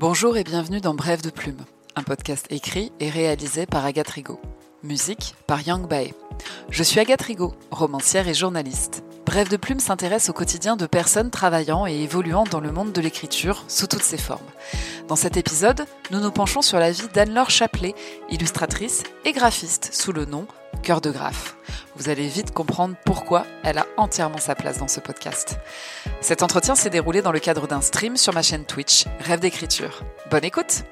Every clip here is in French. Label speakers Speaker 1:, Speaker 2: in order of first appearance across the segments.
Speaker 1: Bonjour et bienvenue dans Brève de Plume, un podcast écrit et réalisé par Agathe Rigaud. Musique par Yang Bae. Je suis Agathe Rigaud, romancière et journaliste. Brève de Plume s'intéresse au quotidien de personnes travaillant et évoluant dans le monde de l'écriture sous toutes ses formes. Dans cet épisode, nous nous penchons sur la vie d'Anne-Laure Chaplet, illustratrice et graphiste sous le nom Cœur de Graphe. Vous allez vite comprendre pourquoi elle a entièrement sa place dans ce podcast. Cet entretien s'est déroulé dans le cadre d'un stream sur ma chaîne Twitch, Rêve d'écriture. Bonne écoute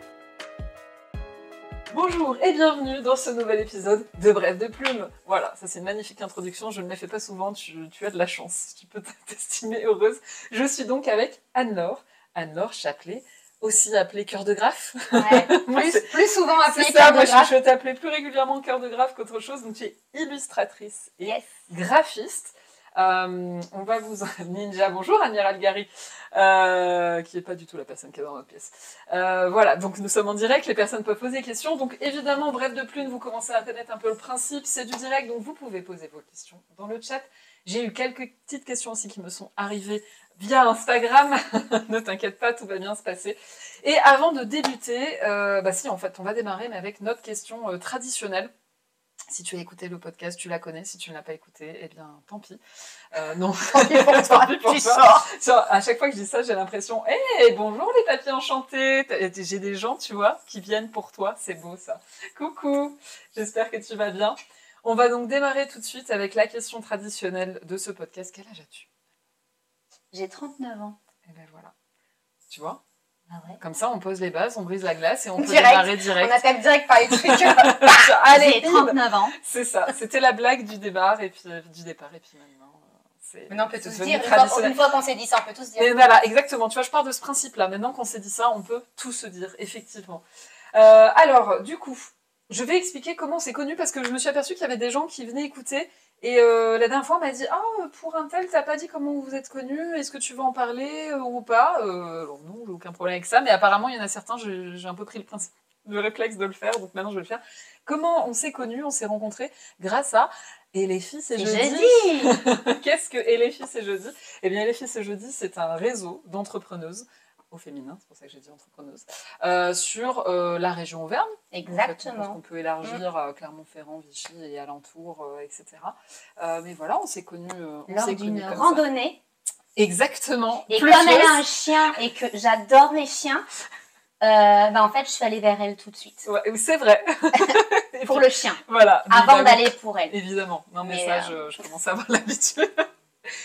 Speaker 1: Bonjour et bienvenue dans ce nouvel épisode de Bref de Plume. Voilà, ça c'est une magnifique introduction, je ne la fais pas souvent, tu, as de la chance, tu peux t'estimer heureuse. Je suis donc avec Anne-Laure, Anne-Laure Chaplet, aussi appelée cœur de graphe.
Speaker 2: Ouais, plus, plus souvent
Speaker 1: ça,
Speaker 2: cœur
Speaker 1: moi
Speaker 2: de
Speaker 1: je,
Speaker 2: graphe.
Speaker 1: je t'appelais plus régulièrement cœur de graphe qu'autre chose, donc tu es illustratrice et
Speaker 2: Yes.
Speaker 1: graphiste. Euh, on va vous ninja. Bonjour Amiral Gary, euh, qui est pas du tout la personne qui est dans notre pièce. Euh, voilà, donc nous sommes en direct, les personnes peuvent poser des questions. Donc évidemment, bref de plume, vous commencez à connaître un peu le principe, c'est du direct, donc vous pouvez poser vos questions dans le chat. J'ai eu quelques petites questions aussi qui me sont arrivées via Instagram. ne t'inquiète pas, tout va bien se passer. Et avant de débuter, euh, bah si, en fait, on va démarrer, mais avec notre question euh, traditionnelle. Si tu as écouté le podcast, tu la connais. Si tu ne l'as pas écouté, eh bien, tant pis. Euh, non.
Speaker 2: Tant pis pour toi,
Speaker 1: Tant pis pour
Speaker 2: tu
Speaker 1: toi.
Speaker 2: sors.
Speaker 1: Sur- à chaque fois que je dis ça, j'ai l'impression, hé, bonjour les papiers enchantés. J'ai des gens, tu vois, qui viennent pour toi. C'est beau ça. Coucou. J'espère que tu vas bien. On va donc démarrer tout de suite avec la question traditionnelle de ce podcast. Quel âge as-tu?
Speaker 2: J'ai 39 ans.
Speaker 1: Eh ben voilà. Tu vois?
Speaker 2: Ah ouais.
Speaker 1: Comme ça, on pose les bases, on brise la glace et on peut
Speaker 2: Direct.
Speaker 1: démarrer
Speaker 2: On
Speaker 1: direct.
Speaker 2: attaque direct par les trucs.
Speaker 1: Allez,
Speaker 2: J'ai
Speaker 1: bim
Speaker 2: 39 ans.
Speaker 1: C'est ça. C'était la blague du départ et puis du départ et puis maintenant. euh, c'est-
Speaker 2: Maintenant, on peut tous dire. Une fois,
Speaker 1: traditionnel.
Speaker 2: une fois qu'on s'est dit ça, on peut tous dire.
Speaker 1: Mais voilà, exactement. Tu vois, je pars de ce principe-là. Maintenant qu'on s'est dit ça, on peut tout se dire, effectivement. Euh, alors, du coup, je vais expliquer comment c'est connu parce que je me suis aperçue qu'il y avait des gens qui venaient écouter. Et euh, la dernière fois, on m'a dit Ah, pour un tel, t'as pas dit comment vous êtes connu Est-ce que tu veux en parler euh, ou pas? Euh, Non, j'ai aucun problème avec ça. Mais apparemment, il y en a certains, j'ai un peu pris le principe, le réflexe de le faire. Donc maintenant, je vais le faire. Comment on s'est connus On s'est rencontrés grâce à. Et les filles, c'est jeudi.
Speaker 2: jeudi.
Speaker 1: Qu'est-ce que Et les filles, c'est jeudi? Eh bien, les filles, c'est jeudi, c'est un réseau d'entrepreneuses, au féminin, c'est pour ça que j'ai dit entrepreneuses, euh, sur euh, la région Auvergne. En fait,
Speaker 2: Exactement.
Speaker 1: qu'on peut élargir à Clermont-Ferrand, Vichy et alentours, euh, etc. Euh, mais voilà, on s'est connus. euh, on
Speaker 2: Lors
Speaker 1: s'est
Speaker 2: d'une
Speaker 1: ça.
Speaker 2: randonnée.
Speaker 1: Exactement.
Speaker 2: Et
Speaker 1: Plus
Speaker 2: comme elle a un chien et que j'adore les chiens, euh, bah en fait, je suis allée vers elle tout de suite.
Speaker 1: Ouais, c'est vrai.
Speaker 2: Pour le chien.
Speaker 1: Voilà.
Speaker 2: Avant d'aller pour elle.
Speaker 1: Évidemment. Non, mais,
Speaker 2: Mais,
Speaker 1: ça,
Speaker 2: euh,
Speaker 1: je, je commence à avoir l'habitude.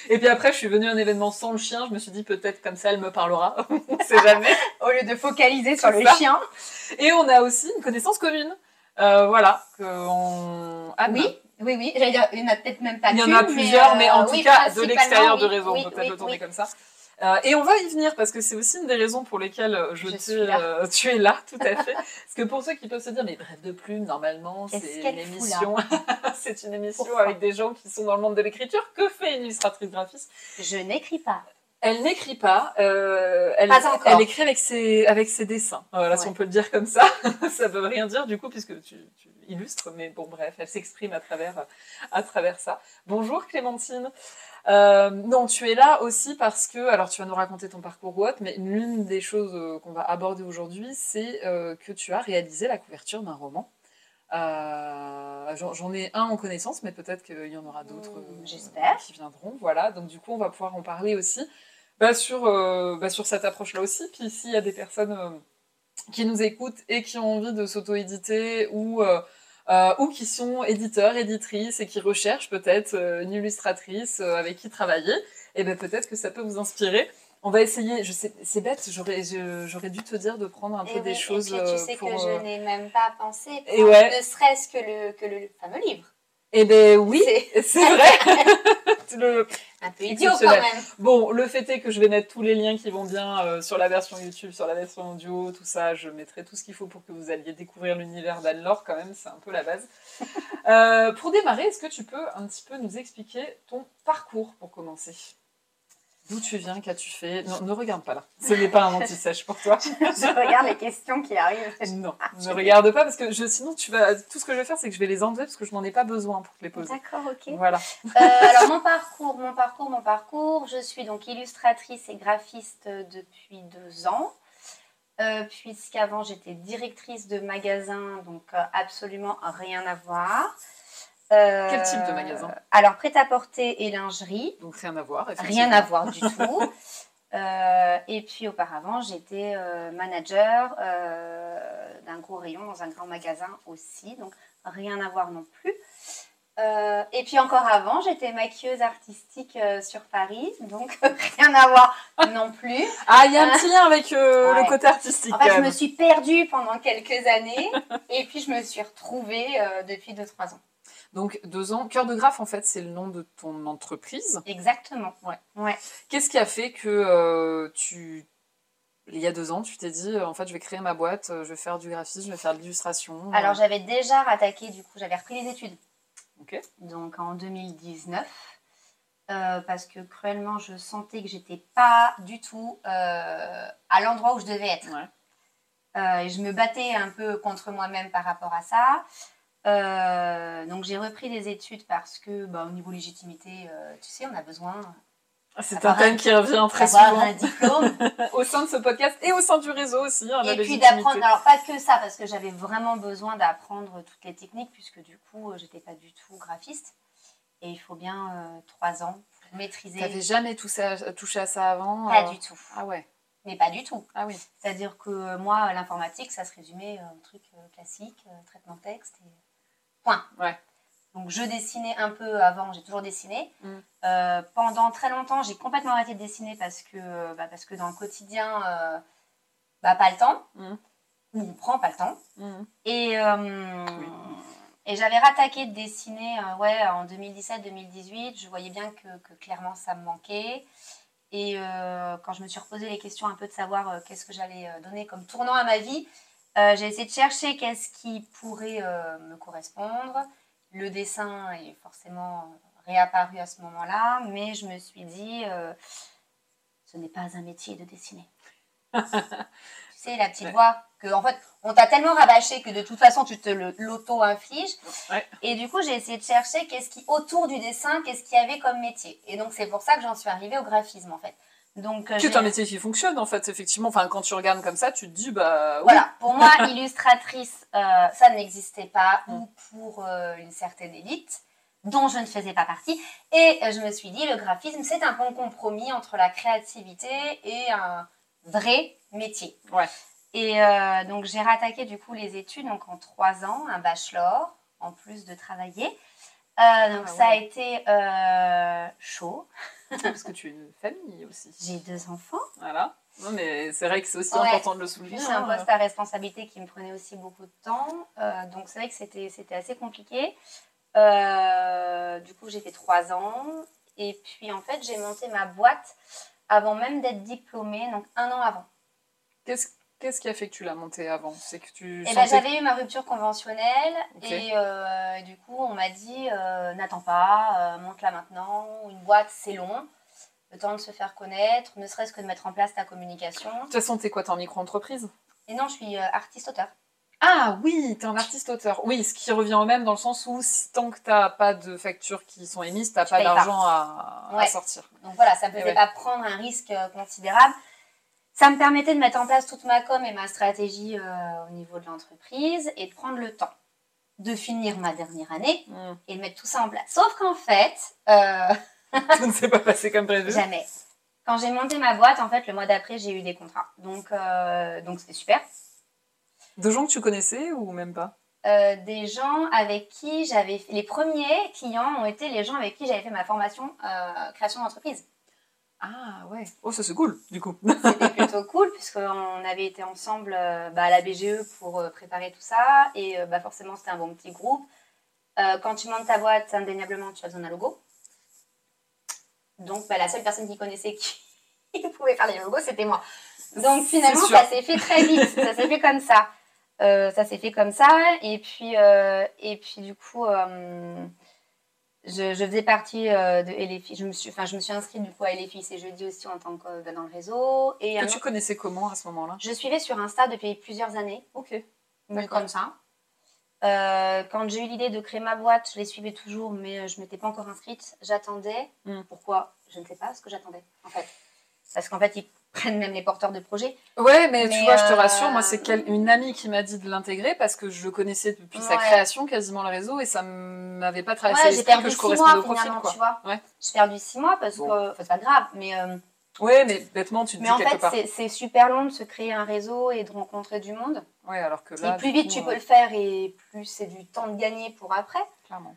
Speaker 1: Et puis après, je suis venue à un événement sans le chien. Je me suis dit, peut-être comme ça, elle me parlera. on sait jamais.
Speaker 2: Au lieu de focaliser sur le
Speaker 1: ça.
Speaker 2: chien.
Speaker 1: Et on a aussi une connaissance commune. Euh, voilà. Que on... Anne.
Speaker 2: Oui, oui, oui. J'allais dire, il y en a peut-être même pas
Speaker 1: Il y en a plusieurs,
Speaker 2: euh,
Speaker 1: mais, en tout
Speaker 2: oui,
Speaker 1: cas, de l'extérieur du
Speaker 2: oui,
Speaker 1: réseau. on peut peut-être le tourner comme ça. Euh, et on va y venir parce que c'est aussi une des raisons pour lesquelles je,
Speaker 2: Je suis là.
Speaker 1: euh, tu es là, tout à fait. parce que pour ceux qui peuvent se dire, mais bref de plume, normalement, c'est une émission, c'est une émission avec des gens qui sont dans le monde de l'écriture. Que fait une illustratrice graphiste?
Speaker 2: Je n'écris pas.
Speaker 1: Elle n'écrit pas, euh, elle,
Speaker 2: Pas encore.
Speaker 1: elle écrit avec ses, avec ses dessins. Voilà, si on peut le dire comme ça. ça veut rien dire du coup, puisque tu, tu illustres, mais bon, bref, elle s'exprime à travers, à travers ça. Bonjour Clémentine. Euh, non, tu es là aussi parce que, alors tu vas nous raconter ton parcours ou autre, mais l'une des choses euh, qu'on va aborder aujourd'hui, c'est euh, que tu as réalisé la couverture d'un roman. Euh, J'en ai un en connaissance, mais peut-être qu'il y en aura d'autres
Speaker 2: Mm,
Speaker 1: euh,
Speaker 2: j'espère.
Speaker 1: qui viendront. Voilà, donc du coup, on va pouvoir en parler aussi bah, sur, euh, bah, sur cette approche-là aussi. Puis s'il y a des personnes euh, qui nous écoutent et qui ont envie de s'auto-éditer ou, euh, ou qui sont éditeurs, éditrices et qui recherchent peut-être une illustratrice avec qui travailler, et ben peut-être que ça peut vous inspirer. On va essayer, je sais, c'est bête, j'aurais, j'aurais dû te dire de prendre un peu
Speaker 2: Et
Speaker 1: des choses
Speaker 2: Et puis, tu sais
Speaker 1: pour.
Speaker 2: que
Speaker 1: euh,
Speaker 2: je n'ai même pas pensé.
Speaker 1: Et
Speaker 2: pour
Speaker 1: ouais.
Speaker 2: Ne serait-ce que le, que le fameux livre.
Speaker 1: Eh ben oui,
Speaker 2: c'est
Speaker 1: vrai. Le-
Speaker 2: un peu idiot quand même.
Speaker 1: Bon, le fait est que je vais mettre tous les liens qui vont bien euh, sur la version YouTube, sur la version audio, tout ça. Je mettrai tout ce qu'il faut pour que vous alliez découvrir l'univers d'Anne-Laure, quand même, c'est un peu la base. Euh, pour démarrer, est-ce que tu peux un petit peu nous expliquer ton parcours pour commencer? D'où tu viens, qu'as-tu fait? Non, ne regarde pas là. Ce n'est pas un anti-sèche pour toi.
Speaker 2: je regarde les questions qui arrivent.
Speaker 1: Non,
Speaker 2: Ah,
Speaker 1: ne regarde pas parce que je, sinon tu vas. Tout ce que je vais faire, c'est que je vais les enlever parce que je n'en ai pas besoin pour te les poser.
Speaker 2: D'accord, ok.
Speaker 1: Voilà.
Speaker 2: Euh, alors mon parcours, mon parcours, mon parcours. Je suis donc illustratrice et graphiste depuis deux ans. euh, puisqu'avant j'étais directrice de magasin, donc euh, absolument rien à voir. Euh,
Speaker 1: Quel type de magasin
Speaker 2: Alors prêt-à-porter et lingerie,
Speaker 1: Donc rien à voir.
Speaker 2: rien à voir du tout. Euh, et puis auparavant, j'étais euh, manager euh, d'un gros rayon dans un grand magasin aussi, donc rien à voir non plus. Euh, et puis encore avant, j'étais maquilleuse artistique euh, sur Paris, donc rien à voir non plus.
Speaker 1: Ah, il y a un petit lien avec euh,
Speaker 2: Ouais.
Speaker 1: le côté artistique.
Speaker 2: En fait, je me suis perdue pendant quelques années, et puis je me suis retrouvée euh, depuis 2-3 ans.
Speaker 1: Donc deux ans. Cœur de Graphe, en fait, c'est le nom de ton entreprise.
Speaker 2: Exactement.
Speaker 1: Ouais.
Speaker 2: Ouais.
Speaker 1: Qu'est-ce qui a fait que euh, tu, il y a deux ans, tu t'es dit, euh, en fait, je vais créer ma boîte, euh, je vais faire du graphisme, je vais faire de l'illustration.
Speaker 2: Alors j'avais déjà rattaqué, du coup, j'avais repris les études.
Speaker 1: Ok.
Speaker 2: Donc en 2019. euh, parce que cruellement, je sentais que j'étais pas du tout euh, à l'endroit où je devais être.
Speaker 1: Ouais.
Speaker 2: Euh, et je me battais un peu contre moi-même par rapport à ça. Euh, donc j'ai repris les études parce que, bah, au niveau légitimité, euh, tu sais, on a besoin
Speaker 1: Ah, C'est un thème qui revient très
Speaker 2: d'avoir
Speaker 1: souvent
Speaker 2: un diplôme.
Speaker 1: au sein de ce podcast et au sein du réseau aussi. hein, la
Speaker 2: et puis d'apprendre, alors pas que ça, parce que j'avais vraiment besoin d'apprendre toutes les techniques, puisque du coup, euh, j'étais pas du tout graphiste. Et il faut bien euh, trois ans pour maîtriser.
Speaker 1: T'avais jamais touché à, touché à ça avant
Speaker 2: Pas du tout.
Speaker 1: Ah ouais.
Speaker 2: Mais pas du tout.
Speaker 1: Ah oui.
Speaker 2: C'est-à-dire que moi, l'informatique, ça se résumait un truc classique, traitement de texte et point.
Speaker 1: Ouais.
Speaker 2: Donc je dessinais un peu avant, j'ai toujours dessiné.
Speaker 1: Mm.
Speaker 2: Euh, pendant très longtemps, j'ai complètement arrêté de dessiner parce que, euh, bah, parce que dans le quotidien, euh, bah, pas le temps.
Speaker 1: Mm.
Speaker 2: Ou on prend pas le temps.
Speaker 1: Mhm.
Speaker 2: Et, euh,
Speaker 1: Oui.
Speaker 2: et j'avais rattaqué de dessiner ouais, en 2017-2018. Je voyais bien que, que clairement ça me manquait. Et quand je me suis reposé les questions un peu de savoir qu'est-ce que j'allais donner comme tournant à ma vie, euh, j'ai essayé de chercher qu'est-ce qui pourrait euh, me correspondre. Le dessin est forcément réapparu à ce moment-là, mais je me suis dit, euh, ce n'est pas un métier de dessiner. tu sais, la petite
Speaker 1: Ouais.
Speaker 2: voix que, en fait, on t'a tellement rabâché que de toute façon, tu te l'auto-infliges.
Speaker 1: Ouais.
Speaker 2: Et du coup, j'ai essayé de chercher qu'est-ce qui, autour du dessin, qu'est-ce qu'il y avait comme métier. Et donc, c'est pour ça que j'en suis arrivée au graphisme, en fait. Donc, euh,
Speaker 1: C'est
Speaker 2: j'ai-
Speaker 1: un métier qui fonctionne en fait, effectivement. Enfin, quand tu regardes comme ça, tu te dis, bah oui.
Speaker 2: Voilà, pour moi, illustratrice, euh, ça n'existait pas,
Speaker 1: Mm.
Speaker 2: ou pour euh, une certaine élite, dont je ne faisais pas partie. Et euh, je me suis dit, le graphisme, c'est un bon compromis entre la créativité et un vrai métier.
Speaker 1: Ouais.
Speaker 2: Et euh, donc, j'ai rattaqué du coup les études, donc en trois ans, un bachelor, en plus de travailler. Euh, donc,
Speaker 1: Ah
Speaker 2: ça a été euh, chaud.
Speaker 1: Parce que tu es une famille aussi.
Speaker 2: J'ai deux enfants.
Speaker 1: Voilà. Non, mais c'est vrai que c'est aussi
Speaker 2: Ouais.
Speaker 1: important de le souligner.
Speaker 2: Plus un
Speaker 1: hein.
Speaker 2: poste à responsabilité qui me prenait aussi beaucoup de temps. Euh, donc c'est vrai que c'était, c'était assez compliqué. Euh, du coup, j'ai fait trois ans. Et puis en fait, j'ai monté ma boîte avant même d'être diplômée, donc un an avant.
Speaker 1: Qu'est-ce qu'est-ce qui a fait que tu l'as monté avant? C'est que tu
Speaker 2: Et ben, j'avais eu ma rupture conventionnelle. Et, euh, et du coup, on m'a dit euh, n'attends pas, euh, monte-la maintenant. Une boîte, c'est long. Le temps de se faire connaître, ne serait-ce que de mettre en place ta communication.
Speaker 1: De toute façon, t'es quoi T'es en micro-entreprise?
Speaker 2: Et non, je suis euh, artiste-auteur.
Speaker 1: Ah oui, t'es un artiste-auteur. Oui, ce qui revient au même dans le sens où tant que t'as pas de factures qui sont émises, t'as pas d'argent à, à sortir.
Speaker 2: Donc voilà, ça ne me faisait
Speaker 1: ouais.
Speaker 2: pas prendre un risque considérable. Ça me permettait de mettre en place toute ma com et ma stratégie euh, au niveau de l'entreprise et de prendre le temps de finir ma dernière année
Speaker 1: Hmm.
Speaker 2: et de mettre tout ça en place. Sauf qu'en fait, euh,
Speaker 1: Tout ne s'est pas passé comme prévu.
Speaker 2: jamais. Quand j'ai monté ma boîte, en fait, le mois d'après, j'ai eu des contrats. Donc, euh, donc c'était super.
Speaker 1: De gens que tu connaissais ou même pas?
Speaker 2: Euh, des gens avec qui j'avais. Les premiers clients ont été les gens avec qui j'avais fait ma formation euh, création d'entreprise.
Speaker 1: Ah ouais. Oh, ça c'est cool, du coup.
Speaker 2: C'était plutôt cool puisqu'on avait été ensemble euh, bah, à la BGE pour euh, préparer tout ça et euh, bah, forcément c'était un bon petit groupe. Euh, quand tu montes ta boîte, indéniablement tu as besoin d'un logo. Donc bah, la seule personne qui connaissait qui pouvait faire les logos c'était moi. Donc finalement ça s'est fait très vite, ça s'est fait comme ça. Ça s'est fait comme ça et puis, et puis du coup je, je faisais partie euh, de LFI. Je me suis, enfin, je me suis inscrite du coup à LFI c'est jeudi aussi en tant que euh, dans le réseau. Et
Speaker 1: Que tu
Speaker 2: autre-
Speaker 1: connaissais comment à ce moment-là?
Speaker 2: Je suivais sur Insta depuis plusieurs années,
Speaker 1: Ok. D'accord.
Speaker 2: comme ça. Euh, quand j'ai eu l'idée de créer ma boîte, je les suivais toujours, mais je m'étais pas encore inscrite. J'attendais.
Speaker 1: Mm.
Speaker 2: Pourquoi? Je ne sais pas ce que j'attendais, en fait. Parce qu'en fait, ils prennent même les porteurs de projets.
Speaker 1: Ouais, mais, tu vois, je te
Speaker 2: euh,
Speaker 1: rassure, moi, c'est une amie qui m'a dit de l'intégrer parce que je le connaissais depuis sa création, quasiment le réseau, et ça m'avait pas traversé
Speaker 2: Ouais, j'ai
Speaker 1: l'esprit
Speaker 2: perdu
Speaker 1: que je
Speaker 2: six
Speaker 1: correspondais
Speaker 2: mois
Speaker 1: au profil, quoi.
Speaker 2: tu vois.
Speaker 1: Ouais.
Speaker 2: J'ai perdu six mois parce
Speaker 1: Bon.
Speaker 2: que, enfin, c'est pas grave, mais, euh,
Speaker 1: Ouais, mais bêtement, tu te
Speaker 2: mais
Speaker 1: dis
Speaker 2: en
Speaker 1: quelque
Speaker 2: fait, c'est- super long de se créer un réseau et de rencontrer du monde.
Speaker 1: Ouais, alors que là.
Speaker 2: et plus vite
Speaker 1: coup,
Speaker 2: tu
Speaker 1: euh,
Speaker 2: peux le faire et plus c'est du temps de gagner pour après.
Speaker 1: Clairement.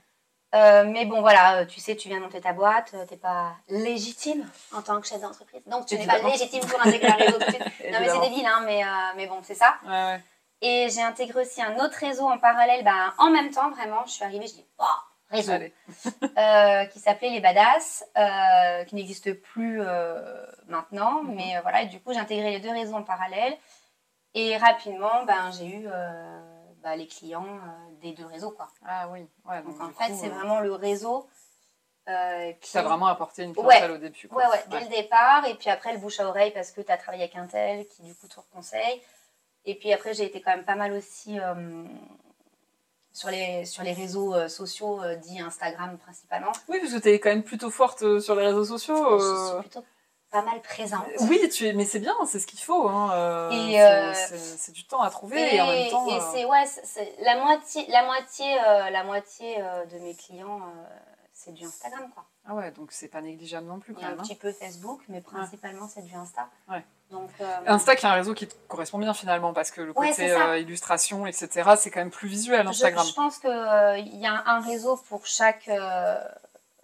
Speaker 2: Euh, mais bon, voilà, euh, tu sais, tu viens monter ta boîte, euh, t'es pas légitime en tant que chef d'entreprise. Donc, tu n'es pas légitime pour intégrer un réseau tout de suite. Non, mais c'est débile, hein, mais, euh, mais bon, c'est ça.
Speaker 1: Ouais, ouais.
Speaker 2: Et j'ai intégré aussi un autre réseau en parallèle, ben, en même temps, vraiment. Je suis arrivée, je dis, oh, réseau, euh, qui s'appelait Les Badass, qui n'existe plus maintenant.
Speaker 1: Mhm.
Speaker 2: Mais voilà, et du coup, j'ai intégré les deux réseaux en parallèle. Et rapidement, ben, j'ai eu bah, les clients euh, des deux réseaux, quoi.
Speaker 1: Ah oui. Ouais,
Speaker 2: Donc,
Speaker 1: donc,
Speaker 2: en fait, c'est
Speaker 1: euh,
Speaker 2: vraiment le réseau euh, qui.
Speaker 1: Ça a vraiment apporté une clientèle au début. Quoi.
Speaker 2: Ouais, ouais, dès le départ. Et puis après, le bouche à oreille parce que tu as travaillé avec un tel qui, du coup, te conseille. Et puis après, j'ai été quand même pas mal aussi euh, sur, les, sur les réseaux euh, sociaux, euh, dits Instagram principalement.
Speaker 1: Oui, parce que tu es quand même plutôt forte euh, sur les réseaux sociaux.
Speaker 2: Je suis plutôt pas mal présente.
Speaker 1: Oui, tu es... mais c'est bien, c'est ce qu'il faut. Hein. euh,
Speaker 2: Et, euh,
Speaker 1: c'est du temps à trouver et, en même temps.
Speaker 2: et
Speaker 1: euh,
Speaker 2: c'est ouais, c'est- c'est la moitié, la moitié, euh, la moitié euh, de mes clients, euh, c'est du Instagram quoi.
Speaker 1: Ah ouais, donc c'est pas négligeable non plus
Speaker 2: Il
Speaker 1: quand
Speaker 2: a un
Speaker 1: même. hein.
Speaker 2: petit peu Facebook, mais principalement c'est du Insta.
Speaker 1: Ouais.
Speaker 2: Donc euh,
Speaker 1: Insta qui est un réseau qui te correspond bien finalement parce que le côté euh, illustration, etc., c'est quand même plus visuel Instagram.
Speaker 2: je pense qu'il y a un réseau pour chaque, euh,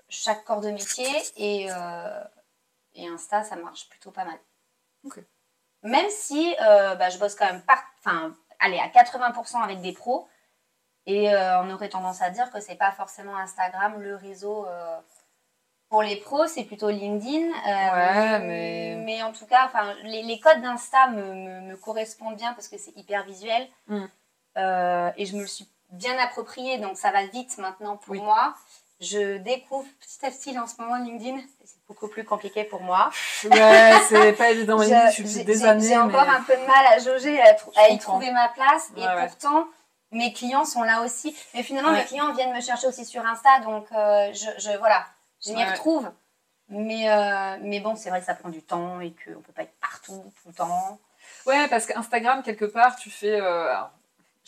Speaker 2: chaque corps de métier et, euh, et Insta, ça marche plutôt pas mal. Même si euh, bah, je bosse quand même par, enfin, allez, à 80% avec des pros et euh, on aurait tendance à dire que c'est pas forcément Instagram le réseau. euh, pour les pros, c'est plutôt LinkedIn.
Speaker 1: Ouais, mais-
Speaker 2: Mais en tout cas, enfin, les, les codes d'Insta me, me- me correspondent bien parce que c'est hyper visuel.
Speaker 1: Mm.
Speaker 2: Et je me le suis bien approprié, donc ça va vite maintenant pour
Speaker 1: Oui.
Speaker 2: moi. Je découvre petit à petit en ce moment LinkedIn. C'est beaucoup plus compliqué pour moi.
Speaker 1: Ouais, c'est pas évident.
Speaker 2: Je-
Speaker 1: suis des
Speaker 2: j'ai-
Speaker 1: années.
Speaker 2: j'ai encore
Speaker 1: mais-
Speaker 2: un peu de mal à jauger, à, y trouver ma place. Et
Speaker 1: Ouais,
Speaker 2: pourtant, mes clients sont là aussi. Mais finalement,
Speaker 1: Ouais.
Speaker 2: mes clients viennent me chercher aussi sur Insta. Donc, euh, je, je- voilà, je m'y retrouve. Mais, euh, mais bon, c'est vrai que ça prend du temps et qu'on ne peut pas être partout tout le temps.
Speaker 1: Ouais, parce qu'Instagram, quelque part, tu fais. euh, alors,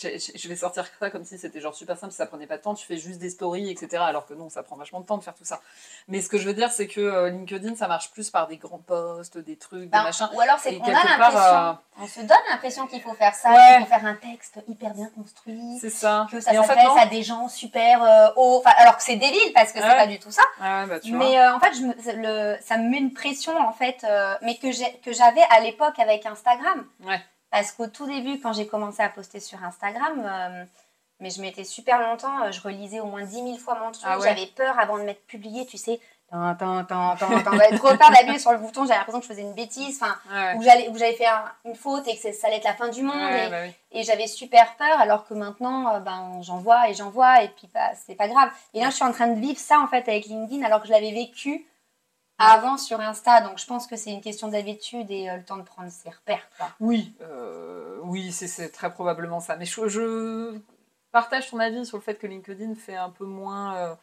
Speaker 1: je vais sortir ça comme si c'était genre super simple, ça prenait pas de temps, tu fais juste des stories, etc. Alors que non, ça prend vachement de temps de faire tout ça. Mais ce que je veux dire, c'est que euh, LinkedIn, ça marche plus par des grands posts, des trucs, des
Speaker 2: Ben,
Speaker 1: machins.
Speaker 2: ou alors, c'est qu'on a l'impression,
Speaker 1: euh,
Speaker 2: on se donne l'impression qu'il faut faire ça,
Speaker 1: Ouais.
Speaker 2: qu'il faut faire un texte hyper bien construit,
Speaker 1: c'est ça.
Speaker 2: que ça
Speaker 1: en fait,
Speaker 2: s'adresse
Speaker 1: non.
Speaker 2: à des gens super euh, hauts. Alors que c'est débile parce que c'est
Speaker 1: Ouais.
Speaker 2: pas du tout ça.
Speaker 1: Ouais, bah, tu.
Speaker 2: Mais euh, en fait, je me- le, ça me met une pression, en fait, mais que j'avais à l'époque avec Instagram.
Speaker 1: Ouais.
Speaker 2: Parce qu'au tout début, quand j'ai commencé à poster sur Instagram, euh, mais je mettais super longtemps, euh, je relisais au moins 10 000 fois mon truc.
Speaker 1: Ah ouais.
Speaker 2: J'avais peur avant de mettre publié, tu sais. Tant, tant, tant, tant, tant. J'avais trop peur d'appuyer sur le bouton, j'avais l'impression que je faisais une bêtise, enfin,
Speaker 1: Ouais,
Speaker 2: ou j'allais- ou j'avais fait un- une faute et que ça allait être la fin du monde.
Speaker 1: ouais,
Speaker 2: et-
Speaker 1: bah oui.
Speaker 2: et j'avais super peur, alors que maintenant, euh, ben, j'en vois et j'en vois, et puis bah, c'est pas grave. Et là, je suis en train de vivre ça en fait avec LinkedIn, alors que je l'avais vécu avant sur Insta. Donc, je pense que c'est une question d'habitude et euh, le temps de prendre ses repères. Quoi.
Speaker 1: Oui, euh, oui, c'est- très probablement ça. Mais je, je partage ton avis sur le fait que LinkedIn fait un peu moins euh,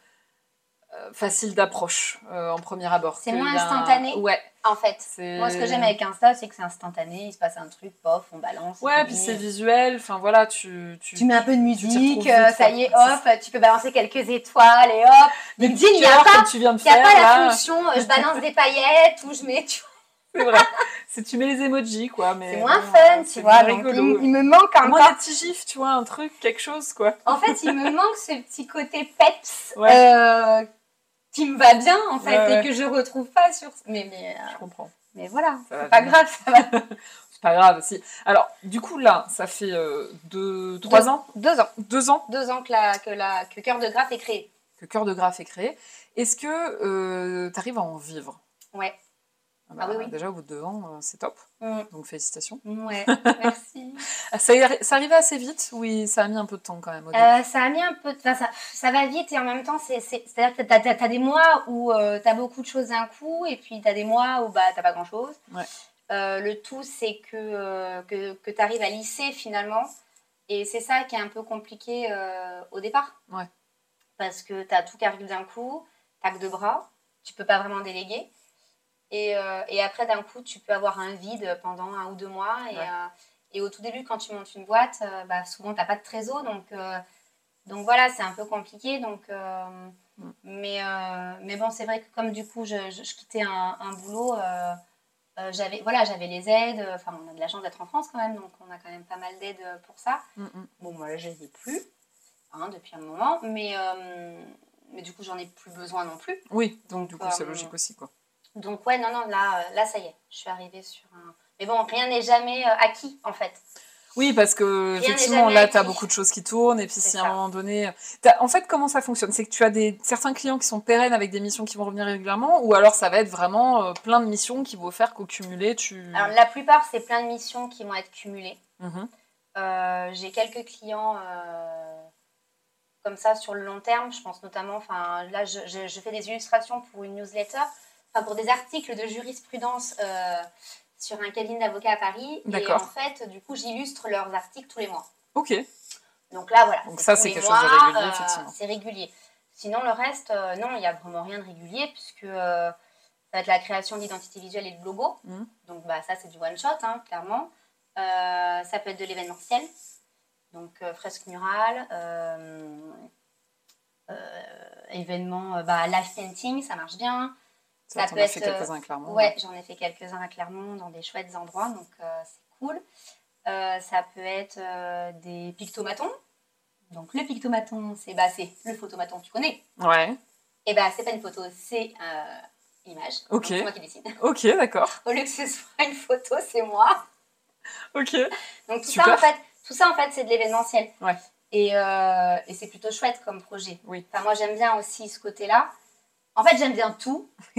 Speaker 1: facile d'approche euh, en premier abord.
Speaker 2: C'est moins
Speaker 1: un-
Speaker 2: instantané
Speaker 1: Ouais.
Speaker 2: En fait, moi, ce que j'aime avec Insta, c'est que c'est instantané, il se passe un truc, pof, on balance.
Speaker 1: Ouais, puis c'est visuel. Enfin voilà, tu. tu...
Speaker 2: Tu mets un peu de musique, euh, ça y est, hop, tu peux balancer quelques étoiles et hop.
Speaker 1: Des
Speaker 2: LinkedIn, il n'y a pas,
Speaker 1: tu viens de
Speaker 2: il y a
Speaker 1: faire
Speaker 2: pas la fonction, euh, je balance des paillettes ou je mets. tu
Speaker 1: C'est vrai. C'est tu mets les emojis quoi, mais.
Speaker 2: C'est moins fun, tu vois. Donc, il, il me manque
Speaker 1: Au moins petits gifs, tu vois, un truc, quelque chose quoi.
Speaker 2: En fait, il me manque ce petit côté peps
Speaker 1: Ouais.
Speaker 2: euh, qui me va bien, en fait,
Speaker 1: Ouais, ouais.
Speaker 2: et que je retrouve pas sur. Mais, mais, euh,
Speaker 1: Je comprends.
Speaker 2: mais voilà, c'est pas grave, ça va.
Speaker 1: C'est pas grave. Si. Alors, du coup là, ça fait euh, deux, trois
Speaker 2: Deux-
Speaker 1: ans,
Speaker 2: Deux ans.
Speaker 1: deux ans?
Speaker 2: Deux ans que, la, que, la, que Cœur de Graphe est créé.
Speaker 1: que Cœur de Graphe est créé. Est-ce que tu arrives à en vivre?
Speaker 2: Ouais.
Speaker 1: Bah,
Speaker 2: Ah oui, oui.
Speaker 1: Déjà, au bout de deux ans, euh, c'est top.
Speaker 2: Mm.
Speaker 1: Donc, félicitations.
Speaker 2: Ouais, merci.
Speaker 1: Ah, Ça, arrivait assez vite Oui, ça a mis un peu de temps quand même au.
Speaker 2: Euh, ça a mis un peu. de- Enfin, ça, ça va vite et en même temps, c'est, c'est, c'est-à-dire que t'as- t'as des mois où tu as beaucoup de choses d'un coup et puis t'as des mois où bah, t'as pas grand-chose.
Speaker 1: Ouais.
Speaker 2: Euh, le tout, c'est que, euh, que, que tu arrives à lisser finalement. Et c'est ça qui est un peu compliqué euh, au départ.
Speaker 1: Ouais.
Speaker 2: Parce que tu as tout qui arrive d'un coup, t'as que deux bras, tu peux pas vraiment déléguer. Et, euh, et après, d'un coup, tu peux avoir un vide pendant un ou deux mois. Et,
Speaker 1: Ouais.
Speaker 2: euh, et au tout début, quand tu montes une boîte, euh, bah, souvent, tu n'as pas de trésor. Donc, donc voilà, c'est un peu compliqué. Donc,
Speaker 1: Mm.
Speaker 2: mais, mais bon, c'est vrai que comme du coup, je, je- je quittais un, un boulot, j'avais voilà, j'avais les aides. Enfin, on a de la chance d'être en France quand même. Donc, on a quand même pas mal d'aides pour ça.
Speaker 1: Mm, mm.
Speaker 2: Bon, moi, là, je les ai plus hein, depuis un moment. Mais, euh, mais du coup, j'en ai plus besoin non plus.
Speaker 1: Oui, donc du coup, c'est logique aussi, quoi.
Speaker 2: Donc ouais, non, non, là, euh, là ça y est, je suis arrivée sur un... Mais bon, rien n'est jamais euh, acquis, en fait.
Speaker 1: Oui, parce que effectivement, là, tu as beaucoup de choses qui tournent, et puis si à un moment donné. t'as- En fait, comment ça fonctionne? C'est que tu as des certains clients qui sont pérennes avec des missions qui vont revenir régulièrement, ou alors ça va être vraiment euh, plein de missions qui vont faire qu'au cumulé, tu.
Speaker 2: Alors la plupart, c'est plein de missions qui vont être cumulées. Euh, J'ai quelques clients euh, comme ça sur le long terme. Je pense notamment, enfin là, je, je- je fais des illustrations pour une newsletter, enfin pour des articles de jurisprudence euh, sur un cabinet d'avocats à Paris. Et en fait, du coup, j'illustre leurs articles tous les mois.
Speaker 1: Ok.
Speaker 2: Donc là, voilà.
Speaker 1: Donc ça, c'est quelque
Speaker 2: mois,
Speaker 1: chose de régulier,
Speaker 2: euh,
Speaker 1: effectivement.
Speaker 2: C'est régulier. Sinon, le reste, euh, non, il n'y a vraiment rien de régulier, puisque ça va être la création d'identité visuelle et de logo.
Speaker 1: Mhm.
Speaker 2: Donc bah, ça, c'est du one-shot, hein, clairement. Euh, ça peut être de l'événementiel, donc euh, fresque murale, euh, événement, bah, live painting, ça marche bien.
Speaker 1: Ça,
Speaker 2: Ça peut être,
Speaker 1: fait quelques-uns, clairement.
Speaker 2: Ouais, j'en ai fait quelques-uns à Clermont dans des chouettes endroits, donc euh, c'est cool. Euh, ça peut être euh, des pictomatons. Donc le pictomaton, c'est bah, le photomaton, tu connais.
Speaker 1: Ouais.
Speaker 2: Et bah c'est pas une photo, c'est euh, une image.
Speaker 1: Ok.
Speaker 2: C'est moi qui décide.
Speaker 1: Ok, d'accord.
Speaker 2: Au lieu que ce soit une photo, c'est moi.
Speaker 1: Ok.
Speaker 2: Donc tout
Speaker 1: Super.
Speaker 2: ça en fait, tout ça en fait, c'est de l'événementiel.
Speaker 1: Ouais.
Speaker 2: Et, euh, et c'est plutôt chouette comme projet.
Speaker 1: Oui.
Speaker 2: Enfin, moi j'aime bien aussi ce côté-là. En fait, j'aime bien tout.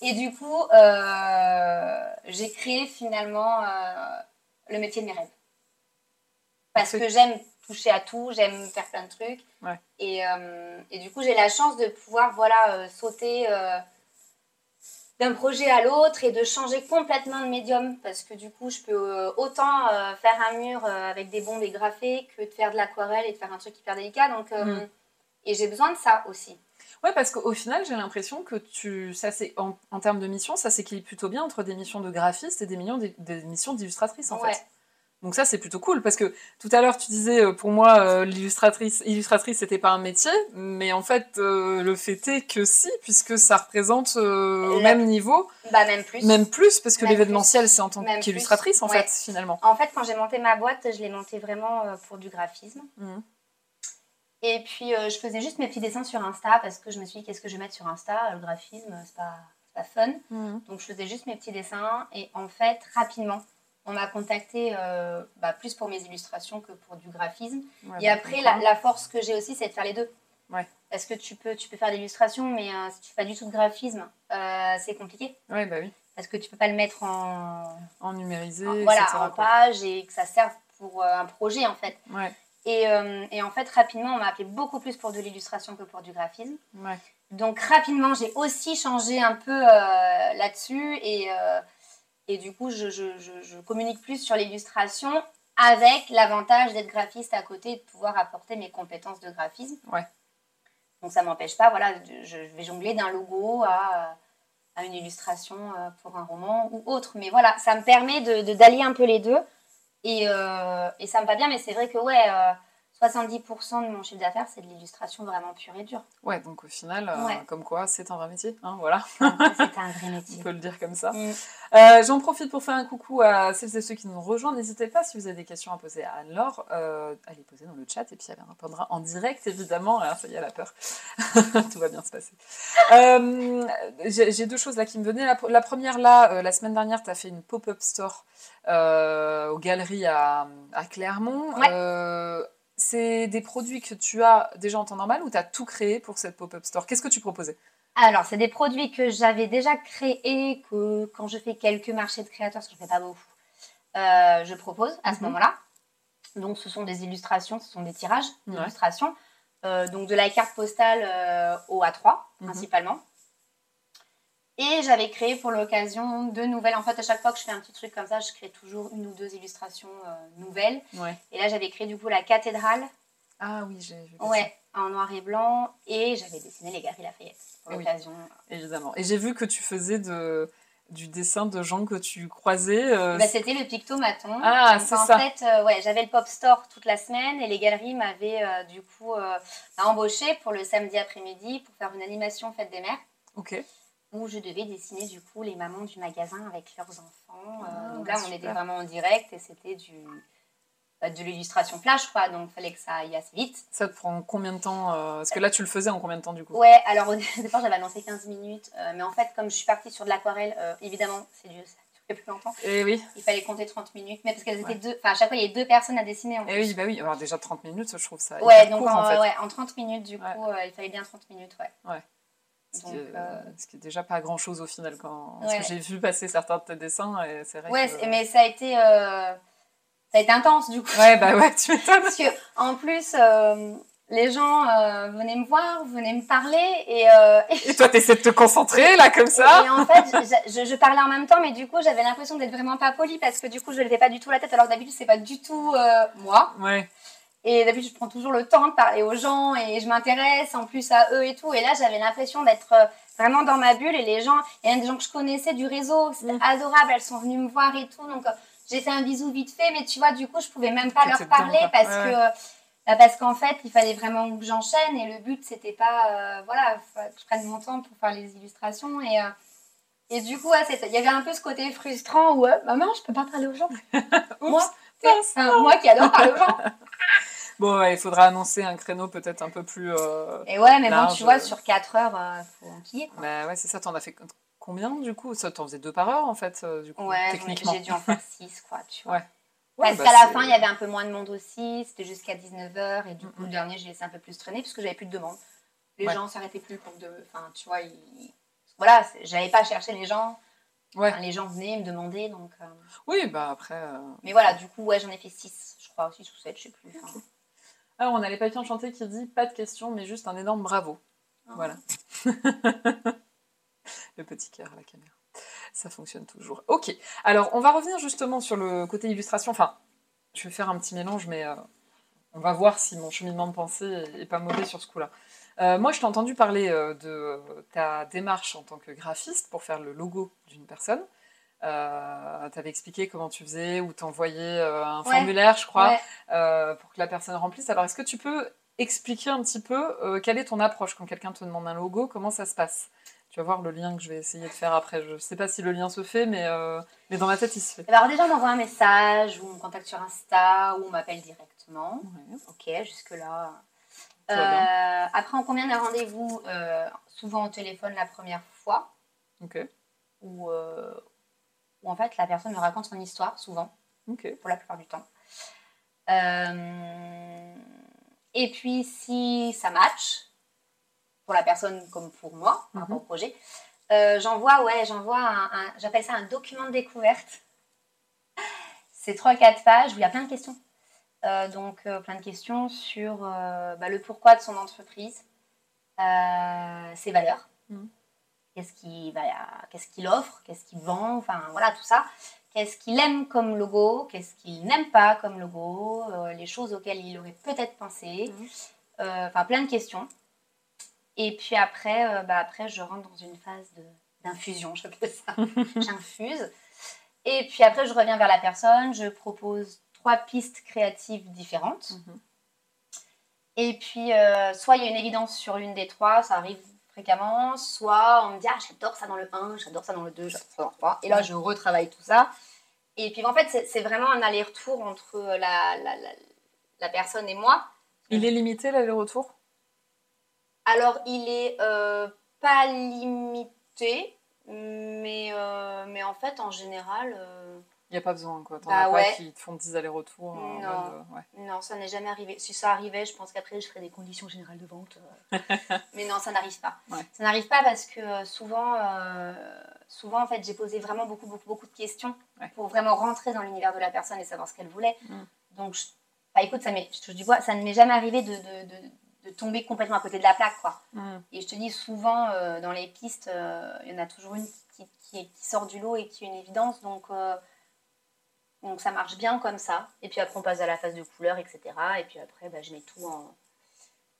Speaker 2: et du coup, euh, j'ai créé finalement euh, le métier de mes rêves. Parce que j'aime toucher à tout, j'aime faire plein de trucs.
Speaker 1: Ouais.
Speaker 2: Et, euh, et du coup, j'ai la chance de pouvoir voilà, sauter d'un projet à l'autre et de changer complètement de médium. Parce que du coup, je peux autant faire un mur avec des bombes et graffer que de faire de l'aquarelle et de faire un truc hyper délicat. Donc,
Speaker 1: Mm.
Speaker 2: Et j'ai besoin de ça aussi.
Speaker 1: Ouais, parce qu'au final, j'ai l'impression que tu, ça c'est en, en termes de missions, ça s'équilibre plutôt bien entre des missions de graphiste et des, millions d'il- des missions d'illustratrice en
Speaker 2: Ouais.
Speaker 1: fait. Donc ça c'est plutôt cool parce que tout à l'heure tu disais euh, pour moi euh, l'illustratrice illustratrice c'était pas un métier, mais en fait euh, le fait est que si puisque ça représente euh, au même niveau,
Speaker 2: Bah, même plus.
Speaker 1: même plus parce que l'événementiel c'est en tant qu'illustratrice en.
Speaker 2: Ouais.
Speaker 1: fait finalement.
Speaker 2: En fait, quand j'ai monté ma boîte, je l'ai montée vraiment pour du graphisme.
Speaker 1: Mhm.
Speaker 2: Et puis, euh, je faisais juste mes petits dessins sur Insta parce que je me suis dit, qu'est-ce que je vais mettre sur Insta? Le graphisme, c'est pas, pas fun.
Speaker 1: Mhm.
Speaker 2: Donc, je faisais juste mes petits dessins. Et en fait, rapidement, on m'a contacté euh, bah, plus pour mes illustrations que pour du graphisme.
Speaker 1: Ouais,
Speaker 2: Et
Speaker 1: bah,
Speaker 2: après, la, force que j'ai aussi, c'est de faire les deux.
Speaker 1: Ouais.
Speaker 2: Parce que tu peux, tu peux faire de l'illustration, mais euh, si tu fais pas du tout de graphisme, euh, c'est compliqué.
Speaker 1: Ouais, bah oui.
Speaker 2: Parce que tu peux pas le mettre en,
Speaker 1: En numérisé,
Speaker 2: en- voilà, en page et que ça serve pour euh, un projet en fait.
Speaker 1: Ouais,
Speaker 2: Et, euh, et en fait, rapidement, on m'a appelé beaucoup plus pour de l'illustration que pour du graphisme.
Speaker 1: ouais.
Speaker 2: Donc rapidement, j'ai aussi changé un peu euh, là-dessus et, euh, et du coup, je, je- je- je communique plus sur l'illustration avec l'avantage d'être graphiste à côté et de pouvoir apporter mes compétences de graphisme.
Speaker 1: Ouais.
Speaker 2: Donc ça m'empêche pas, voilà, je vais jongler d'un logo à, à une illustration pour un roman ou autre. Mais voilà, ça me permet de- d'allier un peu les deux et, euh, et ça me va bien. Mais c'est vrai que ouais, euh, 70% de mon chiffre d'affaires, c'est de l'illustration vraiment pure et dure.
Speaker 1: Ouais, donc au final, euh,
Speaker 2: Ouais.
Speaker 1: comme quoi, c'est un vrai métier. Hein, voilà,
Speaker 2: C'est un vrai
Speaker 1: on
Speaker 2: métier.
Speaker 1: peut le dire comme ça.
Speaker 2: Mm.
Speaker 1: Euh, J'en profite pour faire un coucou à celles et ceux qui nous rejoignent. N'hésitez pas, si vous avez des questions à poser à Anne-Laure, euh, à les poser dans le chat et puis elle répondra en direct, évidemment. Alors, ça y est, elle a peur. Tout va bien se passer. Euh, J'ai deux choses là qui me venaient. La, la première, là, euh, la semaine dernière, tu as fait une pop-up store euh, aux galeries à, à Clermont.
Speaker 2: Ouais.
Speaker 1: C'est des produits que tu as déjà en temps normal ou tu as tout créé pour cette pop-up store? Qu'est-ce que tu proposais?
Speaker 2: Alors, c'est des produits que j'avais déjà créés, que quand je fais quelques marchés de créateurs, parce que je ne fais pas beaucoup, euh, je propose à ce
Speaker 1: Mhm.
Speaker 2: moment-là. Donc, ce sont des illustrations, ce sont des tirages
Speaker 1: Ouais.
Speaker 2: d'illustrations. Euh, donc, de la carte postale euh, au A3,
Speaker 1: Mhm.
Speaker 2: principalement. Et j'avais créé pour l'occasion deux nouvelles. En fait, à chaque fois que je fais un petit truc comme ça, je crée toujours une ou deux illustrations euh, nouvelles.
Speaker 1: Ouais.
Speaker 2: Et là, j'avais créé du coup la cathédrale
Speaker 1: Ah oui, j'ai vu.
Speaker 2: Ouais, en noir et blanc. Et j'avais dessiné les Galeries Lafayette pour
Speaker 1: oui.
Speaker 2: l'occasion.
Speaker 1: Évidemment. Et j'ai vu que tu faisais de, du dessin de gens que tu croisais. euh,
Speaker 2: Bah, c'était le pictomaton.
Speaker 1: Ah, c'est
Speaker 2: en
Speaker 1: ça.
Speaker 2: fait, euh, ouais, j'avais le pop store toute la semaine et les galeries m'avaient euh, du coup embauché pour le samedi après-midi pour faire une animation fête des mères
Speaker 1: Ok.
Speaker 2: Où je devais dessiner du coup les mamans du magasin avec leurs enfants. Euh,
Speaker 1: Ah,
Speaker 2: donc là, on
Speaker 1: super.
Speaker 2: était vraiment en direct et c'était du bah, de l'illustration flash quoi, donc il fallait que ça aille assez vite.
Speaker 1: Ça te prend combien de temps euh, Parce que là, tu le faisais en combien de temps du coup?
Speaker 2: Ouais, alors au départ j'avais annoncé 15 minutes, euh, mais en fait comme je suis partie sur de l'aquarelle, euh, évidemment c'est Dieu, ça plus longtemps.
Speaker 1: Eh oui.
Speaker 2: Il fallait compter 30 minutes, mais parce qu'elles
Speaker 1: Ouais.
Speaker 2: étaient deux, enfin à chaque fois il y avait deux personnes à dessiner en
Speaker 1: Eh oui, bah oui. Alors déjà 30 minutes, je trouve ça
Speaker 2: Ouais, donc
Speaker 1: court
Speaker 2: en,
Speaker 1: en fait.
Speaker 2: ouais, en 30 minutes, du coup,
Speaker 1: Ouais.
Speaker 2: euh, il fallait bien 30 minutes, ouais.
Speaker 1: Ce,
Speaker 2: Donc,
Speaker 1: qui est,
Speaker 2: euh,
Speaker 1: ce qui est déjà pas grand chose au final. Quand...
Speaker 2: Ouais.
Speaker 1: que j'ai vu passer certains de tes dessins et c'est vrai
Speaker 2: Ouais,
Speaker 1: que...
Speaker 2: mais ça a été, euh, ça a été intense, du coup.
Speaker 1: Ouais, bah ouais, tu m'étonnes.
Speaker 2: Parce que, en plus, euh, les gens venaient me voir, venaient me parler, et, euh,
Speaker 1: Et toi, t'essaies de te concentrer là comme ça
Speaker 2: et en fait, je, parlais en même temps, mais du coup, j'avais l'impression d'être vraiment pas polie, parce que du coup, je levais pas du tout la tête, alors d'habitude, c'est pas du tout moi.
Speaker 1: Ouais.
Speaker 2: Et d'habitude, je prends toujours le temps de parler aux gens et je m'intéresse en plus à eux et tout. Et là, j'avais l'impression d'être euh, vraiment dans ma bulle. Et les gens, il y a des gens que je connaissais du réseau, c'était
Speaker 1: Mm.
Speaker 2: adorable. Elles sont venues me voir et tout. Donc, euh, j'ai fait un bisou vite fait. Mais tu vois, du coup, je pouvais même pas leur parler parce
Speaker 1: Ouais,
Speaker 2: que. bah, parce qu'en fait, il fallait vraiment que j'enchaîne et le but, c'était pas, euh, voilà, que je prenne mon temps pour faire les illustrations et, euh, et du coup, ouais, il y avait un peu ce côté frustrant où, euh, maman, je peux pas parler aux gens. moi, Enfin, moi qui adore aux gens.
Speaker 1: Bon, ouais, il faudra annoncer un créneau peut-être un peu plus. euh,
Speaker 2: Et ouais, mais bon,
Speaker 1: Large,
Speaker 2: tu vois,
Speaker 1: euh.
Speaker 2: sur 4 heures, euh, faut enquiller. quoi.
Speaker 1: Bah ouais, c'est ça. T'en as fait combien du coup? Ça, t'en faisais deux par heure en fait, euh, du coup,
Speaker 2: Ouais,
Speaker 1: techniquement.
Speaker 2: j'ai dû en faire 6, quoi, tu vois.
Speaker 1: Ouais. Ouais,
Speaker 2: Parce
Speaker 1: bah,
Speaker 2: qu'à la fin, il y avait un peu moins de monde aussi, c'était jusqu'à 19h, et du coup,
Speaker 1: Mhm.
Speaker 2: le dernier, j'ai laissé un peu plus traîner, parce que j'avais plus de demandes. Les gens s'arrêtaient plus pour de... Enfin, tu vois, ils... Voilà, j'avais pas cherché les gens.
Speaker 1: Ouais.
Speaker 2: Enfin, les gens venaient me demander, donc... euh,
Speaker 1: Oui, bah après. euh,
Speaker 2: Mais voilà, du coup, ouais, j'en ai fait 6, je crois, 6 ou 7, je sais plus.
Speaker 1: Alors, on a les papiers enchantés qui dit pas de questions, mais juste un énorme bravo.
Speaker 2: Ah.
Speaker 1: Voilà. le petit cœur à la caméra. Ça fonctionne toujours. Ok. Alors, on va revenir justement sur le côté illustration. Enfin, je vais faire un petit mélange, mais euh, on va voir si mon cheminement de pensée est pas mauvais sur ce coup-là. Euh, moi, je t'ai entendu parler euh, de ta démarche en tant que graphiste pour faire le logo d'une personne. Euh, tu avais expliqué comment tu faisais, ou t'envoyais euh, un
Speaker 2: Ouais.
Speaker 1: formulaire, je crois,
Speaker 2: Ouais.
Speaker 1: pour que la personne remplisse. Alors, est-ce que tu peux expliquer un petit peu quelle est ton approche quand quelqu'un te demande un logo? Comment ça se passe? Tu vas voir le lien que je vais essayer de faire après. Je ne sais pas si le lien se fait, mais, euh, mais dans ma tête, il se fait.
Speaker 2: Alors déjà, on m'envoie un message, ou on me contacte sur Insta, ou on m'appelle directement.
Speaker 1: Ouais.
Speaker 2: Ok, jusque-là. Euh, après, on convient d'un rendez-vous, euh, souvent au téléphone la première fois,
Speaker 1: Ok,
Speaker 2: où, euh, où en fait la personne me raconte son histoire, souvent,
Speaker 1: ok.
Speaker 2: pour la plupart du temps. Et puis, si ça match, pour la personne comme pour moi, par rapport
Speaker 1: Mhm.
Speaker 2: au projet, j'envoie, ouais, j'envoie un, un- j'appelle ça un document de découverte. C'est 3-4 pages où il y a plein de questions. Euh, donc, euh, plein de questions sur euh, bah, le pourquoi de son entreprise, ses valeurs,
Speaker 1: Mhm.
Speaker 2: qu'est-ce qu'il qu'est-ce qu'il offre, qu'est-ce qu'il vend, enfin voilà tout ça. Qu'est-ce qu'il aime comme logo, qu'est-ce qu'il n'aime pas comme logo, les choses auxquelles il aurait peut-être pensé. Euh, enfin plein de questions. Et puis après, euh, bah, après je rentre dans une phase d'infusion, j'appelle ça. J'infuse. Et puis après, je reviens vers la personne, je propose trois pistes créatives différentes.
Speaker 1: Mhm.
Speaker 2: Et puis, euh, soit il y a une évidence sur l'une des trois, ça arrive fréquemment, soit on me dit, ah, j'adore ça dans le 1, j'adore ça dans le 2, j'adore ça dans le 3. Et là, je retravaille tout ça. Et puis, en fait, c'est- vraiment un aller-retour entre la, la, la, la personne et moi.
Speaker 1: Il est limité l'aller-retour?
Speaker 2: Alors, il est euh, pas limité, mais, euh, mais en fait, en général,
Speaker 1: Il n'y a pas besoin, quoi. T'en
Speaker 2: Bah
Speaker 1: as pas
Speaker 2: ouais.
Speaker 1: qui te font 10 allers-retours.
Speaker 2: Non.
Speaker 1: euh, ouais.
Speaker 2: non, ça n'est jamais arrivé. Si ça arrivait, je pense qu'après, je ferais des conditions générales de vente. euh. mais non, ça n'arrive pas.
Speaker 1: Ouais.
Speaker 2: Ça n'arrive pas parce que euh, souvent, euh, souvent, en fait, j'ai posé vraiment beaucoup, beaucoup, beaucoup de questions pour vraiment rentrer dans l'univers de la personne et savoir ce qu'elle voulait.
Speaker 1: Mm.
Speaker 2: Donc, je- bah, écoute, ça, je dis, vois, ça ne m'est jamais arrivé de, de, de- de tomber complètement à côté de la plaque, quoi.
Speaker 1: Mhm.
Speaker 2: Et je te dis souvent, euh, dans les pistes, euh, il y en a toujours une qui, qui, qui sort du lot et qui est une évidence. Donc, euh, Donc ça marche bien comme ça. Et puis après, on passe à la phase de couleur, etc. Et puis après, bah, je mets tout en,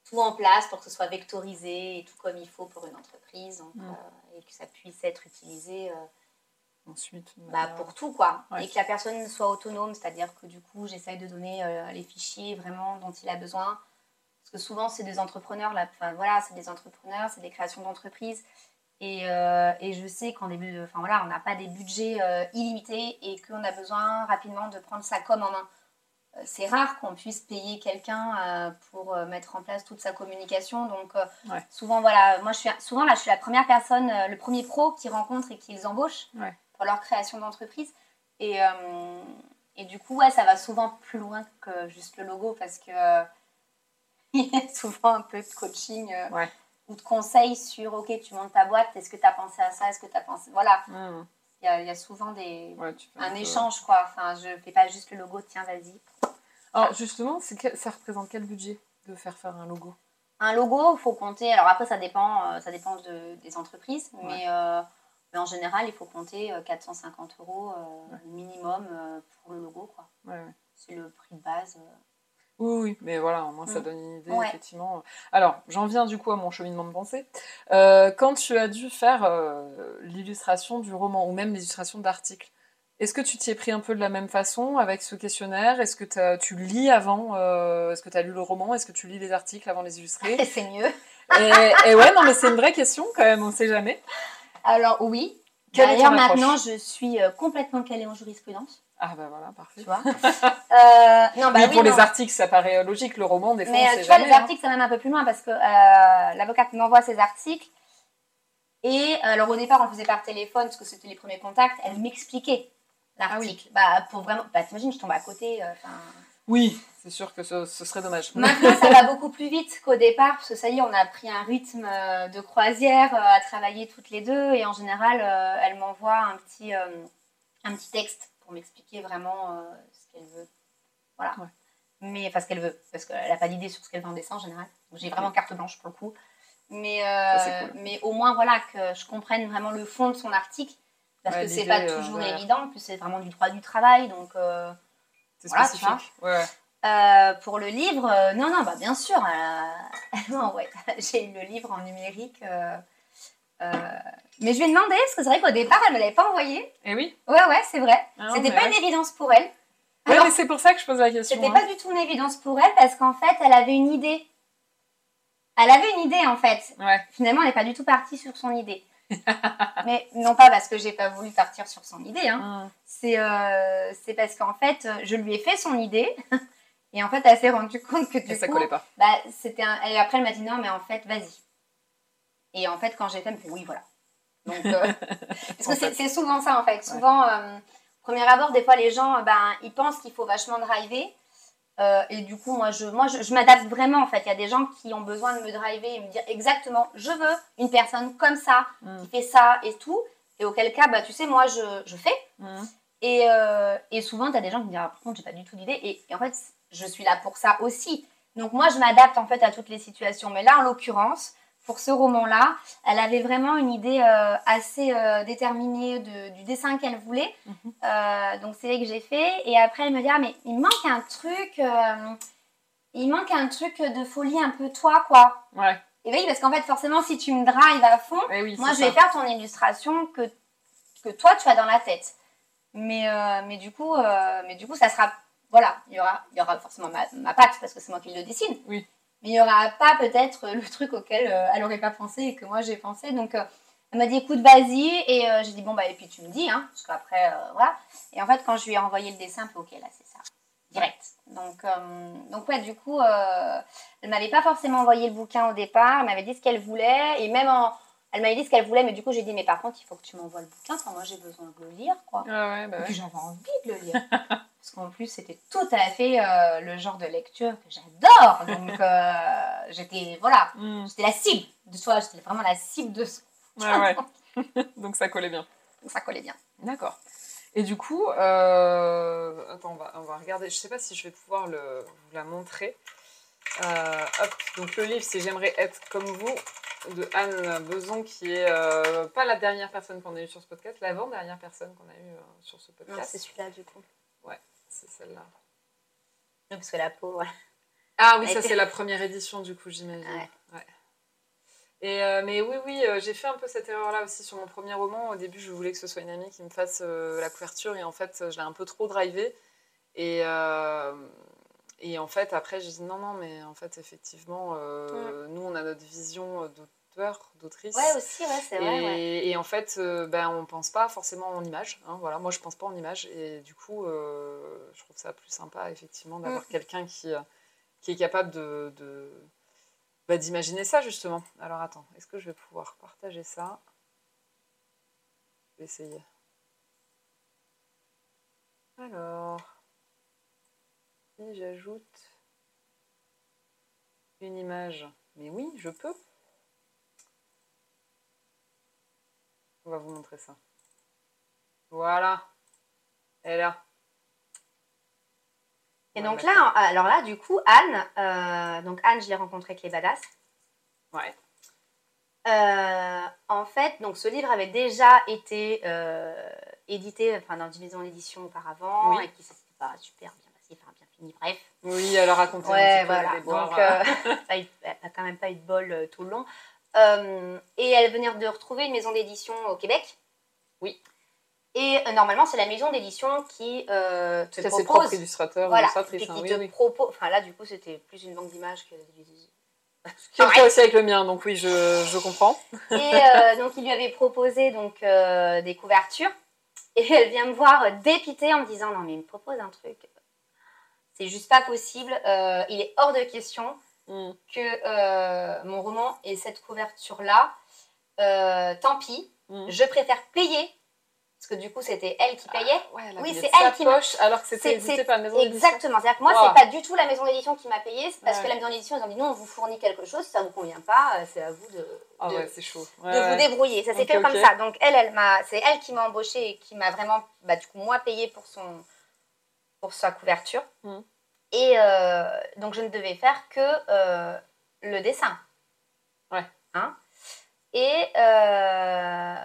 Speaker 2: tout en place pour que ce soit vectorisé et tout comme il faut pour une entreprise. donc,
Speaker 1: Mm.
Speaker 2: euh, et que ça puisse être utilisé euh,
Speaker 1: Ensuite,
Speaker 2: bah, pour tout, quoi.
Speaker 1: Ouais.
Speaker 2: Et que la personne soit autonome, c'est-à-dire que du coup, j'essaye de donner euh, les fichiers vraiment dont il a besoin. Parce que souvent, c'est des entrepreneurs, là, enfin voilà, c'est des entrepreneurs, c'est des créations d'entreprises. Et, euh, et je sais qu'en début de. Enfin voilà, on n'a pas des budgets euh, illimités et qu'on a besoin rapidement de prendre sa com en main. Euh, C'est rare qu'on puisse payer quelqu'un pour mettre en place toute sa communication. Donc,
Speaker 1: Ouais.
Speaker 2: souvent, voilà, moi, je suis, souvent, là, je suis la première personne, le premier pro qu'ils rencontrent et qu'ils embauchent
Speaker 1: Ouais.
Speaker 2: pour leur création d'entreprise. Et, et du coup, ouais, ça va souvent plus loin que juste le logo parce que il y a souvent un peu de coaching
Speaker 1: Ouais.
Speaker 2: Ou de conseils sur OK, tu montes ta boîte, est-ce que tu as pensé à ça Est-ce que tu as pensé. Voilà,
Speaker 1: Mm.
Speaker 2: il y a, il y a souvent des,
Speaker 1: Ouais,
Speaker 2: un
Speaker 1: peu-
Speaker 2: échange, quoi. Enfin, je fais pas juste le logo, tiens, vas-y.
Speaker 1: Alors justement, c'est que- ça représente quel budget de faire faire un logo?
Speaker 2: Un logo, il faut compter. Alors après, ça dépend, euh, ça dépend de- des entreprises,
Speaker 1: Ouais.
Speaker 2: mais, euh, mais en général, il faut compter euh, 450 euros euh,
Speaker 1: Ouais.
Speaker 2: minimum euh, pour le logo, quoi. C'est le prix de base.
Speaker 1: Oui, oui, mais voilà, au moins ça
Speaker 2: Mm.
Speaker 1: donne une idée,
Speaker 2: Ouais.
Speaker 1: effectivement. Alors, j'en viens du coup à mon cheminement de pensée. Euh, quand tu as dû faire euh, l'illustration du roman, ou même l'illustration d'articles, est-ce que tu t'y es pris un peu de la même façon avec ce questionnaire? Est-ce que tu lis avant euh, Est-ce que tu as lu le roman? Est-ce que tu lis les articles avant de les illustrer?
Speaker 2: C'est mieux.
Speaker 1: et, et ouais, non, mais c'est une vraie question quand même, on sait jamais.
Speaker 2: Alors oui. D'ailleurs, maintenant, je suis complètement calée en jurisprudence.
Speaker 1: Ah bah voilà, parfait.
Speaker 2: Tu vois. Euh, non, bah
Speaker 1: oui, pour
Speaker 2: non.
Speaker 1: les articles, ça paraît logique. Le roman, des fois,
Speaker 2: Mais
Speaker 1: on
Speaker 2: euh,
Speaker 1: sait
Speaker 2: tu vois, les
Speaker 1: hein.
Speaker 2: articles, ça même un peu plus loin parce que euh, l'avocate m'envoie ses articles. Et euh, alors au départ, on le faisait par téléphone parce que c'était les premiers contacts. Elle m'expliquait l'article. Bah, pour vraiment. Bah, t'imagines, je tombe à côté. euh, 'fin.
Speaker 1: Oui, c'est sûr que ce, ce serait dommage.
Speaker 2: Maintenant, ça va beaucoup plus vite qu'au départ parce que ça y est, on a pris un rythme de croisière à travailler toutes les deux. Et en général, elle m'envoie un petit, un petit texte pour m'expliquer vraiment euh, ce qu'elle veut. Voilà.
Speaker 1: Ouais.
Speaker 2: Mais enfin, ce qu'elle veut, parce qu'elle n'a pas d'idée sur ce qu'elle veut en dessin en général. Donc, j'ai vraiment carte blanche pour le coup. Mais, euh,
Speaker 1: Ça, c'est cool.
Speaker 2: mais au moins, voilà, que je comprenne vraiment le fond de son article. Parce
Speaker 1: Ouais,
Speaker 2: que c'est pas
Speaker 1: euh,
Speaker 2: toujours évident. En plus, c'est vraiment du droit du travail. Donc.
Speaker 1: C'est
Speaker 2: Voilà,
Speaker 1: spécifique. Ouais, ouais.
Speaker 2: euh, pour le livre, euh, non, non, bah bien sûr. euh, non, ouais, j'ai eu le livre en numérique. Euh, mais je lui ai demandé, parce que c'est vrai qu'au départ, elle ne me l'avait pas envoyé.
Speaker 1: Et oui.
Speaker 2: Ouais, ouais, c'est vrai.
Speaker 1: Ah
Speaker 2: C'était pas
Speaker 1: ouais.
Speaker 2: une évidence pour elle.
Speaker 1: Ouais,
Speaker 2: Alors,
Speaker 1: mais c'est pour ça que je pose la question.
Speaker 2: C'était
Speaker 1: hein.
Speaker 2: pas du tout une évidence pour elle, parce qu'en fait, elle avait une idée. Elle avait une idée, en fait.
Speaker 1: Ouais.
Speaker 2: Finalement, elle n'est pas du tout partie sur son idée. mais non pas parce que j'ai pas voulu partir sur son idée, hein. C'est euh, c'est parce qu'en fait, je lui ai fait son idée. Et en fait, elle s'est rendue compte que du
Speaker 1: Et ça
Speaker 2: coup,
Speaker 1: collait pas.
Speaker 2: bah, un... Et après, elle m'a dit non, mais en fait, vas-y. Et en fait, quand j'ai fait, oui, voilà. Donc, euh, parce que c'est souvent ça, en fait. Souvent, euh, premier abord, des fois, les gens, euh, ben, ils pensent qu'il faut vachement driver. Euh, et du coup, moi, je, moi, je, je m'adapte vraiment, en fait. Il y a des gens qui ont besoin de me driver et me dire exactement, je veux une personne comme ça,
Speaker 1: Hum,
Speaker 2: qui fait ça et tout. Et auquel cas, bah, tu sais, moi, je, je fais.
Speaker 1: hum.
Speaker 2: Et, et souvent, tu as des gens qui me disent, ah, par contre, j'ai pas du tout d'idée. Et, et en fait, je suis là pour ça aussi. Donc, moi, je m'adapte en fait à toutes les situations. Mais là, en l'occurrence, pour ce roman-là, elle avait vraiment une idée euh, assez euh, déterminée de- du dessin qu'elle voulait.
Speaker 1: Mhm.
Speaker 2: Euh, donc, c'est vrai que j'ai fait. Et après, elle me dit, ah, mais il manque un truc. il manque un truc de folie un peu toi, quoi.
Speaker 1: Ouais.
Speaker 2: Et oui, parce qu'en fait, forcément, si tu me drives à fond,
Speaker 1: oui,
Speaker 2: moi, je vais
Speaker 1: ça.
Speaker 2: faire ton illustration que, que toi, tu as dans la tête. Mais, mais, du, coup, mais du coup, ça sera. Voilà, il y aura, il y aura forcément ma, ma patte parce que c'est moi qui le dessine.
Speaker 1: Oui.
Speaker 2: Mais il n'y aura pas peut-être le truc auquel euh, elle n'aurait pas pensé et que moi j'ai pensé. Donc, euh, elle m'a dit écoute, vas-y. Et euh, j'ai dit bon, bah, et puis tu me dis, hein, parce qu'après, euh, voilà. Et en fait, quand je lui ai envoyé le dessin, fait ok, là, c'est ça. Direct. Donc, euh, donc ouais, du coup, euh, elle m'avait pas forcément envoyé le bouquin au départ. Elle m'avait dit ce qu'elle voulait. Et même en. Elle m'avait dit ce qu'elle voulait, mais du coup, j'ai dit, mais par contre, il faut que tu m'envoies le bouquin, parce que moi, j'ai besoin de le lire, quoi.
Speaker 1: Ouais, bah
Speaker 2: Et
Speaker 1: ouais.
Speaker 2: puis j'avais envie de le lire. Parce qu'en plus, c'était tout à fait euh, le genre de lecture que j'adore. Donc, euh, j'étais, voilà,
Speaker 1: Hum.
Speaker 2: j'étais la cible de soi. J'étais vraiment la cible de soi.
Speaker 1: Ouais, ouais. Donc ça collait bien.
Speaker 2: Donc, ça collait bien.
Speaker 1: D'accord. Et du coup, euh, attends, on va, on va regarder. Je sais pas si je vais pouvoir le, vous la montrer. Euh, hop, donc le livre, c'est J'aimerais être comme vous de Anne Beson, qui est euh, pas la dernière personne qu'on a eue sur ce podcast, l'avant-dernière personne qu'on a eue euh, sur ce
Speaker 2: Non,
Speaker 1: podcast.
Speaker 2: c'est celui-là, du coup.
Speaker 1: Ouais, c'est celle-là.
Speaker 2: Parce que la peau, voilà.
Speaker 1: Ah oui,
Speaker 2: Elle
Speaker 1: ça
Speaker 2: était-
Speaker 1: c'est la première édition du coup, j'imagine.
Speaker 2: Ouais.
Speaker 1: Ouais. Et euh, mais oui, oui, j'ai fait un peu cette erreur-là aussi sur mon premier roman. Au début, je voulais que ce soit une amie qui me fasse la couverture et en fait, je l'ai un peu trop drivé. Et, et en fait, après, j'ai dit non, non, mais en fait, effectivement, euh, nous, on a notre vision euh, d'auteur, d'autrice.
Speaker 2: Ouais, aussi, ouais, c'est
Speaker 1: Et,
Speaker 2: vrai. Ouais.
Speaker 1: et en fait, euh, ben, on pense pas forcément en image. hein, voilà, moi, je pense pas en image. Et du coup, euh, je trouve ça plus sympa, effectivement, d'avoir
Speaker 2: Mm.
Speaker 1: quelqu'un qui, qui est capable de, de- bah, d'imaginer ça, justement. Alors, attends, est-ce que je vais pouvoir partager ça? Je vais essayer. Alors, si j'ajoute une image, mais oui, je peux. On va vous montrer ça. Voilà. Elle est là.
Speaker 2: Et donc là, alors là, du coup, Anne, euh, donc Anne, je l'ai rencontrée avec les badass.
Speaker 1: Ouais.
Speaker 2: Euh, en fait, donc ce livre avait déjà été euh, édité, enfin dans une maison d'édition auparavant,
Speaker 1: Oui.
Speaker 2: et qui s'était pas super bien passé, enfin fini, bref.
Speaker 1: Oui, elle a raconté
Speaker 2: Ouais,
Speaker 1: un petit peu
Speaker 2: voilà.
Speaker 1: les déboires.
Speaker 2: Donc, euh, ça a eu- elle n'a quand même pas eu de bol euh, tout le long. Euh, et elle venait de retrouver une maison d'édition au Québec.
Speaker 1: Oui.
Speaker 2: Et euh, normalement, c'est la maison d'édition qui euh, te
Speaker 1: C'est ses propres
Speaker 2: propose.
Speaker 1: illustrateurs,
Speaker 2: Voilà.
Speaker 1: illustratrices.
Speaker 2: Et
Speaker 1: hein,
Speaker 2: qui
Speaker 1: oui,
Speaker 2: te
Speaker 1: oui.
Speaker 2: propose. Enfin, là, du coup, c'était plus une banque d'images que.
Speaker 1: Qui est aussi avec le mien, donc oui, je, je comprends.
Speaker 2: Et euh, donc, il lui avait proposé donc, euh, des couvertures. Et elle vient me voir euh, dépitée en me disant Non, mais il me propose un truc. C'est juste pas possible. Euh, il est hors de question
Speaker 1: Mm.
Speaker 2: que euh, mon roman ait cette couverture-là. Euh, tant pis.
Speaker 1: Mm.
Speaker 2: Je préfère payer. Parce que du coup, c'était elle qui payait.
Speaker 1: Ah, ouais, elle a
Speaker 2: Oui, c'est elle qui m'a-
Speaker 1: poche, alors que c'était édité par la maison d'édition.
Speaker 2: Exactement. C'est-à-dire que moi,
Speaker 1: Wow.
Speaker 2: c'est pas du tout la maison d'édition qui m'a payé. Parce
Speaker 1: Ouais.
Speaker 2: que la maison d'édition, ils ont dit Non, on vous fournit quelque chose. Si ça vous convient pas, c'est à vous de,
Speaker 1: Ah
Speaker 2: de-
Speaker 1: ouais, c'est chaud.
Speaker 2: De vous débrouiller. Ça s'est fait comme ça. Donc elle, elle m'a, c'est elle qui m'a embauchée et qui m'a vraiment, bah, du coup, moi payé pour son, pour sa couverture.
Speaker 1: Mhm.
Speaker 2: Et euh, donc je ne devais faire que euh, le dessin.
Speaker 1: Ouais.
Speaker 2: Hein et euh,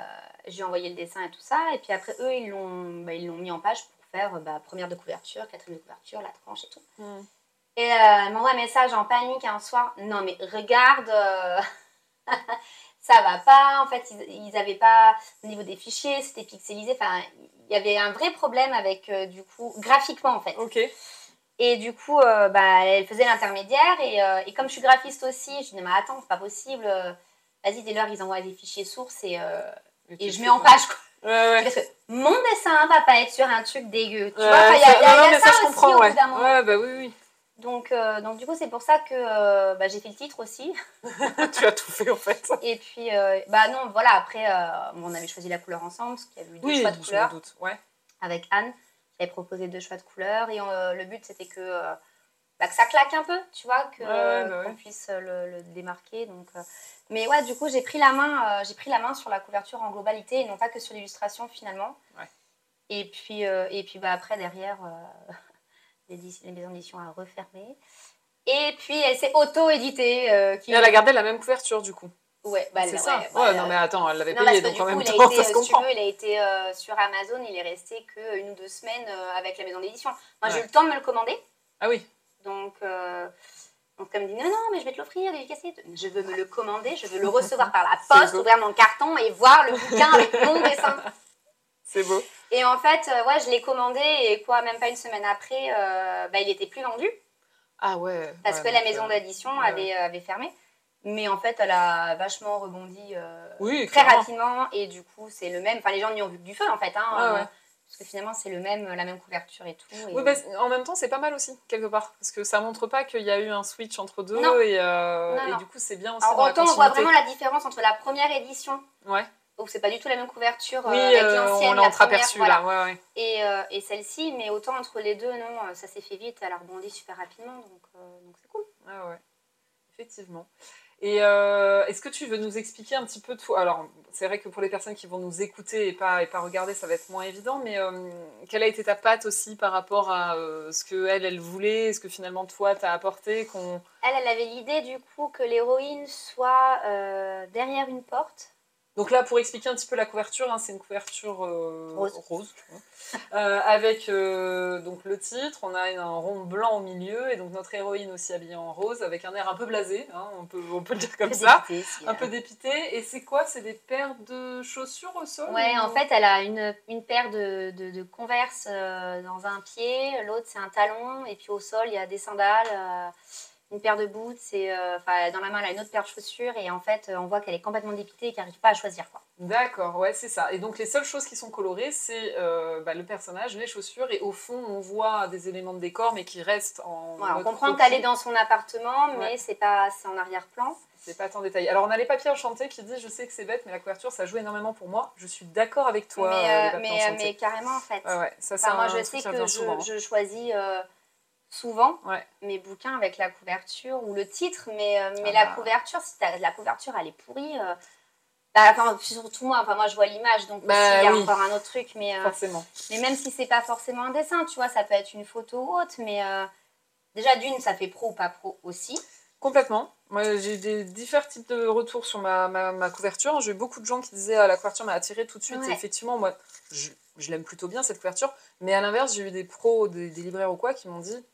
Speaker 2: j'ai envoyé le dessin et tout ça. Et puis après eux, ils l'ont, bah, mis en page pour faire bah, première de couverture, quatrième de couverture, la tranche et tout.
Speaker 1: Mm.
Speaker 2: Et elle m'envoie un message en panique un soir. Non, mais regarde, ça va pas. En fait, ils, ils avaient pas, au niveau des fichiers, c'était pixelisé. Enfin, il y avait un vrai problème avec, euh, du coup, graphiquement, en fait.
Speaker 1: Ok.
Speaker 2: Et du coup, euh, bah, elle faisait l'intermédiaire. Et, euh, et comme je suis graphiste aussi, je dis, mais attends, c'est pas possible. Vas-y, dès lors, ils envoient des fichiers sources et, euh, et je mets en page, quoi.
Speaker 1: Ouais, ouais.
Speaker 2: Parce que mon dessin va pas être sur un truc dégueu. Tu
Speaker 1: Ouais,
Speaker 2: vois, il y a, y a-
Speaker 1: non, non,
Speaker 2: il y a
Speaker 1: mais
Speaker 2: ça,
Speaker 1: ça, je
Speaker 2: aussi
Speaker 1: comprends,
Speaker 2: au
Speaker 1: ouais.
Speaker 2: bout d'un moment.
Speaker 1: Ouais, bah oui, oui.
Speaker 2: Donc, euh, donc du coup, c'est pour ça que euh, bah, j'ai fait le titre aussi.
Speaker 1: tu as tout fait, en fait.
Speaker 2: Et puis, euh, bah non, voilà, après, bon, on avait choisi la couleur ensemble, parce qu'il y avait eu deux
Speaker 1: Oui,
Speaker 2: choix de couleurs
Speaker 1: doute. Ouais.
Speaker 2: avec Anne. J'avais proposé deux choix de couleurs et le but, c'était que, bah, que ça claque un peu, tu vois,
Speaker 1: Ouais, bah
Speaker 2: qu'on
Speaker 1: ouais.
Speaker 2: puisse le, le démarquer. Donc, Mais ouais, du coup, j'ai pris, la main, j'ai pris la main sur la couverture en globalité et non pas que sur l'illustration finalement. Et puis, et puis bah, après, derrière, les, maisons d'édition a refermé. Et puis, elle s'est auto-éditée. euh, qui-
Speaker 1: Et elle a gardé la même couverture, du coup.
Speaker 2: Ouais, bah,
Speaker 1: c'est
Speaker 2: ouais,
Speaker 1: ça.
Speaker 2: bah,
Speaker 1: Ouais,
Speaker 2: euh,
Speaker 1: non, mais attends, elle l'avait payé, donc en même temps,
Speaker 2: été,
Speaker 1: ça se
Speaker 2: euh,
Speaker 1: comprend.
Speaker 2: veux, il a été euh, sur Amazon, il est resté que une ou deux semaines euh, avec la maison d'édition. Moi, j'ai eu le temps de me le commander.
Speaker 1: Ah oui.
Speaker 2: Donc, euh, donc elle me dit non, non, mais je vais te l'offrir, dédicacé. Je veux me le commander, je veux le recevoir par la poste, ouvrir mon carton et voir le bouquin avec mon dessin.
Speaker 1: C'est beau.
Speaker 2: Et en fait, euh, ouais, je l'ai commandé et quoi, même pas une semaine après, euh, bah, il était plus vendu
Speaker 1: Ah ouais.
Speaker 2: parce
Speaker 1: ouais,
Speaker 2: que la maison
Speaker 1: euh,
Speaker 2: d'édition
Speaker 1: ouais,
Speaker 2: avait, avait fermé. Mais en fait, elle a vachement rebondi euh,
Speaker 1: Oui,
Speaker 2: très
Speaker 1: clairement.
Speaker 2: rapidement et du coup, c'est le même. Enfin, les gens n'y ont vu que du feu en fait. Hein,
Speaker 1: ouais.
Speaker 2: Parce que finalement, c'est le même, la même couverture et tout. et-
Speaker 1: Oui, bah, en même temps, c'est pas mal aussi, quelque part. Parce que ça montre pas qu'il y a eu un switch entre deux.
Speaker 2: Non.
Speaker 1: Et, euh,
Speaker 2: Non,
Speaker 1: et
Speaker 2: non.
Speaker 1: du coup, c'est bien aussi.
Speaker 2: Alors,
Speaker 1: dans la
Speaker 2: autant on voit vraiment la différence entre la première édition,
Speaker 1: Ouais.
Speaker 2: Où c'est pas du tout la même couverture euh,
Speaker 1: Oui,
Speaker 2: avec
Speaker 1: euh,
Speaker 2: l'ancienne,
Speaker 1: on l'a entreaperçu là.
Speaker 2: voilà.
Speaker 1: Ouais, ouais.
Speaker 2: et, euh, et celle-ci, mais autant entre les deux, non, euh, ça s'est fait vite, elle a rebondi super rapidement, donc euh, donc c'est cool.
Speaker 1: Ah ouais, effectivement. Et euh, est-ce que tu veux nous expliquer un petit peu tout Alors, c'est vrai que pour les personnes qui vont nous écouter et pas, et pas regarder, ça va être moins évident, mais euh, quelle a été ta patte aussi par rapport à euh, ce que elle, elle voulait, ce que finalement toi t'as apporté qu'on...
Speaker 2: Elle, elle avait l'idée du coup que l'héroïne soit euh, derrière une porte
Speaker 1: Donc là, pour expliquer un petit peu la couverture, hein, c'est une couverture euh,
Speaker 2: Rose.
Speaker 1: rose, tu vois. Euh, avec euh, donc le titre, on a un rond blanc au milieu, et donc notre héroïne aussi habillée en rose, avec un air un peu blasé, hein, on, peut, on peut le dire comme ça,
Speaker 2: dépité, si,
Speaker 1: un peu dépité. Et c'est quoi? C'est des paires de chaussures au sol
Speaker 2: Ouais,
Speaker 1: ou-
Speaker 2: en fait, elle a une, une paire de, de, de Converse euh, dans un pied, l'autre c'est un talon, et puis au sol il y a des sandales, euh, une paire de boots, et euh, enfin, dans la main elle a une autre paire de chaussures, et en fait on voit qu'elle est complètement dépitée et qu'elle n'arrive pas à choisir. Quoi.
Speaker 1: D'accord, ouais, c'est ça. Et donc les seules choses qui sont colorées, c'est euh, bah, le personnage, les chaussures, et au fond, on voit des éléments de décor, mais qui restent en.
Speaker 2: Voilà, on comprend qu'elle est dans son appartement, mais
Speaker 1: Ouais.
Speaker 2: c'est pas c'est en arrière-plan.
Speaker 1: C'est pas tant détaillé. Alors on a les papiers enchantés qui dit Je sais que c'est bête, mais la couverture, ça joue énormément pour moi. Je suis d'accord avec toi.
Speaker 2: mais,
Speaker 1: euh,
Speaker 2: euh,
Speaker 1: les
Speaker 2: mais, euh, carrément en fait.
Speaker 1: Ouais, ouais, ça,
Speaker 2: Enfin, moi
Speaker 1: un
Speaker 2: je sais que
Speaker 1: revient
Speaker 2: je, choisis euh, souvent
Speaker 1: Ouais.
Speaker 2: mes bouquins avec la couverture ou le titre, mais, euh, mais
Speaker 1: Ah
Speaker 2: la
Speaker 1: bah.
Speaker 2: couverture, si la couverture elle est pourrie, euh, bah, enfin, surtout moi, enfin, moi je vois l'image, donc
Speaker 1: Bah,
Speaker 2: aussi, il y a
Speaker 1: oui.
Speaker 2: encore un autre truc, mais, euh, mais même si c'est pas forcément un dessin, tu vois, ça peut être une photo ou autre, mais déjà d'une, ça fait pro ou pas pro aussi.
Speaker 1: Complètement. Moi, j'ai eu des différents types de retours sur ma, ma, ma couverture. J'ai eu beaucoup de gens qui disaient ah, la couverture m'a attiré tout de suite.
Speaker 2: Ouais.
Speaker 1: Et effectivement, moi, je, je l'aime plutôt bien cette couverture. Mais à l'inverse, j'ai eu des pros, des, des libraires ou quoi qui m'ont dit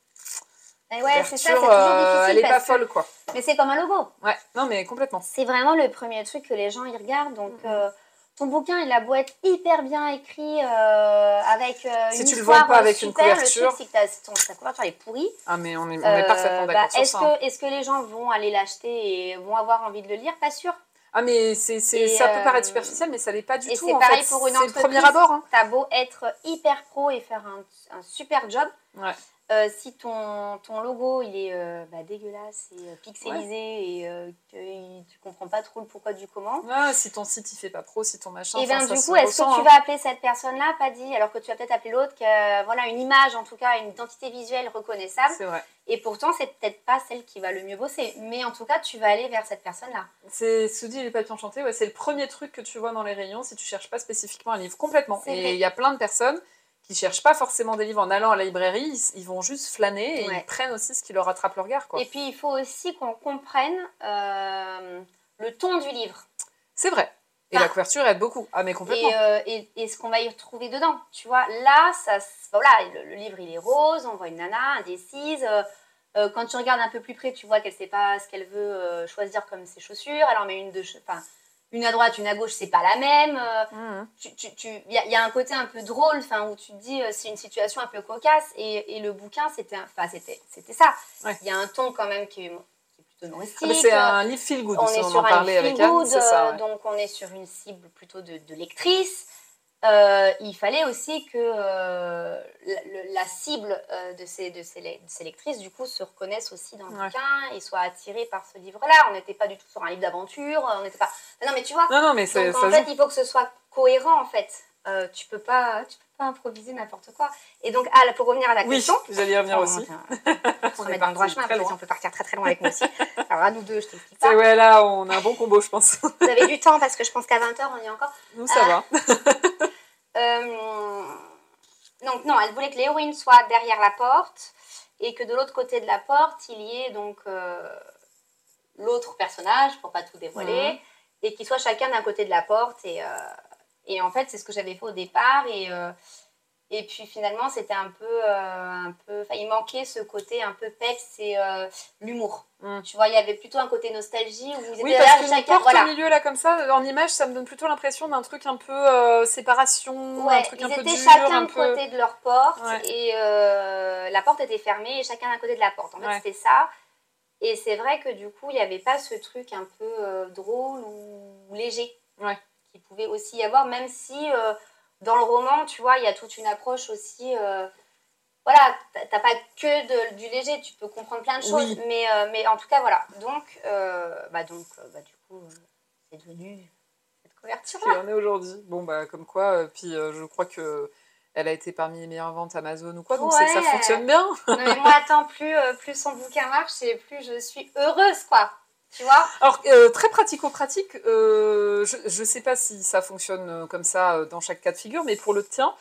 Speaker 2: Et ouais, c'est ça, c'est toujours
Speaker 1: euh,
Speaker 2: difficile.
Speaker 1: elle est pas folle, quoi.
Speaker 2: Mais c'est comme un logo.
Speaker 1: Ouais, non, mais complètement.
Speaker 2: C'est vraiment le premier truc que les gens y regardent. Donc,
Speaker 1: Mhm.
Speaker 2: euh, ton bouquin, il a beau être hyper bien écrit, euh, avec euh,
Speaker 1: Si
Speaker 2: une
Speaker 1: tu le vends pas
Speaker 2: euh,
Speaker 1: avec une
Speaker 2: super,
Speaker 1: couverture-
Speaker 2: Le truc, c'est que ta, ton- ta couverture, elle est pourrie.
Speaker 1: Ah, mais on est, on
Speaker 2: Euh,
Speaker 1: est parfaitement
Speaker 2: bah,
Speaker 1: d'accord sur
Speaker 2: est-ce
Speaker 1: hein.
Speaker 2: que, est-ce que les gens vont aller l'acheter et vont avoir envie de le lire? Pas sûr.
Speaker 1: Ah, mais c'est, ça peut
Speaker 2: euh,
Speaker 1: paraître superficiel, mais ça l'est pas du
Speaker 2: et
Speaker 1: tout.
Speaker 2: c'est pareil
Speaker 1: fait.
Speaker 2: pour une
Speaker 1: C'est le
Speaker 2: entreprise.
Speaker 1: premier abord. hein.
Speaker 2: T'as beau être hyper pro et faire un, un super job.
Speaker 1: Ouais.
Speaker 2: Euh, si ton, ton logo il est euh, bah, dégueulasse et euh, pixelisé et que il- tu comprends pas trop le pourquoi du comment,
Speaker 1: Ah, si ton site il fait pas pro, si ton machin.
Speaker 2: Et
Speaker 1: enfin,
Speaker 2: bien du coup, est-ce que tu
Speaker 1: hein.
Speaker 2: vas appeler cette personne-là, pas dit, alors que tu vas peut-être appeler l'autre, que voilà une image en tout cas, une identité visuelle reconnaissable,
Speaker 1: C'est vrai.
Speaker 2: et pourtant c'est peut-être pas celle qui va le mieux bosser, mais en tout cas tu vas aller vers cette personne-là.
Speaker 1: C'est dit les papiers enchantés, ouais, c'est le premier truc que tu vois dans les rayons si tu cherches pas spécifiquement un livre complètement. Et il y a plein de personnes qui cherchent pas forcément des livres en allant à la librairie, ils, ils vont juste flâner et
Speaker 2: Ouais.
Speaker 1: ils prennent aussi ce qui leur attrape le regard. Quoi.
Speaker 2: Et puis il faut aussi qu'on comprenne euh, le ton du livre
Speaker 1: C'est vrai. Et
Speaker 2: Ah.
Speaker 1: la couverture aide beaucoup. Ah mais complètement.
Speaker 2: et, euh, et, et ce qu'on va y retrouver dedans. Tu vois, là, ça, voilà, le, le livre il est rose, on voit une nana indécise. euh, euh, quand tu regardes un peu plus près, tu vois qu'elle sait pas ce qu'elle veut choisir comme ses chaussures. Elle en met une de, enfin, une à droite, une à gauche, c'est pas la même. euh,
Speaker 1: Mhm.
Speaker 2: tu, tu, y, a- il y a un côté un peu drôle, enfin, où tu te dis euh, c'est une situation un peu cocasse. Et, et le bouquin, c'était, enfin, c'était, c'était ça. Il
Speaker 1: Ouais.
Speaker 2: y a un ton quand même qui est, qui est plutôt humoristique.
Speaker 1: Ah, c'est un livre feel good,
Speaker 2: on
Speaker 1: si
Speaker 2: est
Speaker 1: on
Speaker 2: sur
Speaker 1: en
Speaker 2: un feel good,
Speaker 1: ça.
Speaker 2: euh,
Speaker 1: ouais.
Speaker 2: donc on est sur une cible plutôt de, de lectrice. Euh, il fallait aussi que euh, la, le- la cible euh, de, ces, de, ces, de ces lectrices, du coup, se reconnaissent aussi dans le
Speaker 1: Ouais.
Speaker 2: bouquin et soient attirées par ce livre-là. On n'était pas du tout sur un livre d'aventure, on n'était pas... Non, mais tu vois,
Speaker 1: Non, non, mais c'est-
Speaker 2: donc en fait,
Speaker 1: joue.
Speaker 2: il faut que ce soit cohérent, en fait. Tu peux pas, tu peux pas improviser n'importe quoi. Et donc, ah, là, pour revenir à la
Speaker 1: Oui,
Speaker 2: question,
Speaker 1: j'allais y revenir
Speaker 2: on,
Speaker 1: aussi.
Speaker 2: on, on
Speaker 1: est
Speaker 2: dans le droit chemin, parce on peut partir très très loin avec nous aussi. Alors à nous deux, je te l'explique pas.
Speaker 1: Ouais, là, on a un bon combo, je pense.
Speaker 2: Vous avez du temps parce que je pense qu'à 20h, on y est encore.
Speaker 1: Nous, ça va.
Speaker 2: Euh, Donc, non, elle voulait que l'héroïne soit derrière la porte et que de l'autre côté de la porte, il y ait donc euh, l'autre personnage, pour pas tout dévoiler,
Speaker 1: Mhm.
Speaker 2: et qu'ils soient chacun d'un côté de la porte. Et, euh, et en fait, c'est ce que j'avais fait au départ. Et, et puis finalement, c'était un peu. euh, un peu il manquait ce côté un peu peps et euh, l'humour.
Speaker 1: Mhm.
Speaker 2: Tu vois, il y avait plutôt un côté nostalgie où ils
Speaker 1: Oui,
Speaker 2: étaient
Speaker 1: parce
Speaker 2: là, chacun.
Speaker 1: porte
Speaker 2: Voilà.
Speaker 1: au milieu, là, comme ça, en image, ça me donne plutôt l'impression d'un truc un peu euh, séparation, un
Speaker 2: Ouais,
Speaker 1: truc
Speaker 2: ils
Speaker 1: un peu
Speaker 2: étaient
Speaker 1: dur,
Speaker 2: chacun
Speaker 1: un
Speaker 2: de
Speaker 1: peu...
Speaker 2: côté de leur porte
Speaker 1: Ouais.
Speaker 2: et euh, la porte était fermée et chacun d'un côté de la porte. En fait,
Speaker 1: Ouais.
Speaker 2: c'était ça. Et c'est vrai que du coup, il n'y avait pas ce truc un peu euh, drôle ou léger
Speaker 1: Ouais.
Speaker 2: qui pouvait aussi y avoir, même si euh, dans le roman, tu vois, il y a toute une approche aussi. euh, voilà, t'as- pas que de- du léger, tu peux comprendre plein de choses,
Speaker 1: Oui.
Speaker 2: mais, euh, mais en tout cas, voilà. Donc, euh, bah, donc euh, bah, du coup, c'est devenu cette couverture
Speaker 1: qui en est aujourd'hui. Bon, bah, comme quoi, puis je crois que elle a été parmi les meilleures ventes Amazon ou quoi, donc c'est que ça fonctionne bien.
Speaker 2: Non, mais moi, attends, plus, plus son bouquin marche et plus je suis heureuse, quoi. Tu vois?
Speaker 1: Alors, euh, très pratico-pratique, euh, je ne sais pas si ça fonctionne euh, comme ça euh, dans chaque cas de figure, mais pour le tien,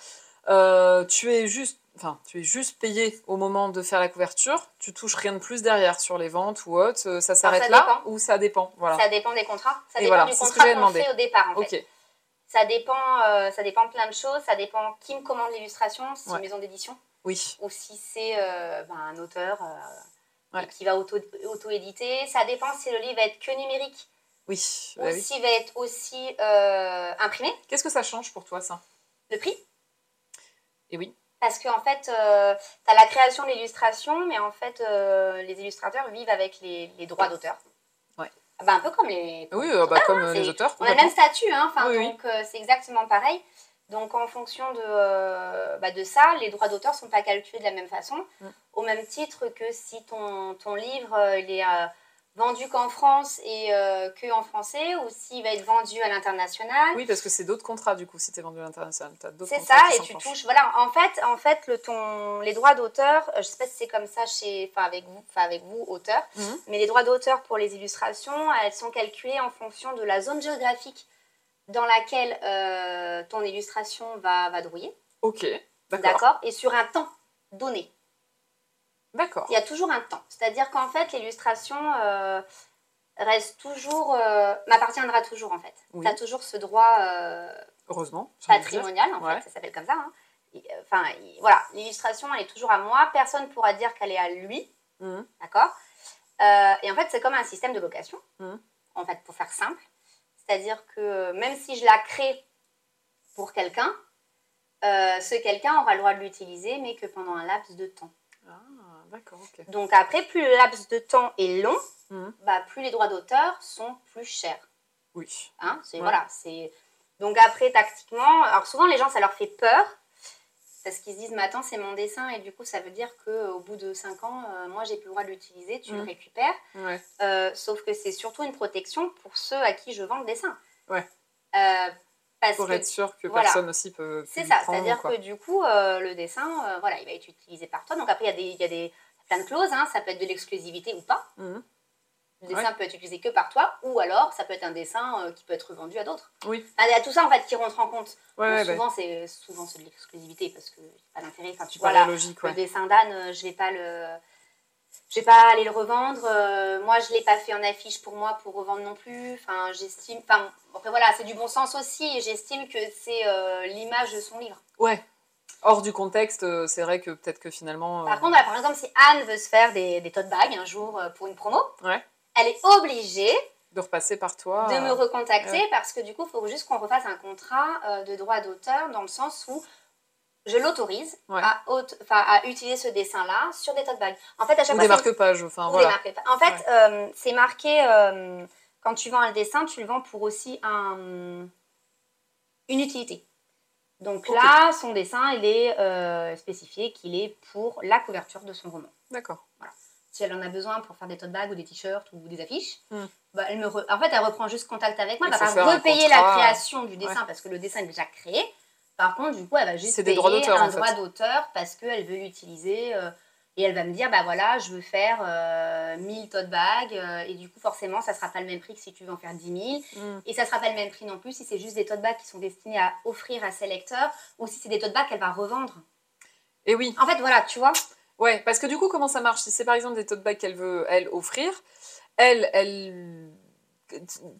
Speaker 1: euh, tu es juste enfin, tu es juste payé au moment de faire la couverture, tu touches rien de plus derrière sur les ventes ou autre, ça s'arrête là
Speaker 2: dépend.
Speaker 1: ou ça dépend Voilà.
Speaker 2: Ça dépend des contrats. Ça
Speaker 1: Et
Speaker 2: dépend
Speaker 1: voilà,
Speaker 2: du contrat qu'on fait au départ, en fait.
Speaker 1: Ok,
Speaker 2: Ça dépend, ça dépend plein de choses. Ça dépend qui me commande l'illustration, si c'est
Speaker 1: Ouais.
Speaker 2: une maison d'édition
Speaker 1: oui,
Speaker 2: ou si c'est ben, un auteur
Speaker 1: Ouais.
Speaker 2: qui va auto- auto-éditer. ça dépend si le livre va être que numérique
Speaker 1: oui,
Speaker 2: ou
Speaker 1: bah oui.
Speaker 2: s'il va être aussi euh, imprimé.
Speaker 1: Qu'est-ce que ça change pour toi ça?
Speaker 2: Le prix?
Speaker 1: Et oui,
Speaker 2: Parce qu'en fait, tu as la création de l'illustration, mais en fait, euh, les illustrateurs vivent avec les, les droits d'auteur.
Speaker 1: Ouais.
Speaker 2: Ah ben, un peu comme les.
Speaker 1: oui, euh, bah, comme euh, les auteurs.
Speaker 2: On a le même statut, hein,
Speaker 1: Oui,
Speaker 2: donc euh, c'est exactement pareil. Donc en fonction de, euh, bah, de ça, les droits d'auteur ne sont pas calculés de la même façon,
Speaker 1: Mm.
Speaker 2: au même titre que si ton, ton livre euh, il est euh, vendu qu'en France et que en français, ou s'il va être vendu à l'international.
Speaker 1: Oui, parce que c'est d'autres contrats du coup si tu es vendu à l'international.
Speaker 2: C'est ça, et tu touches. Voilà, en fait, en fait le, ton, les droits d'auteur, je sais pas si c'est comme ça chez, enfin, avec vous, enfin, avec vous, auteurs,
Speaker 1: Mhm.
Speaker 2: mais les droits d'auteur pour les illustrations, elles sont calculées en fonction de la zone géographique dans laquelle euh, ton illustration va, va drouiller.
Speaker 1: Ok, d'accord.
Speaker 2: D'accord Et sur un temps donné.
Speaker 1: D'accord.
Speaker 2: Il y a toujours un temps. C'est-à-dire qu'en fait, l'illustration euh, reste toujours. euh, m'appartiendra toujours, en fait.
Speaker 1: Oui.
Speaker 2: Tu as toujours ce droit.
Speaker 1: Heureusement.
Speaker 2: patrimonial, en
Speaker 1: Ouais.
Speaker 2: fait, ça s'appelle comme ça. hein. Enfin, il- voilà, l'illustration, elle est toujours à moi. Personne ne pourra dire qu'elle est à lui,
Speaker 1: Mhm.
Speaker 2: d'accord Et en fait, c'est comme un système de location,
Speaker 1: Mhm.
Speaker 2: en fait, pour faire simple. C'est-à-dire que euh, même si je la crée pour quelqu'un, euh, ce quelqu'un aura le droit de l'utiliser, mais que pendant un laps de temps.
Speaker 1: Ah, d'accord.
Speaker 2: Donc après, plus le laps de temps est long,
Speaker 1: Mhm.
Speaker 2: bah, plus les droits d'auteur sont plus chers.
Speaker 1: Oui.
Speaker 2: Hein, c'est
Speaker 1: Ouais.
Speaker 2: voilà, c'est donc après tactiquement, alors souvent les gens ça leur fait peur parce qu'ils se disent mais attends c'est mon dessin et du coup ça veut dire que euh, au bout de 5 ans euh, moi j'ai plus le droit de l'utiliser, tu le
Speaker 1: Mhm.
Speaker 2: récupères.
Speaker 1: Ouais.
Speaker 2: Euh, sauf que c'est surtout une protection pour ceux à qui je vends le dessin.
Speaker 1: Ouais.
Speaker 2: Euh, parce
Speaker 1: Pour
Speaker 2: que
Speaker 1: être sûr que
Speaker 2: voilà.
Speaker 1: personne aussi peut.
Speaker 2: c'est ça, c'est-à-dire que du coup le dessin voilà il va être utilisé par toi. Donc après il y a des il y a des plein de clauses, hein, ça peut être de l'exclusivité ou pas.
Speaker 1: Mhm.
Speaker 2: Le dessin peut être utilisé que par toi, ou alors ça peut être un dessin euh, qui peut être revendu à d'autres.
Speaker 1: Oui.
Speaker 2: Enfin, il y a tout ça en fait qui rentre en compte.
Speaker 1: Ouais, ouais, bah,
Speaker 2: souvent, c'est souvent c'est de l'exclusivité parce que pas d'intérêt. Enfin, tu vois là,
Speaker 1: logique,
Speaker 2: le dessin d'Anne, euh, je vais pas le, je vais pas aller le revendre. euh, moi, je l'ai pas fait en affiche pour moi pour revendre non plus. Enfin, j'estime. Enfin, après voilà, c'est du bon sens aussi. Et j'estime que c'est euh, l'image de son livre.
Speaker 1: Ouais. Hors du contexte, c'est vrai que peut-être que finalement.
Speaker 2: Par contre, voilà, par exemple, si Anne veut se faire des, des tote bags un jour pour une promo,
Speaker 1: Ouais.
Speaker 2: Elle est obligée
Speaker 1: de repasser par toi.
Speaker 2: de me
Speaker 1: euh,
Speaker 2: recontacter
Speaker 1: ouais.
Speaker 2: parce que du coup, il faut juste qu'on refasse un contrat euh, de droit d'auteur dans le sens où je l'autorise
Speaker 1: Ouais.
Speaker 2: à, utiliser ce dessin-là sur des tote bags. En fait, à chaque
Speaker 1: Ou
Speaker 2: fois,
Speaker 1: des marque-pages, enfin voilà.
Speaker 2: marque-pages. En fait, euh, c'est marqué euh, quand tu vends un dessin, tu le vends pour aussi un, une utilité. Donc là, son dessin, il est spécifié qu'il est pour la couverture de son roman
Speaker 1: D'accord.
Speaker 2: Si elle en a besoin pour faire des tote bags ou des t-shirts ou des affiches,
Speaker 1: Hmm.
Speaker 2: bah, elle me re- en fait, elle reprend juste contact avec moi. Elle va pas repayer la création du dessin parce que le dessin est déjà créé. Par contre, du coup, elle va juste
Speaker 1: des
Speaker 2: payer
Speaker 1: droits
Speaker 2: un droit d'auteur parce qu'elle veut l'utiliser. euh, et elle va me dire, bah voilà, je veux faire euh, 1000 tote bags. euh, et du coup, forcément, ça sera pas le même prix que si tu veux en faire 10 000.
Speaker 1: Mm.
Speaker 2: Et ça sera pas le même prix non plus si c'est juste des tote bags qui sont destinés à offrir à ses lecteurs ou si c'est des tote bags qu'elle va revendre.
Speaker 1: Et oui.
Speaker 2: En fait, voilà, tu vois.
Speaker 1: Ouais, parce que du coup, comment ça marche? Si c'est par exemple des tote bags qu'elle veut, elle, offrir, elle, elle.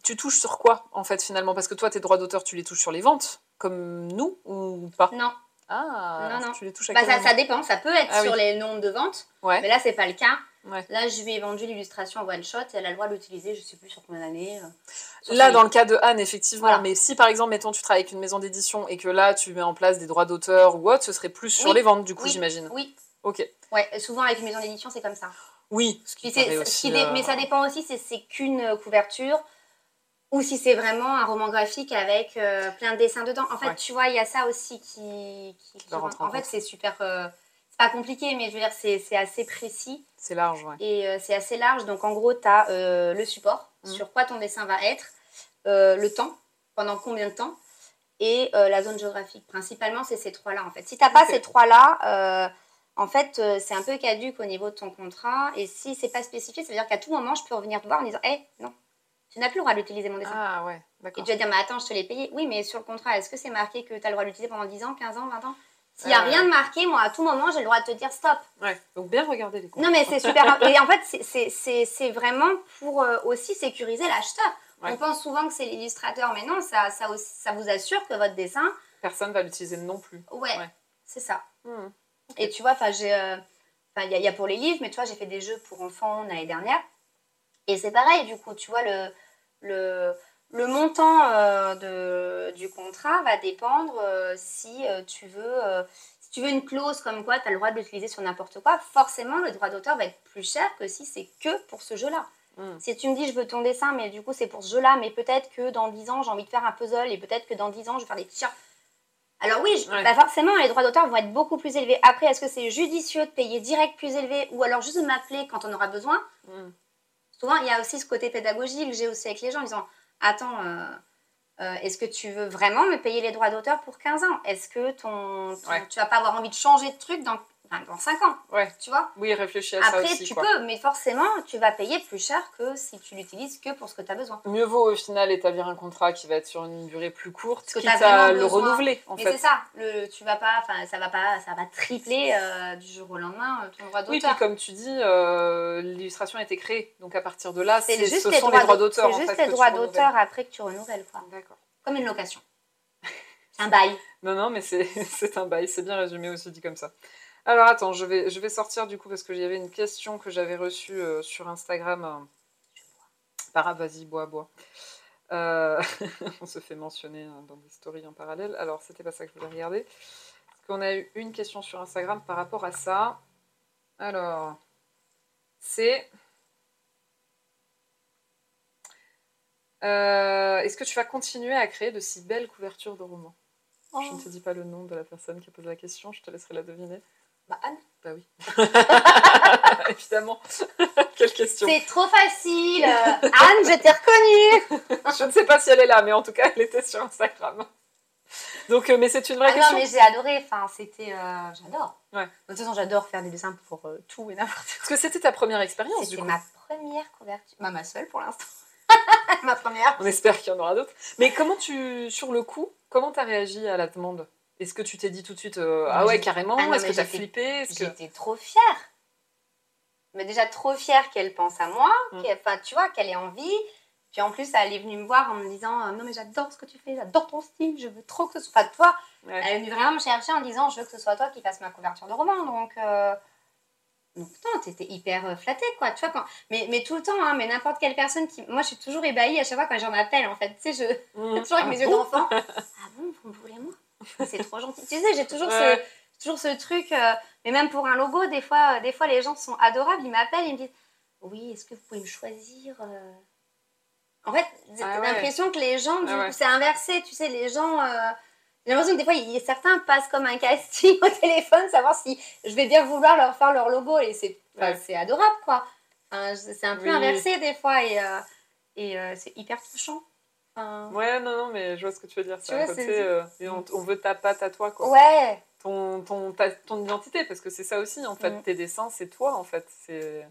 Speaker 1: Tu touches sur quoi, en fait, finalement? Parce que toi, tes droits d'auteur, tu les touches sur les ventes, comme nous, ou pas?
Speaker 2: Non,
Speaker 1: Ah,
Speaker 2: Non, non.
Speaker 1: tu les touches à
Speaker 2: bah,
Speaker 1: quel
Speaker 2: ça, ça dépend. Ça peut être
Speaker 1: Ah
Speaker 2: sur
Speaker 1: oui.
Speaker 2: les nombres de ventes.
Speaker 1: Ouais.
Speaker 2: Mais là, c'est pas le cas.
Speaker 1: Ouais.
Speaker 2: Là, je lui ai vendu l'illustration en one shot et elle a le droit de l'utiliser, je sais plus sur combien d'années. euh,
Speaker 1: Là, dans le cas de Anne, effectivement,
Speaker 2: Voilà.
Speaker 1: mais si par exemple, mettons, tu travailles avec une maison d'édition et que là, tu mets en place des droits d'auteur ou autre, ce serait plus sur
Speaker 2: Oui.
Speaker 1: les ventes, du coup,
Speaker 2: Oui.
Speaker 1: j'imagine.
Speaker 2: Oui,
Speaker 1: Ok.
Speaker 2: ouais, souvent avec une maison d'édition, c'est comme ça.
Speaker 1: Oui, ce qui
Speaker 2: qui
Speaker 1: euh,
Speaker 2: Mais ça dépend aussi si c'est qu'une couverture ou si c'est vraiment un roman graphique avec euh, plein de dessins dedans. En fait,
Speaker 1: Ouais.
Speaker 2: tu vois, il y a ça aussi qui. qui- qui
Speaker 1: doit
Speaker 2: rentre.
Speaker 1: rentrer en
Speaker 2: En fait, c'est super. euh, c'est pas compliqué, mais je veux dire, c'est assez précis.
Speaker 1: C'est large, ouais.
Speaker 2: Et euh, c'est assez large. Donc, en gros, tu as le support,
Speaker 1: Mhm.
Speaker 2: sur quoi ton dessin va être, le temps, pendant combien de temps, et la zone géographique. Principalement, c'est ces trois-là, en fait. Si tu n'as pas ces trois-là, en fait, euh, c'est un peu caduque au niveau de ton contrat. Et si c'est pas spécifié, ça veut dire qu'à tout moment, je peux revenir te voir en disant Hé, non, tu n'as plus le droit d'utiliser mon dessin.
Speaker 1: Ah ouais,
Speaker 2: Et
Speaker 1: d'accord.
Speaker 2: tu vas dire Mais attends, je te l'ai payé. Oui, mais sur le contrat, est-ce que c'est marqué que tu as le droit d'utiliser pendant 10 ans, 15 ans, 20 ans? S'il n'y a
Speaker 1: Ouais.
Speaker 2: rien de marqué, moi, à tout moment, j'ai le droit de te dire stop.
Speaker 1: Ouais, donc bien regarder les comptes.
Speaker 2: Non, mais c'est super. Et en fait, c'est- vraiment pour euh, aussi sécuriser l'acheteur.
Speaker 1: Ouais.
Speaker 2: On pense souvent que c'est l'illustrateur, mais non, ça, ça, ça vous assure que votre dessin,
Speaker 1: Personne va l'utiliser non plus.
Speaker 2: ouais,
Speaker 1: Ouais.
Speaker 2: c'est ça.
Speaker 1: Mhm.
Speaker 2: Et tu vois, enfin, j'ai, euh, il y, a- il y a pour les livres, mais tu vois, j'ai fait des jeux pour enfants l'année dernière. Et c'est pareil, du coup, tu vois, le, le, le montant euh, de, du contrat va dépendre euh, si euh, tu veux. si tu veux une clause comme quoi tu as le droit de l'utiliser sur n'importe quoi, forcément le droit d'auteur va être plus cher que si c'est que pour ce jeu-là.
Speaker 1: Mhm.
Speaker 2: Si tu me dis je veux ton dessin, mais du coup c'est pour ce jeu-là, mais peut-être que dans 10 ans j'ai envie de faire un puzzle et peut-être que dans 10 ans je vais faire des t-shirts. Alors oui, je-
Speaker 1: Ouais.
Speaker 2: bah forcément les droits d'auteur vont être beaucoup plus élevés. Après, est-ce que c'est judicieux de payer direct plus élevé ou alors juste de m'appeler quand on aura besoin?
Speaker 1: Mhm.
Speaker 2: Souvent, il y a aussi ce côté pédagogique que j'ai aussi avec les gens en disant Attends, euh, euh, est-ce que tu veux vraiment me payer les droits d'auteur pour 15 ans? Est-ce que ton, ton-
Speaker 1: Ouais.
Speaker 2: tu vas pas avoir envie de changer de truc dans, enfin, dans 5 ans
Speaker 1: Ouais.
Speaker 2: Tu vois
Speaker 1: Oui, réfléchis à ça
Speaker 2: Après,
Speaker 1: aussi.
Speaker 2: tu
Speaker 1: quoi.
Speaker 2: peux, mais forcément, tu vas payer plus cher que si tu l'utilises que pour ce que tu as besoin.
Speaker 1: Mieux vaut au final établir un contrat qui va être sur une durée plus courte,
Speaker 2: que
Speaker 1: quitte à le
Speaker 2: besoin.
Speaker 1: renouveler en
Speaker 2: mais c'est ça, le, tu vas pas, enfin, ça va pas, ça va tripler euh, du jour au lendemain euh, ton droit
Speaker 1: Oui,
Speaker 2: d'auteur.
Speaker 1: puis comme tu dis, euh, l'illustration a été créée. Donc à partir de là,
Speaker 2: c'est juste
Speaker 1: ce
Speaker 2: les
Speaker 1: sont
Speaker 2: droits
Speaker 1: les droits
Speaker 2: d'au-
Speaker 1: d'auteur.
Speaker 2: C'est juste
Speaker 1: fait,
Speaker 2: les
Speaker 1: tu
Speaker 2: droits d'auteur après que tu renouvelles, quoi.
Speaker 1: D'accord.
Speaker 2: Comme une location. Un bail.
Speaker 1: Non, non, mais c'est un bail, c'est bien résumé aussi dit comme ça. Alors attends, je vais, je vais sortir du coup parce que j'avais une question que j'avais reçue euh, sur Instagram. euh, par vas-y, bois, bois. Euh, on se fait mentionner euh, dans des stories en parallèle. Alors, c'était pas ça que je voulais regarder. Parce qu'on a eu une question sur Instagram par rapport à ça. Alors, c'est. Euh, Est-ce que tu vas continuer à créer de si belles couvertures de romans? Je ne te dis pas le nom de la personne qui a posé la question, je te laisserai la deviner.
Speaker 2: Bah, Anne.
Speaker 1: Bah oui. Évidemment. Quelle question.
Speaker 2: C'est trop facile. Anne, je t'ai reconnue.
Speaker 1: Je ne sais pas si elle est là, mais en tout cas, elle était sur Instagram. Donc, euh, mais c'est une vraie
Speaker 2: Ah non,
Speaker 1: question.
Speaker 2: mais j'ai adoré. Enfin, c'était. euh, j'adore.
Speaker 1: Ouais.
Speaker 2: De toute façon, j'adore faire des dessins pour euh, tout et n'importe quoi.
Speaker 1: Parce que c'était ta première expérience,
Speaker 2: C'était ma première couverture. Bah, ma seule pour l'instant. ma première.
Speaker 1: On espère qu'il y en aura d'autres. Mais comment tu, sur le coup, comment tu as réagi à la demande? Est-ce que tu t'es dit tout de suite, euh, ah ouais, carrément
Speaker 2: Ah
Speaker 1: Est-ce que tu as
Speaker 2: j'étais-
Speaker 1: flippé Est-ce que...
Speaker 2: J'étais trop fière. Mais déjà trop fière qu'elle pense à moi,
Speaker 1: Mm.
Speaker 2: qu'elle- enfin tu vois, qu'elle ait envie. Puis en plus, elle est venue me voir en me disant euh, Non, mais j'adore ce que tu fais, j'adore ton style, je veux trop que ce soit. Enfin, toi,
Speaker 1: Ouais.
Speaker 2: elle est venue vraiment me chercher en disant Je veux que ce soit toi qui fasse ma couverture de roman. Donc, euh... donc non, t'étais hyper euh, flattée, quoi. Tu vois, quand... mais, mais tout le temps, hein, mais n'importe quelle personne qui. Moi, je suis toujours ébahie à chaque fois quand j'en appelle, en fait. Tu sais, je.
Speaker 1: Mmh.
Speaker 2: toujours avec
Speaker 1: Ah
Speaker 2: mes yeux d'enfant. ah bon, vous me voulez moi? C'est trop gentil. Tu sais, j'ai toujours ce toujours ce truc, euh, mais même pour un logo, des fois, euh, des fois les gens sont adorables, ils m'appellent, ils me disent Oui, est-ce que vous pouvez me choisir euh? En fait, j'ai
Speaker 1: Ah ouais.
Speaker 2: l'impression que les gens, du
Speaker 1: Ah
Speaker 2: coup,
Speaker 1: ouais.
Speaker 2: c'est inversé, tu sais, les gens. euh, J'ai l'impression que des fois, il y a- certains passent comme un casting au téléphone, savoir si je vais bien vouloir leur faire leur logo, et c'est
Speaker 1: Ouais.
Speaker 2: c'est adorable, quoi. Enfin, c'est un peu
Speaker 1: Oui.
Speaker 2: inversé des fois, et, euh, et euh, c'est hyper touchant. Enfin,
Speaker 1: Ouais, non, non, mais je vois ce que tu veux dire.
Speaker 2: Tu
Speaker 1: un
Speaker 2: vois,
Speaker 1: côté, euh, et on, on veut ta patte à toi, quoi.
Speaker 2: ouais,
Speaker 1: Ton, ton, ta- ton identité, parce que c'est ça aussi, en fait.
Speaker 2: Mm.
Speaker 1: Tes dessins, c'est toi, en fait. C'est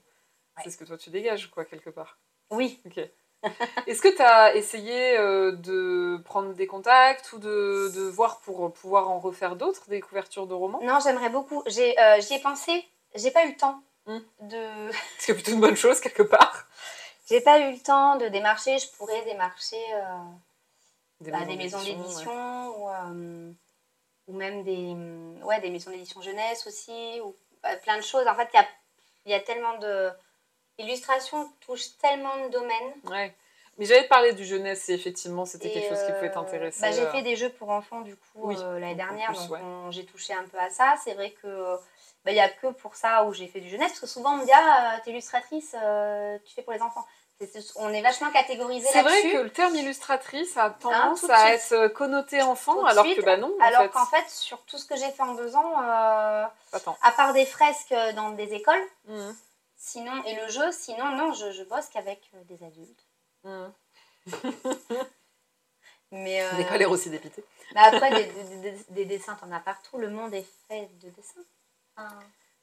Speaker 2: Ouais.
Speaker 1: ce que toi, tu dégages, quoi, quelque part.
Speaker 2: oui.
Speaker 1: Ok. Est-ce que tu as essayé euh, de prendre des contacts ou de, de voir pour pouvoir en refaire d'autres, des couvertures de romans?
Speaker 2: Non, j'aimerais beaucoup. Euh, j'y ai pensé. J'ai pas eu le temps
Speaker 1: Hmm.
Speaker 2: de.
Speaker 1: C'est plutôt une bonne chose, quelque part.
Speaker 2: J'ai pas eu le temps de démarcher. Je pourrais démarcher euh,
Speaker 1: Des,
Speaker 2: bah, des maisons
Speaker 1: ouais.
Speaker 2: d'édition ou, euh, ou même des, ouais, des maisons d'édition jeunesse aussi ou bah, plein de choses. En fait, il y a, y a tellement de. L'illustration touche tellement de domaines.
Speaker 1: Ouais. Mais j'allais te parler du jeunesse et effectivement, c'était quelque chose qui pouvait
Speaker 2: euh,
Speaker 1: t'intéresser.
Speaker 2: bah, j'ai fait des jeux pour enfants du coup
Speaker 1: Oui,
Speaker 2: euh, l'année dernière,
Speaker 1: plus,
Speaker 2: donc
Speaker 1: ouais.
Speaker 2: j'ai touché un peu à ça. C'est vrai que bah, il y a que pour ça où j'ai fait du jeunesse, parce que souvent on me dit ah t'es illustratrice, euh, tu fais pour les enfants. C'est- on est vachement catégorisé
Speaker 1: C'est vrai
Speaker 2: là-dessus.
Speaker 1: que le terme illustratrice a tendance
Speaker 2: tout de
Speaker 1: à
Speaker 2: suite.
Speaker 1: être connoté enfant, alors
Speaker 2: suite,
Speaker 1: que bah non, en
Speaker 2: Alors
Speaker 1: fait.
Speaker 2: qu'en fait sur tout ce que j'ai fait en deux ans, euh, à part des fresques dans des écoles,
Speaker 1: Mhm.
Speaker 2: sinon et le jeu, sinon non, je, je bosse qu'avec euh, des adultes.
Speaker 1: Mhm.
Speaker 2: Mais euh,
Speaker 1: N'est pas l'air aussi dépité.
Speaker 2: Mais après, des, des- des- des dessins, t'en as partout. Le monde est fait de dessins. Enfin,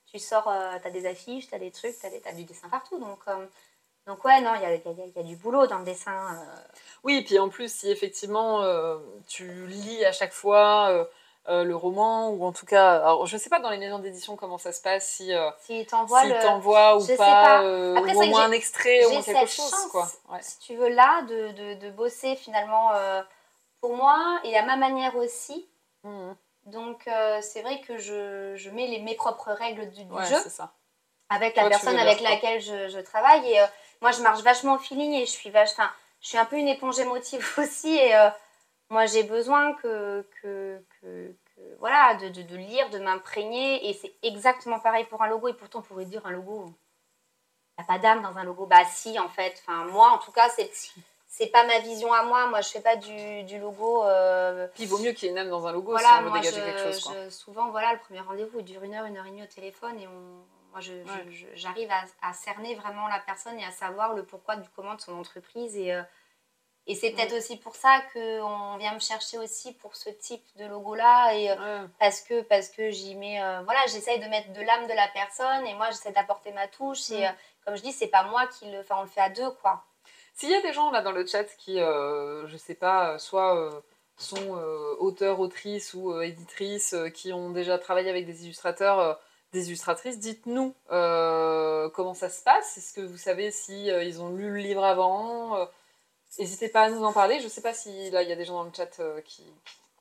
Speaker 2: tu sors, euh, t'as des affiches, t'as des trucs, des- t'as du dessin partout. Donc, euh, donc ouais, non, il y a, y a- y a du boulot dans le dessin. euh.
Speaker 1: Oui, puis en plus, si effectivement euh, tu lis à chaque fois le roman, ou en tout cas, alors, je sais pas dans les maisons d'édition comment ça se passe, si
Speaker 2: le.
Speaker 1: t'envoient ou
Speaker 2: Je
Speaker 1: pas,
Speaker 2: pas. Après,
Speaker 1: ou
Speaker 2: c'est
Speaker 1: au moins un extrait, moins quelque
Speaker 2: cette
Speaker 1: chose,
Speaker 2: chance,
Speaker 1: quoi. Ouais.
Speaker 2: si tu veux, là, de, de, de bosser finalement pour moi et à ma manière aussi.
Speaker 1: Mhm.
Speaker 2: Donc, euh, c'est vrai que je, je mets les, mes propres règles du, du
Speaker 1: Ouais,
Speaker 2: jeu
Speaker 1: ça.
Speaker 2: avec la
Speaker 1: Toi,
Speaker 2: personne avec laquelle je, je travaille. Et euh, moi, je marche vachement au feeling et je suis, vach... enfin, je suis un peu une éponge émotive aussi. Et euh, moi, j'ai besoin que, que, que, que- voilà, de, de, de lire, de m'imprégner. Et c'est exactement pareil pour un logo. Et pourtant, on pourrait dire un logo, il n'y a pas d'âme dans un logo. Bah si, en fait. Enfin, moi, en tout cas, c'est... C'est pas ma vision à moi. Moi, je fais pas du, du logo. euh,
Speaker 1: Puis il vaut mieux qu'il y ait une âme dans un logo
Speaker 2: voilà,
Speaker 1: si on veut
Speaker 2: moi,
Speaker 1: dégager
Speaker 2: je,
Speaker 1: quelque chose. Quoi.
Speaker 2: je- souvent, voilà, le premier rendez-vous il dure une heure, une heure et demie au téléphone et on, moi,
Speaker 1: Ouais.
Speaker 2: j'arrive à, à cerner vraiment la personne et à savoir le pourquoi du comment de son entreprise. Et, euh, et c'est peut-être aussi pour ça qu'on vient me chercher aussi pour ce type de logo-là. Et, euh,
Speaker 1: Ouais.
Speaker 2: parce que, parce que j'y mets, euh, voilà, j'essaye de mettre de l'âme de la personne et moi, j'essaie d'apporter ma touche. Et comme je dis, c'est pas moi qui le, enfin, on le fait à deux, quoi.
Speaker 1: S'il y a des gens là dans le chat qui, euh, je sais pas, euh, soit euh, sont euh, auteurs, autrices ou éditrices, qui ont déjà travaillé avec des illustrateurs, des illustratrices, dites-nous comment ça se passe. Est-ce que vous savez si ils ont lu le livre avant N'hésitez pas à nous en parler. Je sais pas si là il y a des gens dans le chat qui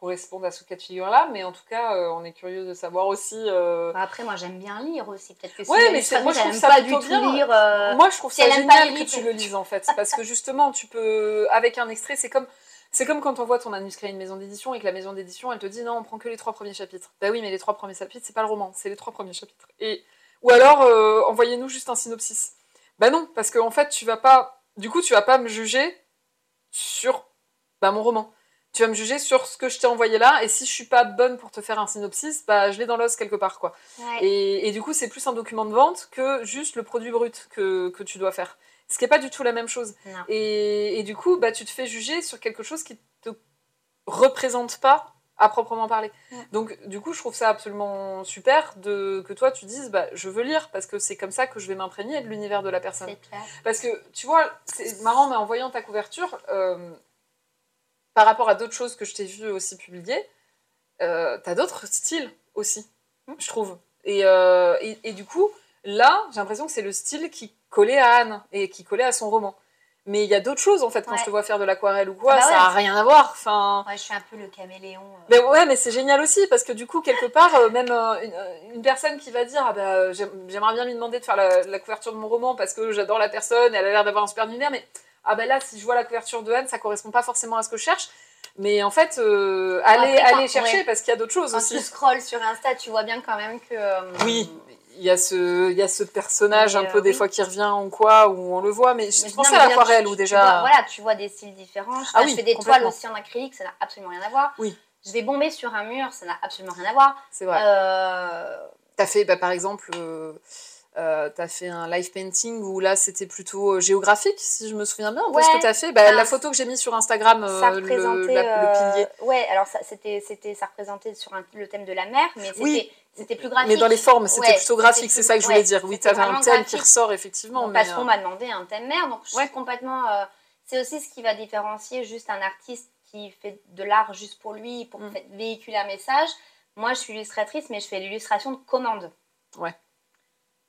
Speaker 1: correspondent à ce cas de figure là, mais en tout cas, euh, on est curieux de savoir aussi. euh,
Speaker 2: Bah, après, moi, j'aime bien lire aussi. Peut-être que si
Speaker 1: Ouais, mais moi, je trouve ça
Speaker 2: pas du tout
Speaker 1: bien.
Speaker 2: lire. euh,
Speaker 1: Moi, je trouve
Speaker 2: si
Speaker 1: ça génial
Speaker 2: les
Speaker 1: que tu le lises en fait, parce que justement, tu peux, avec un extrait, c'est comme, c'est comme quand on voit ton manuscrit à une maison d'édition et que la maison d'édition, elle te dit non, on prend que les trois premiers chapitres. Bah oui, mais les trois premiers chapitres, c'est pas le roman, c'est les trois premiers chapitres. Et ou alors, envoyez-nous juste un synopsis. Bah non, parce qu'en fait, tu vas pas, du coup, tu vas pas me juger sur, bah mon roman. Tu vas me juger sur ce que je t'ai envoyé là, et si je suis pas bonne pour te faire un synopsis, bah je l'ai dans l'os quelque part, quoi.
Speaker 2: Ouais.
Speaker 1: Et, et du coup, c'est plus un document de vente que juste le produit brut que, que tu dois faire. Ce qui n'est pas du tout la même chose. Et, et du coup, bah, tu te fais juger sur quelque chose qui ne te représente pas à proprement parler.
Speaker 2: Ouais.
Speaker 1: Donc, du coup, je trouve ça absolument super de, que toi, tu dises, bah, je veux lire, parce que c'est comme ça que je vais m'imprégner de l'univers de la personne.
Speaker 2: Clair.
Speaker 1: Parce que, tu vois, c'est marrant, mais en voyant ta couverture, euh, par rapport à d'autres choses que je t'ai vu aussi publier, euh, t'as d'autres styles aussi, je trouve. Et, euh, et, et du coup, là, j'ai l'impression que c'est le style qui collait à Anne et qui collait à son roman. Mais il y a d'autres choses, en fait, quand
Speaker 2: Ouais.
Speaker 1: je te vois faire de l'aquarelle ou quoi,
Speaker 2: Ah bah
Speaker 1: ça n'a rien à voir. Enfin,
Speaker 2: Ouais, je suis un peu le caméléon. euh.
Speaker 1: mais ouais, mais c'est génial aussi parce que du coup, quelque part, euh, même euh, une, une personne qui va dire ah bah, j'aime- j'aimerais bien lui demander de faire la, la couverture de mon roman parce que j'adore la personne, elle a l'air d'avoir un super univers, mais ah bah là, si je vois la couverture de Anne, ça correspond pas forcément à ce que je cherche. Mais en fait, euh, allez,
Speaker 2: après, quand-
Speaker 1: allez chercher
Speaker 2: ouais.
Speaker 1: parce qu'il y a d'autres choses
Speaker 2: Quand
Speaker 1: aussi.
Speaker 2: tu scrolles sur Insta, tu vois bien quand même que. euh,
Speaker 1: Oui, il y a ce, il y a ce personnage
Speaker 2: Mais,
Speaker 1: un
Speaker 2: euh,
Speaker 1: peu des
Speaker 2: oui.
Speaker 1: fois qui revient ou quoi, où on le voit, mais je
Speaker 2: mais non,
Speaker 1: à l'aquarelle
Speaker 2: tu- tu
Speaker 1: déjà.
Speaker 2: vois- voilà, tu vois des styles différents. Je,
Speaker 1: Ah
Speaker 2: je
Speaker 1: oui,
Speaker 2: fais des toiles aussi en acrylique, ça n'a absolument rien à voir.
Speaker 1: Oui.
Speaker 2: Je vais bomber sur un mur, ça n'a absolument rien à voir.
Speaker 1: C'est vrai.
Speaker 2: Euh,
Speaker 1: T'as fait, bah, par exemple, euh, euh, t'as fait un live painting où là c'était plutôt euh, géographique, si je me souviens bien. peu ce
Speaker 2: Ouais.
Speaker 1: que t'as fait, bah, la photo que j'ai mise sur Instagram, euh,
Speaker 2: ça
Speaker 1: le,
Speaker 2: représentait.
Speaker 1: la- le
Speaker 2: euh,
Speaker 1: pilier.
Speaker 2: Ouais, alors ça, c'était, c'était, ça représentait sur un- le thème de la mer, mais c'était,
Speaker 1: Oui.
Speaker 2: c'était plus graphique.
Speaker 1: Mais dans les formes, c'était
Speaker 2: Ouais,
Speaker 1: plutôt graphique, c'est ça que je voulais
Speaker 2: ouais,
Speaker 1: dire. Oui,
Speaker 2: c'était
Speaker 1: t'avais un thème qui ressort effectivement. Mais,
Speaker 2: parce
Speaker 1: euh,
Speaker 2: qu'on m'a demandé un thème mer, donc je
Speaker 1: Ouais.
Speaker 2: suis complètement. euh, c'est aussi ce qui va différencier juste un artiste qui fait de l'art juste pour lui, pour
Speaker 1: Mm.
Speaker 2: véhiculer un message. Moi, je suis illustratrice, mais je fais l'illustration de commande.
Speaker 1: Ouais.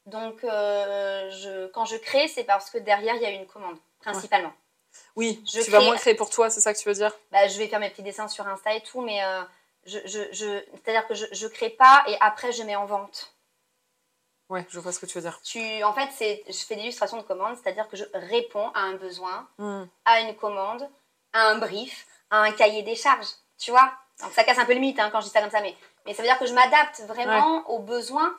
Speaker 2: Donc, euh, je, quand je crée, c'est parce que derrière, il y a une commande, principalement.
Speaker 1: oui,
Speaker 2: je
Speaker 1: tu vas moins créer pour toi, c'est ça que tu veux dire?
Speaker 2: Bah, je vais faire mes petits dessins sur Insta et tout, mais euh, je, je, je- c'est-à-dire que je, je crée pas et après, je mets en vente.
Speaker 1: Ouais, je vois ce que tu veux dire.
Speaker 2: Tu, en fait, c'est, je fais l'illustration de commande, c'est-à-dire que je réponds à un besoin
Speaker 1: Hmm.
Speaker 2: à une commande, à un brief, à un cahier des charges, tu vois? Donc ça casse un peu le mythe hein, quand je dis ça comme ça, mais, mais ça veut dire que je m'adapte vraiment aux besoins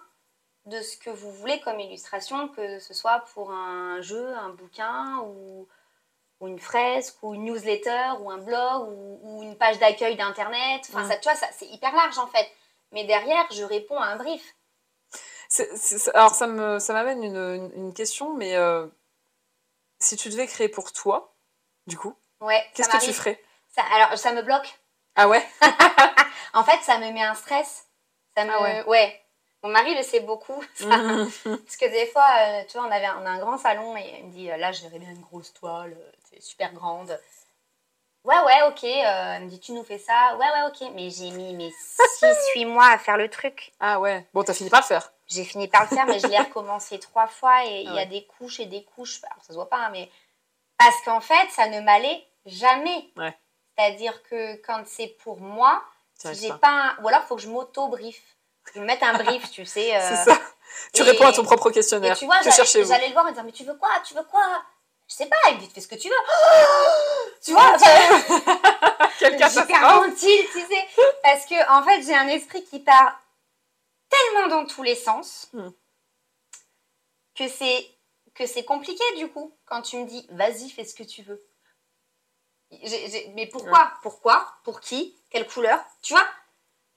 Speaker 2: de ce que vous voulez comme illustration, que ce soit pour un jeu, un bouquin, ou, ou une fresque, ou une newsletter, ou un blog, ou, ou une page d'accueil d'Internet. Enfin, ça, tu vois, ça, c'est hyper large en fait. Mais derrière, je réponds à un brief.
Speaker 1: C'est- c'est- alors ça me ça m'amène une, une- une question, mais euh, si tu devais créer pour toi, du coup,
Speaker 2: Ouais,
Speaker 1: qu'est-ce que tu ferais?
Speaker 2: Ça- alors, ça me bloque.
Speaker 1: Ah ouais?
Speaker 2: En fait, ça me met un stress. Ça me...
Speaker 1: Ah ouais.
Speaker 2: Mon mari le sait beaucoup. ça.
Speaker 1: Mhm.
Speaker 2: Parce que des fois, euh, tu vois, on, avait, on a un grand salon et il me dit euh, là, je verrais bien une grosse toile, euh, c'est super grande. Ouais, ouais, ok. Euh, elle me dit, tu nous fais ça. Ouais, ouais, ok. Mais j'ai mis mes 6-8 mois à faire le truc.
Speaker 1: Ah ouais. Bon, t'as fini par le faire.
Speaker 2: J'ai fini par le faire, mais je l'ai recommencé trois fois et il
Speaker 1: Ah
Speaker 2: y a des couches et des couches. Alors, ça se voit pas, hein, mais parce qu'en fait, ça ne m'allait jamais.
Speaker 1: Ouais.
Speaker 2: C'est-à-dire que quand c'est pour moi, si j'ai
Speaker 1: pas.
Speaker 2: un... Ou alors, il faut que je m'auto-brief. Je me mette un brief, tu sais. euh,
Speaker 1: C'est ça. Tu
Speaker 2: et-
Speaker 1: réponds à ton propre
Speaker 2: Et
Speaker 1: questionnaire.
Speaker 2: tu vois, j'allais le voir et me dire, mais tu veux quoi? Tu veux quoi? Je sais pas, il me dit, fais ce que tu veux. tu vois,
Speaker 1: Quelle catastrophe
Speaker 2: tu sais. Parce que, en fait, j'ai un esprit qui part tellement dans tous les sens
Speaker 1: Hmm.
Speaker 2: que c'est que c'est compliqué, du coup, quand tu me dis, vas-y, fais ce que tu veux. Mais pourquoi? Pourquoi? Pour qui? Quelle couleur? Tu vois?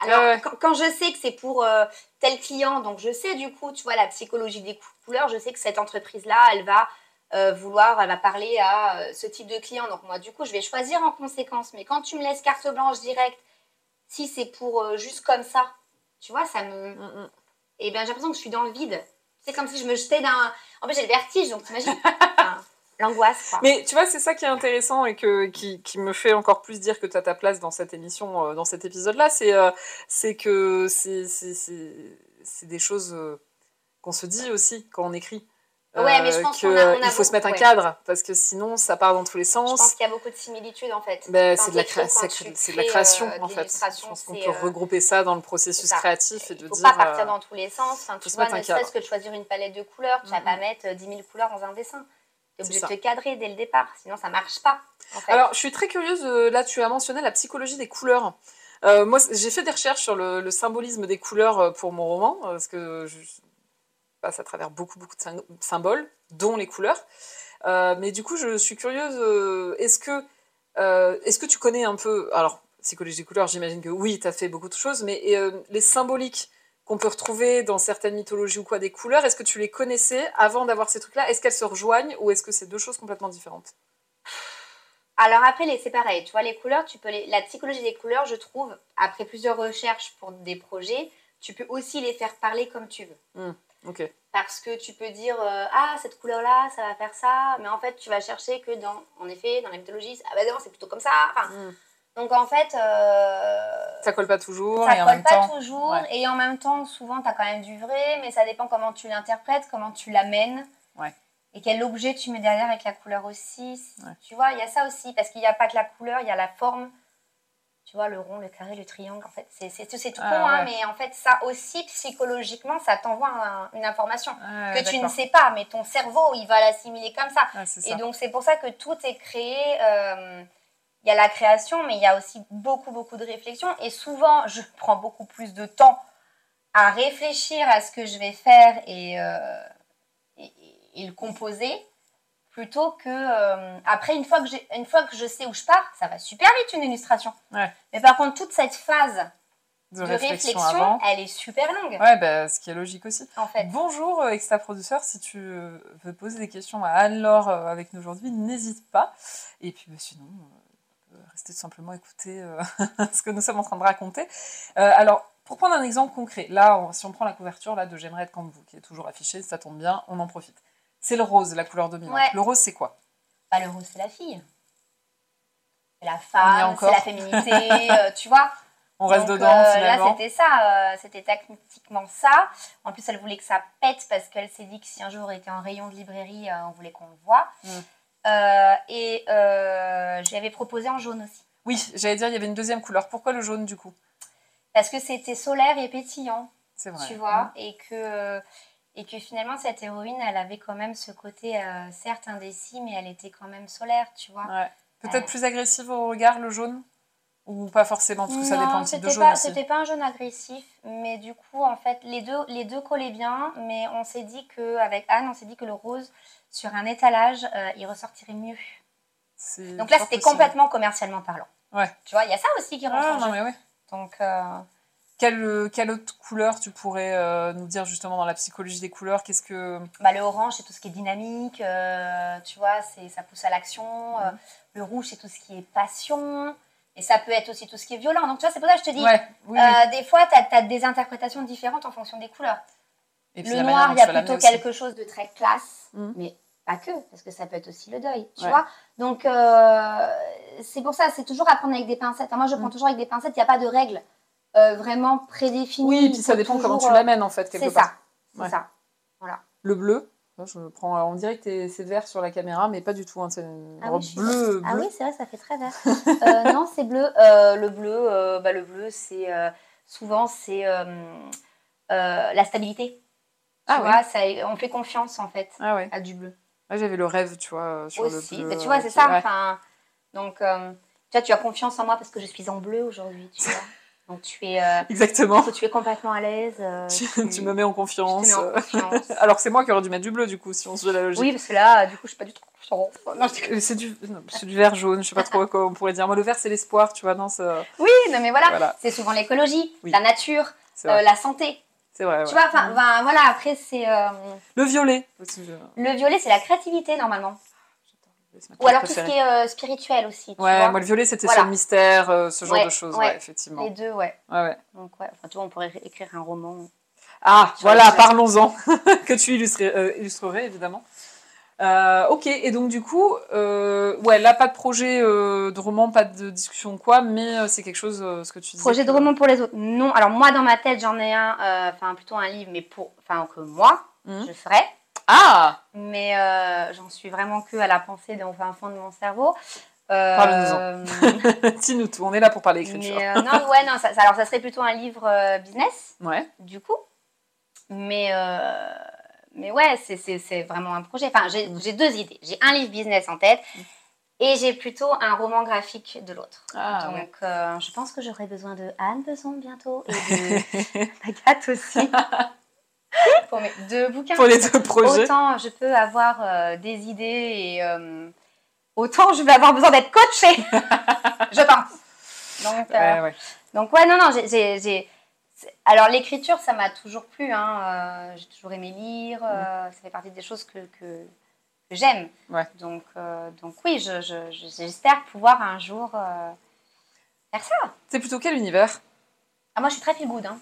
Speaker 2: Alors. Quand, quand je sais que c'est pour euh, tel client, donc je sais du coup, tu vois, la psychologie des cou- couleurs, je sais que cette entreprise-là, elle va euh, vouloir, elle va parler à euh, ce type de client. Donc moi, du coup, je vais choisir en conséquence. Mais quand tu me laisses carte blanche directe, si c'est pour juste comme ça, tu vois, ça me...
Speaker 1: Mm, mm.
Speaker 2: Eh bien, j'ai l'impression que je suis dans le vide. C'est comme si je me jetais d'un... En fait, j'ai le vertige, donc t'imagines Enfin, L'angoisse.
Speaker 1: Mais tu vois, c'est ça qui est intéressant et que, qui, qui me fait encore plus dire que tu as ta place dans cette émission, euh, dans cet épisode-là, c'est euh, c'est que c'est des choses euh, qu'on se dit aussi quand on écrit.
Speaker 2: Ouais, mais je pense
Speaker 1: qu'il
Speaker 2: qu'on a- on a
Speaker 1: faut se mettre un cadre, parce que sinon ça part dans tous les
Speaker 2: Je pense
Speaker 1: sens.
Speaker 2: qu'il y a beaucoup de similitudes, en fait.
Speaker 1: Ben, c'est de, la de création,
Speaker 2: euh,
Speaker 1: en fait. Je pense qu'on peut
Speaker 2: euh,
Speaker 1: regrouper ça dans le processus créatif et
Speaker 2: Il
Speaker 1: de
Speaker 2: faut
Speaker 1: dire.
Speaker 2: pas partir
Speaker 1: euh,
Speaker 2: dans tous les sens. Enfin, tu vois, ne serait-ce que de choisir une palette de couleurs, tu vas
Speaker 1: Mhm.
Speaker 2: pas mettre euh, 10 000 couleurs dans un dessin. Tu es obligé de te cadrer dès le départ, sinon ça marche pas. En fait.
Speaker 1: Alors, je suis très curieuse, euh, là tu as mentionné la psychologie des couleurs. Euh, moi, j'ai fait des recherches sur le, le symbolisme des couleurs euh, pour mon roman, parce que je passe à travers beaucoup, beaucoup de sym- symboles, dont les couleurs. Euh, mais du coup, je suis curieuse, euh, est-ce que, est-ce que tu connais un peu, alors, psychologie des couleurs, j'imagine que oui, tu as fait beaucoup de choses, mais les symboliques qu'on peut retrouver dans certaines mythologies ou quoi des couleurs, est-ce que tu les connaissais avant d'avoir ces trucs-là? Est-ce qu'elles se rejoignent ou est-ce que c'est deux choses complètement différentes?
Speaker 2: Alors après, les- c'est pareil. Tu vois, les couleurs, tu peux les... la psychologie des couleurs, je trouve, après plusieurs recherches pour des projets, tu peux aussi les faire parler comme tu veux.
Speaker 1: Ok.
Speaker 2: Parce que tu peux dire, euh, ah, cette couleur-là, ça va faire ça, mais en fait, tu vas chercher que dans, en effet, dans la mythologie, ah bah non, c'est plutôt comme ça. Enfin,
Speaker 1: Mm.
Speaker 2: Donc en fait, euh,
Speaker 1: Ça colle pas toujours
Speaker 2: ça
Speaker 1: et en
Speaker 2: colle
Speaker 1: même
Speaker 2: pas
Speaker 1: temps.
Speaker 2: toujours,
Speaker 1: ouais.
Speaker 2: et en même temps, souvent, tu as quand même du vrai, mais ça dépend comment tu l'interprètes, comment tu l'amènes.
Speaker 1: Ouais.
Speaker 2: Et quel objet tu mets derrière avec la couleur aussi.
Speaker 1: Ouais.
Speaker 2: Tu vois, il y a ça aussi, parce qu'il n'y a pas que la couleur, il y a la forme. Tu vois, le rond, le carré, le triangle, en fait, c'est tout,
Speaker 1: Ah,
Speaker 2: con, hein, mais en fait, ça aussi, psychologiquement, ça t'envoie un- une information
Speaker 1: Ah,
Speaker 2: que tu ne sais pas, mais ton cerveau, il va l'assimiler comme ça.
Speaker 1: Ah,
Speaker 2: Et
Speaker 1: ça.
Speaker 2: donc, c'est pour ça que tout est créé. euh, Il y a la création, mais il y a aussi beaucoup, beaucoup de réflexion. Et souvent, je prends beaucoup plus de temps à réfléchir à ce que je vais faire et, euh, et, et le composer plutôt que euh, après une fois que une fois que je sais où je pars ça va super vite une illustration
Speaker 1: Ouais.
Speaker 2: mais par contre toute cette phase
Speaker 1: de,
Speaker 2: de
Speaker 1: réflexion,
Speaker 2: réflexion,
Speaker 1: avant.
Speaker 2: elle est super longue
Speaker 1: Ouais, bah, ce qui est logique aussi.
Speaker 2: en fait
Speaker 1: Bonjour, euh, Extra Producer. Si tu veux poser des questions à Anne-Laure avec nous aujourd'hui, n'hésite pas. Et puis, bah, sinon, restez tout simplement écouter euh, ce que nous sommes en train de raconter. Euh, alors, pour prendre un exemple concret, là, on- si on prend la couverture là, de J'aimerais être comme vous, qui est toujours affichée, ça tombe bien, on en profite. C'est le rose, la couleur dominante.
Speaker 2: Ouais.
Speaker 1: Le rose, c'est quoi?
Speaker 2: Bah, le rose, c'est la fille. C'est la femme, c'est la féminité, euh, tu vois.
Speaker 1: On reste
Speaker 2: Donc,
Speaker 1: dedans,
Speaker 2: euh, Là, c'était ça, euh, c'était tactiquement ça. En plus, elle voulait que ça pète parce qu'elle s'est dit que si un jour on était en rayon de librairie, on voulait qu'on le voit.
Speaker 1: Mm.
Speaker 2: Euh, et euh, je lui avais proposé en jaune aussi.
Speaker 1: Oui, j'allais dire, il y avait une deuxième couleur. Pourquoi le jaune, du coup?
Speaker 2: Parce que c'était solaire et pétillant,
Speaker 1: C'est vrai.
Speaker 2: tu vois. Et que, et que finalement, cette héroïne, elle avait quand même ce côté, euh, certes indécis, mais elle était quand même solaire, tu vois.
Speaker 1: Ouais. Peut-être
Speaker 2: Euh.
Speaker 1: plus agressive au regard, le jaune? Ou pas forcément, parce que ça
Speaker 2: Non,
Speaker 1: dépend type de jaune
Speaker 2: pas. C'était pas un jaune agressif, mais du coup, en fait, les deux, les deux collaient bien, mais on s'est dit que avec Anne, on s'est dit que le rose sur un étalage, euh, il ressortirait mieux. Donc là, c'était complètement commercialement parlant.
Speaker 1: Ouais.
Speaker 2: Tu vois, il y a ça aussi qui rentre
Speaker 1: Ah,
Speaker 2: en
Speaker 1: non,
Speaker 2: jeu.
Speaker 1: mais ouais.
Speaker 2: Donc, euh,
Speaker 1: Quelle, euh, quelle autre couleur tu pourrais euh, nous dire justement dans la psychologie des couleurs? Qu'est-ce que.
Speaker 2: bah, le orange, c'est tout ce qui est dynamique, euh, tu vois, c'est, ça pousse à l'action. euh,
Speaker 1: Mhm.
Speaker 2: le rouge, c'est tout ce qui est passion. Et ça peut être aussi tout ce qui est violent. Donc, tu vois, c'est pour ça que je te dis,
Speaker 1: Ouais, oui, oui.
Speaker 2: euh, des fois, tu as, des interprétations différentes en fonction des couleurs.
Speaker 1: Et
Speaker 2: Le noir, il y a plutôt quelque chose de très classe,
Speaker 1: Mhm.
Speaker 2: mais pas que, parce que ça peut être aussi le deuil, tu vois. Donc, euh, c'est pour ça, c'est toujours à prendre avec des pincettes. moi, je prends mm. toujours avec des pincettes, il n'y a pas de règles euh, vraiment prédéfinies.
Speaker 1: Oui, et puis ça dépend comment tu l'amènes, en fait,
Speaker 2: quelque part. C'est ça, c'est ça. Voilà.
Speaker 1: Le bleu je prends, on dirait que c'est vert sur la caméra, mais pas du tout. Hein, c'est
Speaker 2: ah bleu, Ah oui, c'est vrai, ça fait très vert. euh, non, c'est bleu. Euh, le bleu, bah, le bleu, c'est souvent c'est la stabilité. Tu ah vois, ça, on fait confiance en fait ah à du bleu.
Speaker 1: J'avais le rêve, tu vois, sur le bleu.
Speaker 2: Mais tu vois, c'est ça. Enfin, donc, euh, tu vois, tu as confiance en moi parce que je suis en bleu aujourd'hui, tu vois. Donc tu es euh,
Speaker 1: exactement.
Speaker 2: Tu es complètement à l'aise. Euh,
Speaker 1: tu, me mets en confiance. En confiance. Alors c'est moi qui aurais dû mettre du bleu du coup si on se veut la logique.
Speaker 2: Oui parce que là du coup je suis pas du tout confiance.
Speaker 1: C'est du, du vert jaune, je sais pas trop quoi on pourrait dire. Moi le vert c'est l'espoir, tu vois non.
Speaker 2: Oui non mais voilà, c'est souvent l'écologie, la nature, la santé.
Speaker 1: C'est vrai.
Speaker 2: Tu vois, enfin, voilà, après, c'est. Euh,
Speaker 1: le violet.
Speaker 2: Le violet, c'est la créativité, normalement. Ou alors tout ce qui est euh, spirituel aussi. Tu
Speaker 1: ouais, moi le violet c'était sur le mystère, euh, ce genre de choses, ouais. effectivement.
Speaker 2: Les deux, ouais. Donc, ouais, enfin, tu vois, on pourrait écrire un roman.
Speaker 1: Ah, voilà, parlons-en. que tu illustrerais, évidemment. Euh, ok, et donc du coup, euh, ouais, là pas de projet euh, de roman, pas de discussion quoi, mais c'est quelque chose, ce que tu disais.
Speaker 2: Projet de roman pour les autres Non, alors moi dans ma tête j'en ai un, enfin plutôt un livre, mais pour, enfin que moi mmh. je ferais.
Speaker 1: Ah
Speaker 2: Mais j'en suis vraiment que à la pensée dans un fond de mon cerveau.
Speaker 1: Parle-nous-en. Dis-nous tout, on est là pour parler écriture.
Speaker 2: non, ouais, non, ça, alors ça serait plutôt un livre business.
Speaker 1: Ouais.
Speaker 2: Du coup. Mais mais ouais, c'est vraiment un projet. Enfin, mm. j'ai deux idées. J'ai un livre business en tête mm. et j'ai plutôt un roman graphique de l'autre. Ah, Donc, euh, je pense que j'aurai besoin de Anne Beson bientôt et de Agathe aussi. pour mes deux bouquins.
Speaker 1: Pour les deux projets.
Speaker 2: Autant je peux avoir euh, des idées et euh, autant je vais avoir besoin d'être coachée. je pense. Donc, ouais, donc, ouais, non, non, j'ai alors l'écriture, ça m'a toujours plu. Hein. Euh, j'ai toujours aimé lire. Euh, mm. ça fait partie des choses que, que, j'aime. Donc, euh, donc oui, j'espère pouvoir un jour faire ça.
Speaker 1: C'est plutôt quel univers?
Speaker 2: Ah, Moi, je suis très feel good. Hein.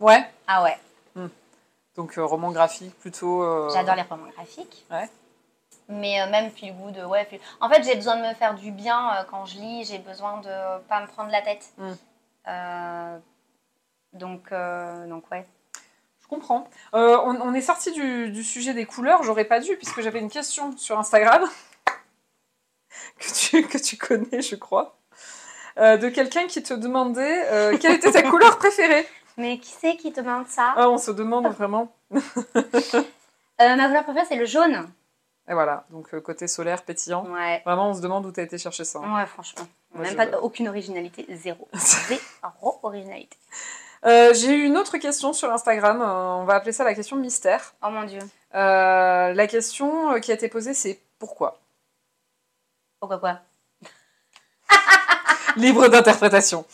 Speaker 1: Ouais.
Speaker 2: Ah ouais.
Speaker 1: Donc roman graphique plutôt.
Speaker 2: J'adore les romans graphiques. Ouais. Mais même feel good, ouais. En fait, j'ai besoin de me faire du bien quand je lis. J'ai besoin de pas me prendre la tête. Mm. Donc, euh, donc ouais.
Speaker 1: Je comprends. Euh, on, est sorti du, sujet des couleurs. J'aurais pas dû, puisque j'avais une question sur Instagram que tu, que tu connais, je crois, euh, de quelqu'un qui te demandait quelle était ta couleur préférée?
Speaker 2: Mais qui c'est qui demande ça
Speaker 1: ah, On se demande vraiment.
Speaker 2: ma couleur préférée, c'est le jaune.
Speaker 1: Et voilà, donc côté solaire, pétillant.
Speaker 2: Ouais.
Speaker 1: Vraiment, on se demande où tu as été chercher ça.
Speaker 2: Ouais, franchement. Même pas aucune originalité, zéro. zéro originalité.
Speaker 1: Euh, j'ai eu une autre question sur Instagram. Euh, on va appeler ça la question mystère.
Speaker 2: Oh mon dieu.
Speaker 1: Euh, la question qui a été posée, c'est pourquoi?
Speaker 2: Pourquoi quoi?
Speaker 1: Libre d'interprétation.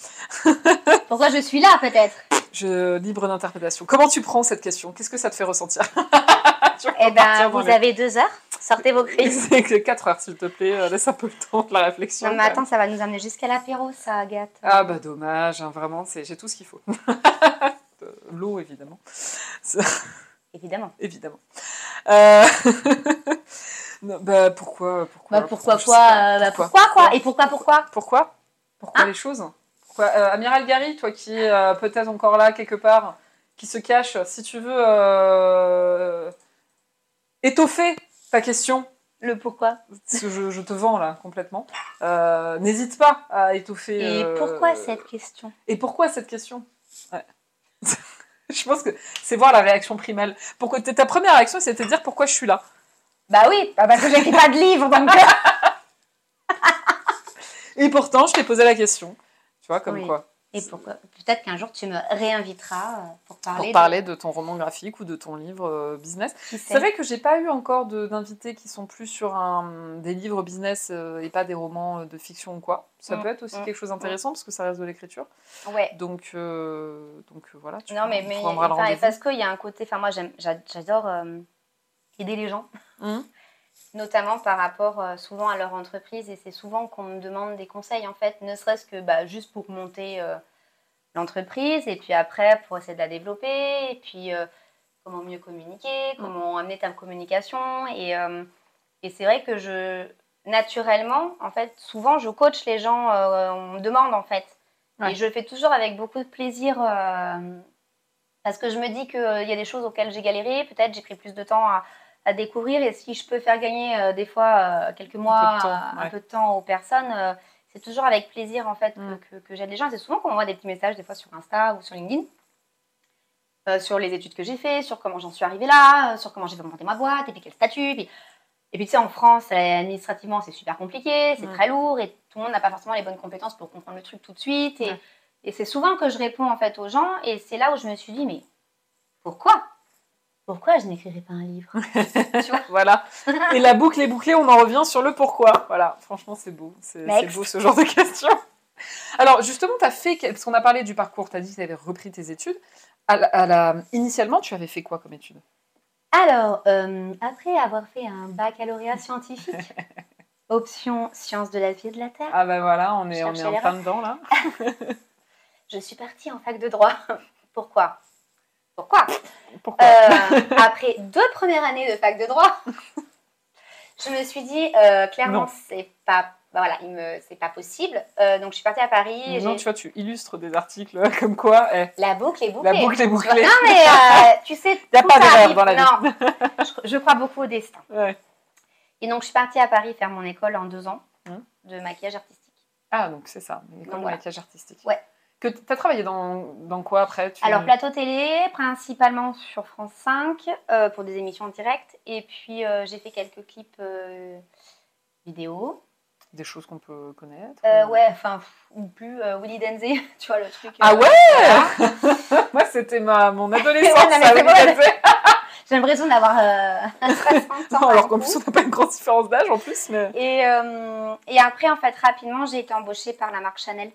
Speaker 2: pourquoi je suis là, peut-être?
Speaker 1: Je, Libre d'interprétation. Comment tu prends cette question? Qu'est-ce que ça te fait ressentir?
Speaker 2: Eh ben, vous avez deux heures. Sortez vos crises.
Speaker 1: C'est que 4 heures, s'il te plaît. Euh, laisse un peu le temps de la réflexion.
Speaker 2: Non, mais attends, ça va nous amener jusqu'à l'apéro, ça, Agathe.
Speaker 1: Ah, bah dommage, hein, vraiment, j'ai tout ce qu'il faut. L'eau, évidemment.
Speaker 2: Évidemment.
Speaker 1: Évidemment. Euh... bah, pourquoi
Speaker 2: Pourquoi, bah, pourquoi quoi euh, bah, pourquoi, quoi? Et pourquoi pourquoi?
Speaker 1: Pourquoi? Pourquoi hein? les choses? Euh, Amiral Gary, toi qui es peut-être encore là quelque part, qui se cache, si tu veux étoffer ta question.
Speaker 2: Le pourquoi
Speaker 1: je, je, te vends là complètement. Euh, n'hésite pas à étouffer.
Speaker 2: Et euh, pourquoi cette question?
Speaker 1: Et pourquoi cette question? Je pense que c'est voir la réaction primale. Pourquoi ta première réaction, c'était de dire pourquoi je suis là.
Speaker 2: Bah oui, bah parce que j'écris pas de livre donc.
Speaker 1: Et pourtant, je t'ai posé la question. Vois, comme quoi.
Speaker 2: Et Peut-être qu'un jour tu me réinviteras euh, pour parler,
Speaker 1: pour parler de... ton roman graphique ou de ton livre euh, business. C'est vrai que j'ai pas eu encore d'invités qui sont plus sur un, des livres business euh, et pas des romans de fiction ou quoi. Ça mm. peut être aussi mm. quelque chose d'intéressant parce que ça reste de l'écriture.
Speaker 2: Ouais.
Speaker 1: Donc, donc voilà.
Speaker 2: Tu non, mais, mais parce qu'il y a un côté. Enfin, moi j'adore aider les gens. Mm. notamment par rapport souvent à leur entreprise et c'est souvent qu'on me demande des conseils en fait, ne serait-ce que bah, juste pour monter l'entreprise et puis après pour essayer de la développer et puis euh, comment mieux communiquer, comment amener ta communication et, euh, Et c'est vrai que je, naturellement, en fait, souvent, je coach les gens, euh, on me demande, en fait.
Speaker 1: Ouais.
Speaker 2: Et je le fais toujours avec beaucoup de plaisir, euh, parce que je me dis qu'il y a des choses auxquelles j'ai galéré, peut-être j'ai pris plus de temps à, à découvrir, et si je peux faire gagner euh, des fois euh, quelques mois, euh, un
Speaker 1: ouais.
Speaker 2: peu de temps aux personnes, c'est toujours avec plaisir, en fait, que,
Speaker 1: Mm.
Speaker 2: que, que j'aide les gens. C'est souvent qu'on m'envoie des petits messages, des fois sur Insta ou sur LinkedIn. euh, sur les études que j'ai fait, sur comment j'en suis arrivée là, euh, sur comment j'ai fait monter ma boîte, et puis quel statut. Puis... Et puis tu sais, en France, administrativement, c'est super compliqué, c'est très lourd, et tout le monde n'a pas forcément les bonnes compétences pour comprendre le truc tout de suite. Et,
Speaker 1: Ouais.
Speaker 2: et c'est souvent que je réponds en fait aux gens, et c'est là où je me suis dit, mais pourquoi? Pourquoi je n'écrirais pas un livre? Tu vois
Speaker 1: Voilà. Et la boucle est bouclée, on en revient sur le pourquoi. Voilà, franchement, c'est beau. C'est beau ce genre de questions. Alors, justement, tu as fait, parce qu'on a parlé du parcours, tu as dit que tu avais repris tes études. À la- à la- Initialement, tu avais fait quoi comme études
Speaker 2: Alors, euh, après avoir fait un baccalauréat scientifique, option sciences de la vie et de la terre,
Speaker 1: Ah ben voilà, on est, on est en plein dedans là.
Speaker 2: je suis partie en fac de droit. Pourquoi? Pourquoi
Speaker 1: Pourquoi
Speaker 2: Euh, après deux premières années de fac de droit, je me suis dit euh, clairement c'est pas bah voilà il me c'est pas possible. Euh, donc je suis partie à Paris. et
Speaker 1: Non,
Speaker 2: j'ai-
Speaker 1: tu vois, tu illustres des articles comme quoi eh,
Speaker 2: La boucle est bouclée.
Speaker 1: la boucle est bouclée.
Speaker 2: Non mais euh, tu sais
Speaker 1: Y a
Speaker 2: tout
Speaker 1: pas d'erreur dans la vie.
Speaker 2: Non, je, je crois beaucoup au destin.
Speaker 1: Ouais.
Speaker 2: Et donc je suis partie à Paris faire mon école en deux ans
Speaker 1: Hum.
Speaker 2: de maquillage artistique.
Speaker 1: Ah, donc c'est ça, une école
Speaker 2: Donc
Speaker 1: de
Speaker 2: voilà.
Speaker 1: maquillage artistique.
Speaker 2: Ouais.
Speaker 1: Que tu as travaillé dans, dans quoi après? Tu...
Speaker 2: Alors plateau télé, principalement sur France 5 euh, pour des émissions en direct. Et puis euh, j'ai fait quelques clips euh, vidéo.
Speaker 1: Des choses qu'on peut connaître ou-
Speaker 2: ouais, enfin, ou plus, Willy Denzé, tu vois le truc.
Speaker 1: Ah ouais
Speaker 2: voilà.
Speaker 1: Moi, c'était ma, mon adolescence.
Speaker 2: Ouais, non. J'ai l'impression d'avoir euh, 60 ans.
Speaker 1: Non, alors qu'en plus, on n'a pas une grande différence d'âge en plus, mais.
Speaker 2: Et, euh, et après, en fait, rapidement, j'ai été embauchée par la marque Chanel.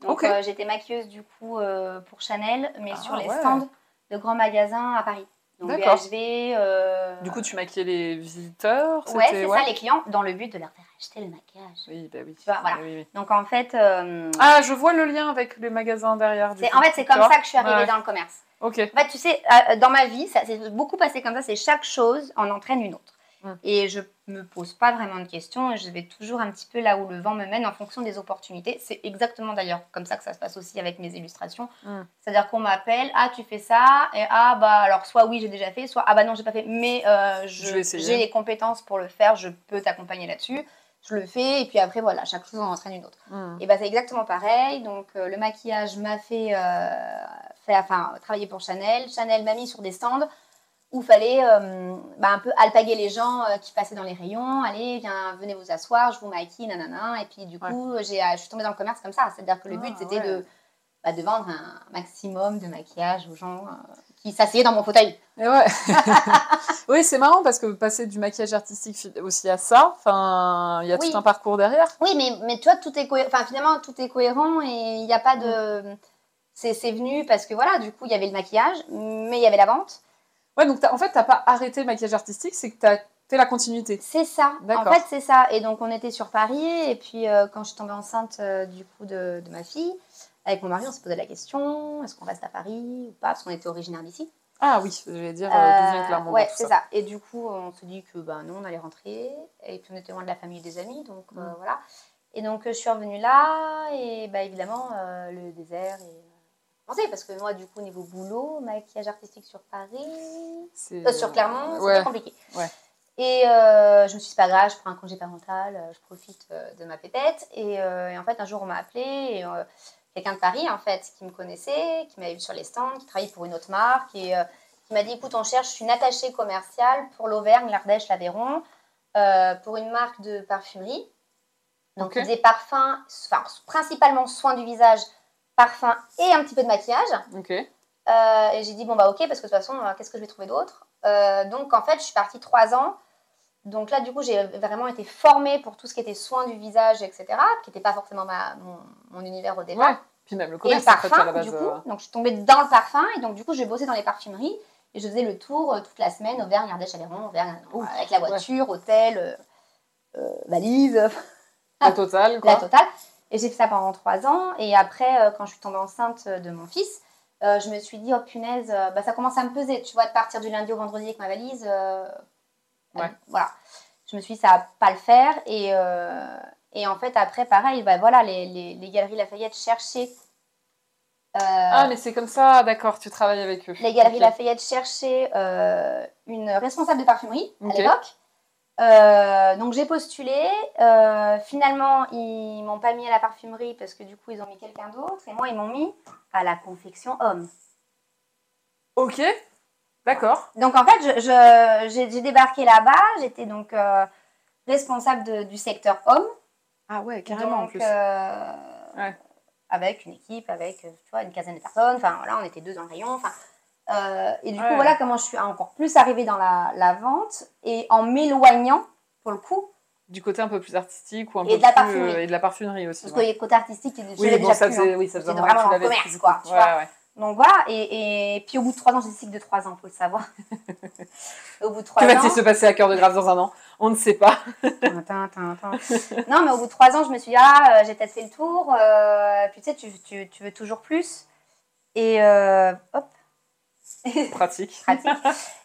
Speaker 2: Donc, euh, j'étais maquilleuse du coup euh, pour Chanel, mais
Speaker 1: Ah,
Speaker 2: sur les
Speaker 1: ouais.
Speaker 2: stands de grands magasins à Paris. Donc. BHV. euh,
Speaker 1: Du coup, tu maquillais les visiteurs
Speaker 2: Ouais, c'est ça, les clients, dans le but de leur faire acheter le maquillage.
Speaker 1: Oui, bah oui.
Speaker 2: Tu vois, voilà.
Speaker 1: Oui, oui.
Speaker 2: Donc, en fait, euh,
Speaker 1: Ah, je vois le lien avec les magasins derrière. du coup.
Speaker 2: en fait, c'est comme ça que je suis arrivée
Speaker 1: Ouais.
Speaker 2: dans le commerce.
Speaker 1: Ok.
Speaker 2: En fait, tu sais, dans ma vie, ça s'est beaucoup passé comme ça, c'est chaque chose en entraîne une autre.
Speaker 1: Mm.
Speaker 2: Et je me pose pas vraiment de questions et je vais toujours un petit peu là où le vent me mène en fonction des opportunités. C'est exactement d'ailleurs comme ça que ça se passe aussi avec mes illustrations.
Speaker 1: Mm.
Speaker 2: C'est-à-dire qu'on m'appelle, ah tu fais ça, et ah bah alors soit oui j'ai déjà fait, soit ah bah non j'ai pas fait, mais euh, j'ai les compétences pour le faire, je peux t'accompagner là-dessus. Je le fais et puis après voilà, chaque chose en entraîne une autre.
Speaker 1: Hmm.
Speaker 2: Et bah c'est exactement pareil. Donc euh, le maquillage m'a fait, euh, fait enfin, travailler pour Chanel. Chanel m'a mis sur des stands où il fallait euh, bah, un peu alpaguer les gens euh, qui passaient dans les rayons. Allez, viens, venez vous asseoir, je vous maquille, nanana. Et puis du
Speaker 1: Ouais.
Speaker 2: coup, j'ai, euh, je suis tombée dans le commerce comme ça. C'est-à-dire que le but
Speaker 1: Ah,
Speaker 2: c'était
Speaker 1: ouais.
Speaker 2: de, bah, de vendre un maximum de maquillage aux gens euh, qui s'asseyaient dans mon fauteuil.
Speaker 1: Et ouais. oui, c'est marrant parce que passer du maquillage artistique aussi à ça, enfin, il y a
Speaker 2: Oui.
Speaker 1: tout un parcours derrière.
Speaker 2: Oui, mais, mais tu vois, tout est. Enfin, finalement, tout est cohérent et il n'y a pas de. C'est, c'est venu parce que voilà, du coup, il y avait le maquillage, mais il y avait la vente.
Speaker 1: Ouais, donc en fait, t'as pas arrêté le maquillage artistique, c'est que t'as fait la continuité.
Speaker 2: C'est ça. En fait, c'est ça. Et donc, on était sur Paris. Et puis, euh, quand je suis tombée enceinte euh, du coup de, de ma fille, avec mon mari, on se posait la question est-ce qu'on reste à Paris ou pas? Parce qu'on était originaire d'ici.
Speaker 1: Ah oui, je vais dire euh,
Speaker 2: ouais, c'est ça. Et du coup, on se dit que ben, nous, on allait rentrer. Et puis, on était loin de la famille et des amis. Donc, euh,
Speaker 1: Mm.
Speaker 2: voilà. Et donc, je suis revenue là. Et bah, évidemment, le désert. Et, euh, parce que moi, du coup, niveau boulot, maquillage artistique sur Paris,
Speaker 1: C'est-
Speaker 2: euh, sur Clermont,
Speaker 1: Ouais.
Speaker 2: compliqué.
Speaker 1: Ouais.
Speaker 2: Et euh, je me suis dit, c'est pas grave, je prends un congé parental, euh, je profite de ma pépette. Et, euh, et en fait, un jour, on m'a appelé, et, euh, quelqu'un de Paris, en fait, qui me connaissait, qui m'avait vu sur les stands, qui travaillait pour une autre marque, et qui m'a dit, écoute, on cherche une attachée commerciale pour l'Auvergne, l'Ardèche, l'Aveyron, pour une marque de parfumerie. Donc,
Speaker 1: Ok.
Speaker 2: il faisait parfum, enfin, principalement soins du visage, parfum et un petit peu de maquillage.
Speaker 1: Ok.
Speaker 2: Euh, et j'ai dit, bon, bah ok, parce que de toute façon, euh, qu'est-ce que je vais trouver d'autre? Euh, Donc, en fait, je suis partie trois ans. Donc là, du coup, j'ai vraiment été formée pour tout ce qui était soins du visage, etc., qui n'était pas forcément ma, mon, mon univers au départ.
Speaker 1: Ouais. Puis même le
Speaker 2: Et le
Speaker 1: commerce, en fait,
Speaker 2: parfum,
Speaker 1: à la base.
Speaker 2: du coup.
Speaker 1: euh,
Speaker 2: Donc, je suis tombée dans le parfum. Et donc, du coup, j'ai bossé dans les parfumeries. Et je faisais le tour toute la semaine, Auvergne, Ardèche, Aveyron, Auvergne, avec la voiture, hôtel, valise,
Speaker 1: La totale, quoi.
Speaker 2: la totale. Et j'ai fait ça pendant trois ans. Et après, euh, quand je suis tombée enceinte de mon fils, euh, je me suis dit, oh punaise, euh, bah, ça commence à me peser, tu vois, de partir du lundi au vendredi avec ma valise. euh,
Speaker 1: Ouais.
Speaker 2: Voilà. Je me suis dit, ça va pas le faire. Et, euh, et en fait, après, pareil, bah, voilà, les, les, les Galeries Lafayette cherchaient. euh,
Speaker 1: Ah, mais c'est comme ça, d'accord, tu travailles avec eux.
Speaker 2: les Galeries. Lafayette cherchaient euh, une responsable de parfumerie à l'époque. Euh, donc j'ai postulé. Euh, finalement, ils m'ont pas mis à la parfumerie parce que du coup, ils ont mis quelqu'un d'autre. Et moi, ils m'ont mis à la confection homme.
Speaker 1: Ok, d'accord.
Speaker 2: Donc en fait, je- je- j'ai débarqué là-bas. J'étais donc euh, responsable de- du secteur homme.
Speaker 1: Ah ouais, carrément en plus. Ouais.
Speaker 2: Avec une équipe, avec tu vois, une quinzaine de personnes. Enfin voilà, on était deux dans le rayon. Enfin, euh, et du
Speaker 1: Ouais.
Speaker 2: coup, voilà comment je suis encore plus arrivée dans la, la vente. Et en m'éloignant, pour le coup,
Speaker 1: Du côté un peu plus artistique ou un
Speaker 2: Et
Speaker 1: peu
Speaker 2: de la
Speaker 1: plus,
Speaker 2: parfumerie.
Speaker 1: euh, et de la parfumerie aussi.
Speaker 2: parce
Speaker 1: ouais.
Speaker 2: a le côté artistique, je
Speaker 1: Oui,
Speaker 2: l'ai
Speaker 1: bon,
Speaker 2: déjà
Speaker 1: ça
Speaker 2: plus,
Speaker 1: faisait,
Speaker 2: hein.
Speaker 1: oui, ça faisait que
Speaker 2: vraiment en
Speaker 1: l'avais
Speaker 2: commerce, quoi, tu
Speaker 1: Ouais,
Speaker 2: vois. Donc voilà, et, et puis au bout de trois ans, j'ai cycle de trois ans, faut le savoir. au bout de trois
Speaker 1: Que
Speaker 2: ans.
Speaker 1: va-t-il se passer à cœur de grave dans un an? On ne sait pas.
Speaker 2: Non, mais au bout de trois ans, je me suis dit, ah, euh, j'ai peut-être fait le tour. euh, puis tu sais, tu, tu, tu veux toujours plus. Et euh, hop,
Speaker 1: Pratique.
Speaker 2: pratique.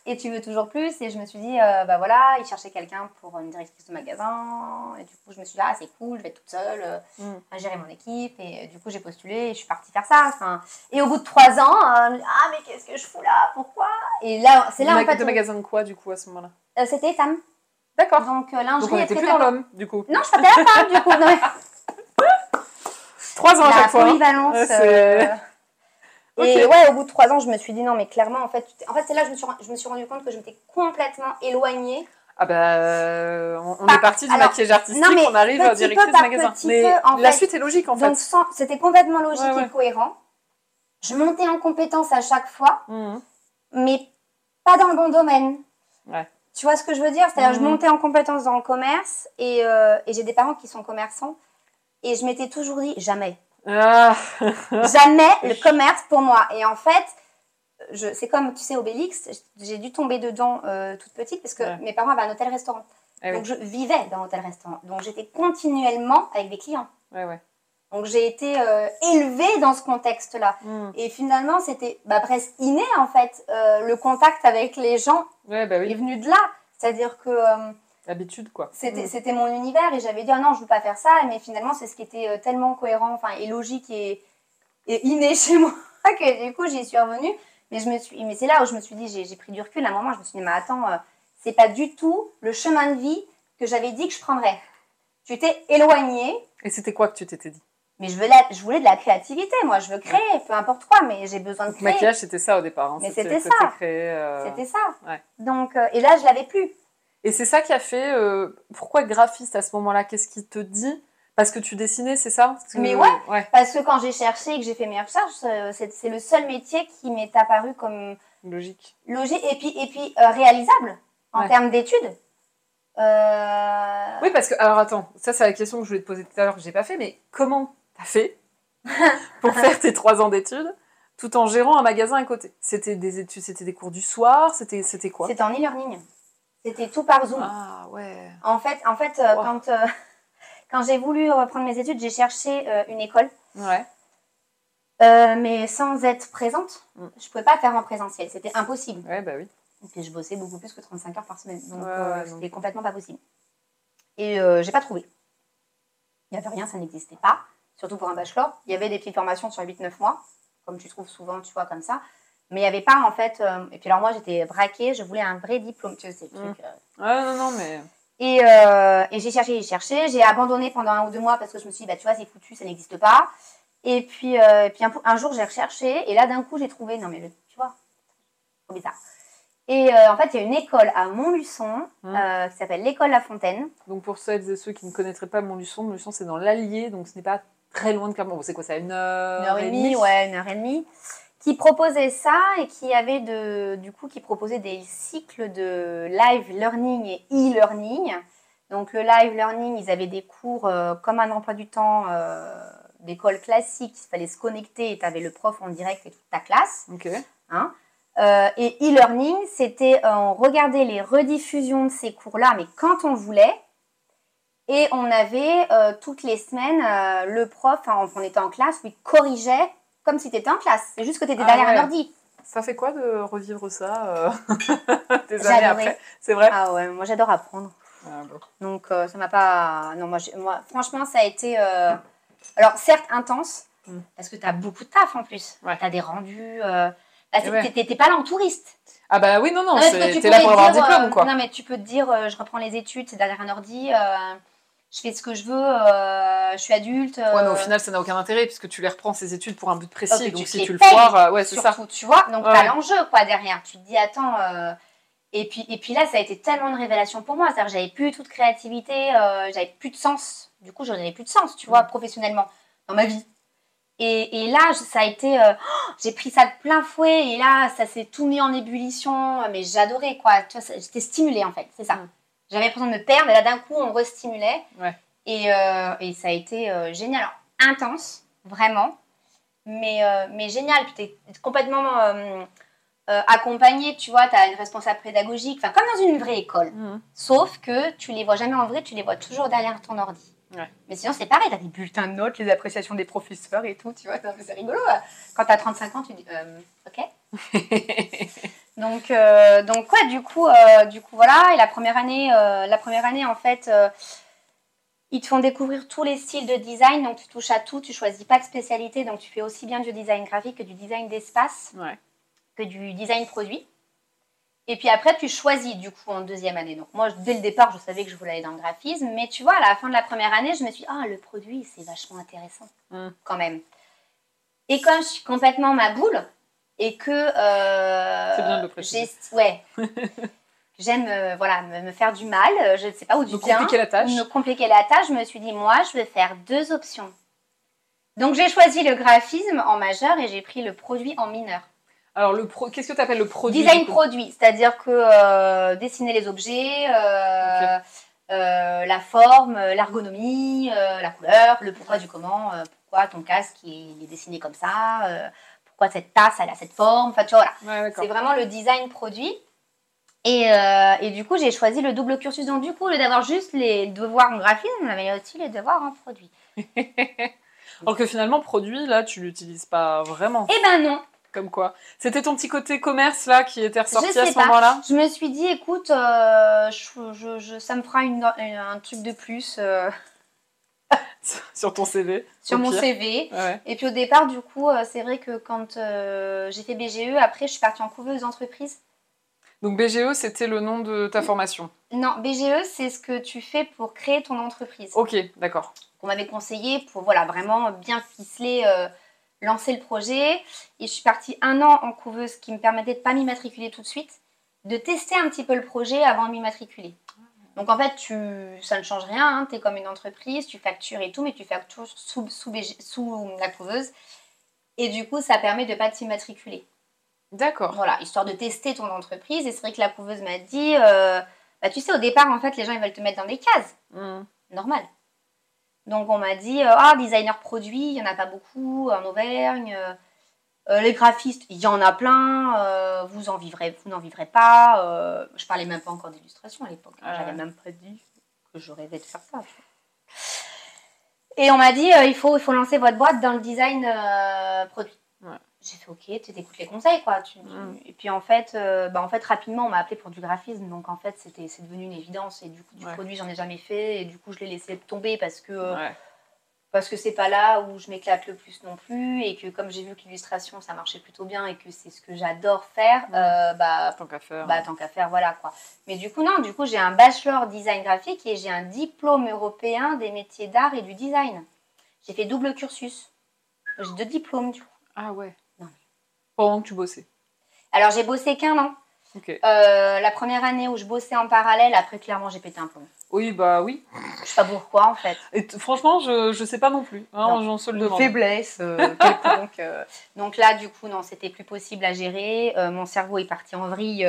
Speaker 2: et tu veux toujours plus. Et je me suis dit, euh, bah voilà, il cherchait quelqu'un pour une directrice de magasin. Et du coup, je me suis dit, ah, c'est cool, je vais être toute seule euh,
Speaker 1: Mm.
Speaker 2: à gérer mon équipe. Et euh, du coup, j'ai postulé et je suis partie faire ça. Enfin, et au bout de trois ans, euh, ah, mais qu'est-ce que je fous là? Pourquoi? Et là, c'est là,
Speaker 1: de
Speaker 2: en fait,
Speaker 1: de magasin de quoi, du coup, à ce moment-là?
Speaker 2: Euh, c'était Tam.
Speaker 1: D'accord.
Speaker 2: Donc, euh,
Speaker 1: Donc
Speaker 2: lingerie
Speaker 1: on était plus dans l'homme, du coup.
Speaker 2: Non, je partais à la femme, du coup. Non, mais-
Speaker 1: Trois ans à
Speaker 2: la
Speaker 1: chaque fois. hein.
Speaker 2: polyvalence. Et ouais, au bout de trois ans, je me suis dit non, mais clairement, en fait, en fait c'est là que je me, suis, je me suis rendu compte que je m'étais complètement éloignée.
Speaker 1: Ah bah, euh, on, est parti du
Speaker 2: alors,
Speaker 1: maquillage artistique,
Speaker 2: non, mais
Speaker 1: on arrive à
Speaker 2: peu
Speaker 1: directrice
Speaker 2: par
Speaker 1: magasin. Mais
Speaker 2: peu, en
Speaker 1: la
Speaker 2: fait.
Speaker 1: suite est logique en fait.
Speaker 2: c'était complètement logique
Speaker 1: Ouais, ouais.
Speaker 2: et cohérent. Je montais en compétence à chaque fois,
Speaker 1: Mhm.
Speaker 2: mais pas dans le bon domaine.
Speaker 1: Ouais.
Speaker 2: Tu vois ce que je veux dire? C'est-à-dire, je
Speaker 1: Mhm.
Speaker 2: montais en compétence dans le commerce et, euh, et j'ai des parents qui sont commerçants. Et je m'étais toujours dit, jamais.
Speaker 1: Ah,
Speaker 2: jamais le commerce pour moi. Et en fait, je, c'est comme, tu sais, Obélix, j'ai dû tomber dedans euh, toute petite parce que
Speaker 1: Ouais.
Speaker 2: mes parents avaient un hôtel-restaurant.
Speaker 1: Ah oui.
Speaker 2: Donc je vivais dans l'hôtel-restaurant. Donc j'étais continuellement avec des clients.
Speaker 1: ouais, ouais.
Speaker 2: Donc j'ai été euh, élevée dans ce contexte-là.
Speaker 1: Mhm.
Speaker 2: Et finalement, c'était bah, presque inné en fait. Euh, le contact avec les gens
Speaker 1: Ouais, bah
Speaker 2: est venu de là. C'est-à-dire que
Speaker 1: L'habitude, quoi.
Speaker 2: c'était
Speaker 1: Mhm.
Speaker 2: c'était mon univers et j'avais dit ah non je veux pas faire ça mais finalement c'est ce qui était euh, tellement cohérent enfin et logique et, et inné chez moi que du coup j'y suis revenue mais je me suis mais c'est là où je me suis dit j'ai j'ai pris du recul à un moment je me suis dit mais attends euh, c'est pas du tout le chemin de vie que j'avais dit que je prendrais tu t'es éloigné
Speaker 1: Et c'était quoi que tu t'étais dit?
Speaker 2: Mais je veux la- je voulais de la créativité moi je veux créer peu importe quoi mais j'ai besoin de
Speaker 1: Le
Speaker 2: créer
Speaker 1: maquillage, c'était ça au départ. hein.
Speaker 2: Mais c'était
Speaker 1: c'était
Speaker 2: ça.
Speaker 1: créé, euh,
Speaker 2: c'était ça
Speaker 1: ouais.
Speaker 2: donc euh, et là je l'avais plus
Speaker 1: Et c'est ça qui a fait. euh, Pourquoi graphiste à ce moment-là? Qu'est-ce qui te dit? Parce que tu dessinais, c'est ça? Que-
Speaker 2: Mais ouais.
Speaker 1: ouais.
Speaker 2: parce que quand j'ai cherché et que j'ai fait mes recherches euh, c'est le seul métier qui m'est apparu comme
Speaker 1: Logique.
Speaker 2: logique et puis, et puis euh, réalisable en
Speaker 1: Ouais.
Speaker 2: termes d'études.
Speaker 1: Oui, parce que, alors attends, ça c'est la question que je voulais te poser tout à l'heure que j'ai pas fait, mais comment t'as fait pour faire tes trois ans d'études tout en gérant un magasin à côté? C'était des études, c'était des cours du soir, c'était quoi?
Speaker 2: C'était en e-learning. C'était tout par Zoom.
Speaker 1: Ah ouais.
Speaker 2: En fait, en fait euh,
Speaker 1: Wow.
Speaker 2: quand, euh, quand j'ai voulu reprendre mes études, j'ai cherché euh, une école,
Speaker 1: Ouais.
Speaker 2: euh, mais sans être présente.
Speaker 1: Mm.
Speaker 2: Je pouvais pas faire en présentiel, c'était impossible.
Speaker 1: Ouais, bah oui.
Speaker 2: Et puis je bossais beaucoup plus que 35 heures par semaine, donc
Speaker 1: Ouais,
Speaker 2: c'était
Speaker 1: donc.
Speaker 2: complètement pas possible. Et j'ai pas trouvé. Il n'y avait rien, ça n'existait pas. Surtout pour un bachelor. Il y avait des petites formations sur 8-9 mois, comme tu trouves souvent, tu vois, comme ça. Mais il n'y avait pas, en fait... euh, Et puis alors moi, j'étais braquée, je voulais un vrai diplôme, tu sais, le
Speaker 1: Mm.
Speaker 2: truc... euh.
Speaker 1: Ouais, non, non, mais.
Speaker 2: Et, euh, et j'ai cherché, j'ai cherché. J'ai abandonné pendant un ou deux mois parce que je me suis dit, bah, tu vois, c'est foutu, ça n'existe pas. Et puis, euh, et puis un, un jour, j'ai recherché. Et là, d'un coup, j'ai trouvé... Non, mais le- tu vois, trop bizarre. Et euh, en fait, il y a une école à Montluçon
Speaker 1: Mm.
Speaker 2: euh, qui s'appelle l'école La Fontaine.
Speaker 1: Donc pour celles et ceux qui ne connaîtraient pas Montluçon, Montluçon c'est dans l'Allier, donc ce n'est pas très loin de Clermont. Bon, c'est quoi, c'est à une heure,
Speaker 2: une heure et demie, ouais, une heure et demie, qui proposait ça et qui avait de, du coup, qui proposait des cycles de live learning et e-learning. Donc le live learning, ils avaient des cours euh, comme un emploi du temps euh, d'école classique, il fallait se connecter et tu avais le prof en direct et toute ta classe.
Speaker 1: Ok.
Speaker 2: Euh, et e-learning, c'était on regardait les rediffusions de ces cours-là, mais quand on voulait. Et on avait toutes les semaines le prof, enfin, on était en classe, il corrigeait comme si tu étais en classe. C'est juste que tu étais
Speaker 1: Ah
Speaker 2: derrière
Speaker 1: ouais.
Speaker 2: un ordi.
Speaker 1: Ça fait quoi de revivre ça euh, des années après? C'est vrai?
Speaker 2: Ah ouais, moi j'adore apprendre.
Speaker 1: Ah, bon.
Speaker 2: Donc euh, ça m'a pas. Non, moi, moi, franchement, ça a été. euh, Alors, certes, intense,
Speaker 1: Mm.
Speaker 2: parce que tu as beaucoup de taf en plus.
Speaker 1: Ouais.
Speaker 2: Tu as des rendus. t'es-
Speaker 1: ouais.
Speaker 2: pas là en touriste.
Speaker 1: Ah bah oui, non, non, t'es là pour avoir un diplôme,
Speaker 2: euh,
Speaker 1: quoi.
Speaker 2: Non, mais tu peux te dire, euh, je reprends les études, c'est derrière un ordi, euh, je fais ce que je veux, euh, je suis adulte.
Speaker 1: Ouais, mais
Speaker 2: euh,
Speaker 1: au final, ça n'a aucun intérêt puisque tu les reprends ces études pour un but précis.
Speaker 2: Oh, que
Speaker 1: donc
Speaker 2: tu
Speaker 1: si tu le foires, euh, ouais, c'est ça.
Speaker 2: surtout, tu vois. Donc,
Speaker 1: Ouais,
Speaker 2: t'as l'enjeu, quoi, derrière. Tu te dis, attends. euh, Et puis, et puis là, ça a été tellement une révélation pour moi. C'est-à-dire que j'avais plus toute créativité, euh, j'avais plus de sens. Du coup, j'en avais plus de sens, tu vois,
Speaker 1: Mm.
Speaker 2: professionnellement, dans ma vie. Et, et là, ça a été. euh, oh, j'ai pris ça de plein fouet. Et là, ça s'est tout mis en ébullition. Mais j'adorais, quoi. Tu vois, j'étais stimulée, en fait. C'est ça.
Speaker 1: Mm.
Speaker 2: J'avais l'impression de me perdre. Et là, d'un coup, on restimulait.
Speaker 1: Ouais.
Speaker 2: Et, euh, et ça a été euh, génial. Alors, intense, vraiment. Mais, euh, mais génial. Puis t'es complètement accompagné. Tu vois, tu as une responsable pédagogique. Enfin, comme dans une vraie école.
Speaker 1: Mhm.
Speaker 2: Sauf que tu les vois jamais en vrai, tu les vois toujours derrière ton ordi.
Speaker 1: Ouais.
Speaker 2: Mais sinon, c'est pareil, tu as des bulletins de notes, les appréciations des professeurs et tout, tu vois, c'est rigolo. Quand tu as 35 ans, tu dis, ok. donc, euh, donc, ouais, du coup, euh, du coup, voilà. Et la première année, euh, la première année en fait, ils te font découvrir tous les styles de design, donc tu touches à tout, tu choisis pas de spécialité, donc tu fais aussi bien du design graphique que du design d'espace
Speaker 1: Ouais.
Speaker 2: que du design produit. Et puis après, tu choisis du coup en deuxième année. Donc moi, dès le départ, je savais que je voulais aller dans le graphisme. Mais tu vois, à la fin de la première année, je me suis dit, ah, le produit, c'est vachement intéressant
Speaker 1: Mm.
Speaker 2: quand même. Et comme je suis complètement ma boule et que... euh,
Speaker 1: C'est bien de le préciser.
Speaker 2: j'ai- Ouais. J'aime euh, voilà, me, me faire du mal, euh, je ne sais pas où du
Speaker 1: Me
Speaker 2: bien.
Speaker 1: compliquer la tâche.
Speaker 2: Me compliquer la tâche, je me suis dit, moi, je vais faire deux options. Donc j'ai choisi le graphisme en majeur et j'ai pris le produit en mineur.
Speaker 1: Alors, le pro... qu'est-ce que tu appelles le produit
Speaker 2: Design produit, c'est-à-dire que euh, dessiner les objets, euh, la forme, l'ergonomie, la couleur, le pourquoi du comment, pourquoi ton casque il est dessiné comme ça, pourquoi cette tasse elle a cette forme, enfin tu vois, voilà.
Speaker 1: Ouais, d'accord.
Speaker 2: C'est vraiment le design produit. Et, euh, et du coup, j'ai choisi le double cursus. Donc, du coup, au lieu d'avoir juste les devoirs en graphisme, on avait aussi les devoirs en produit.
Speaker 1: Alors que finalement, produit, là, tu l'utilises pas vraiment.
Speaker 2: Eh ben non,
Speaker 1: Comme quoi. C'était ton petit côté commerce, là, qui était ressorti
Speaker 2: Je
Speaker 1: à ce moment-là
Speaker 2: je me suis dit, écoute, euh, je- je- je- ça me fera une- un truc de plus euh,
Speaker 1: Sur ton CV
Speaker 2: sur mon
Speaker 1: pire.
Speaker 2: CV.
Speaker 1: Ouais.
Speaker 2: Et puis au départ, du coup, euh, c'est vrai que quand euh, j'ai fait BGE, après, je suis partie en couveuse d'entreprise.
Speaker 1: Donc, BGE, c'était le nom de ta formation?
Speaker 2: Non, BGE, c'est ce que tu fais pour créer ton entreprise.
Speaker 1: Ok, d'accord.
Speaker 2: qu'on m'avait conseillé pour voilà, vraiment bien ficeler, euh, lancer le projet. Et je suis partie un an en couveuse, ce qui me permettait de ne pas m'immatriculer tout de suite, de tester un petit peu le projet avant de m'immatriculer. Donc en fait, tu, ça ne change rien, tu es comme une entreprise, tu factures et tout, mais tu factures sous, sous, BG sous la couveuse. Et du coup, ça permet de ne pas t'immatriculer.
Speaker 1: D'accord.
Speaker 2: Voilà, histoire de tester ton entreprise. Et c'est vrai que la couveuse m'a dit, euh, bah, tu sais, au départ, en fait, les gens, ils veulent te mettre dans des cases
Speaker 1: Hmm.
Speaker 2: normal. Donc on m'a dit, euh, ah, designer produit, il n'y en a pas beaucoup en Auvergne. Euh, les graphistes, il y en a plein. euh, vous en vivrez, vous n'en vivrez pas. euh, je parlais même pas encore d'illustration à l'époque. hein,
Speaker 1: Ah
Speaker 2: J'avais même pas dit que je rêvais de faire ça. Et on m'a dit, il, faut, il faut lancer votre boîte dans le design produit.
Speaker 1: Ouais.
Speaker 2: J'ai fait ok, tu écoutes les conseils quoi. Tu- tu-
Speaker 1: Mm.
Speaker 2: Et puis en fait, euh, bah, en fait rapidement on m'a appelé pour du graphisme, donc en fait c'était c'est devenu une évidence et du coup du
Speaker 1: Ouais.
Speaker 2: produit j'en ai jamais fait et du coup je l'ai laissé tomber parce que euh,
Speaker 1: Ouais.
Speaker 2: Parce que c'est pas là où je m'éclate le plus non plus et que comme j'ai vu que l'illustration ça marchait plutôt bien et que c'est ce que j'adore faire, euh, bah
Speaker 1: Tant qu'à faire.
Speaker 2: bah tant qu'à faire voilà quoi. Mais du coup non, du coup j'ai un bachelor design graphique et j'ai un diplôme européen des métiers d'art et du design. J'ai fait double cursus. J'ai deux diplômes du coup.
Speaker 1: Ah ouais.
Speaker 2: Non.
Speaker 1: Pendant que tu bossais.
Speaker 2: Alors j'ai bossé qu'un an.
Speaker 1: Ok.
Speaker 2: Euh, la première année où je bossais en parallèle, après clairement j'ai pété un plomb.
Speaker 1: Oui, bah oui.
Speaker 2: Je sais pas pourquoi en fait.
Speaker 1: Et franchement, je, je sais pas non plus. Hein,
Speaker 2: Non.
Speaker 1: Se le
Speaker 2: Une
Speaker 1: demande.
Speaker 2: faiblesse. euh, quelconque, euh. Donc là du coup non, c'était plus possible à gérer. Euh, mon cerveau est parti en vrille.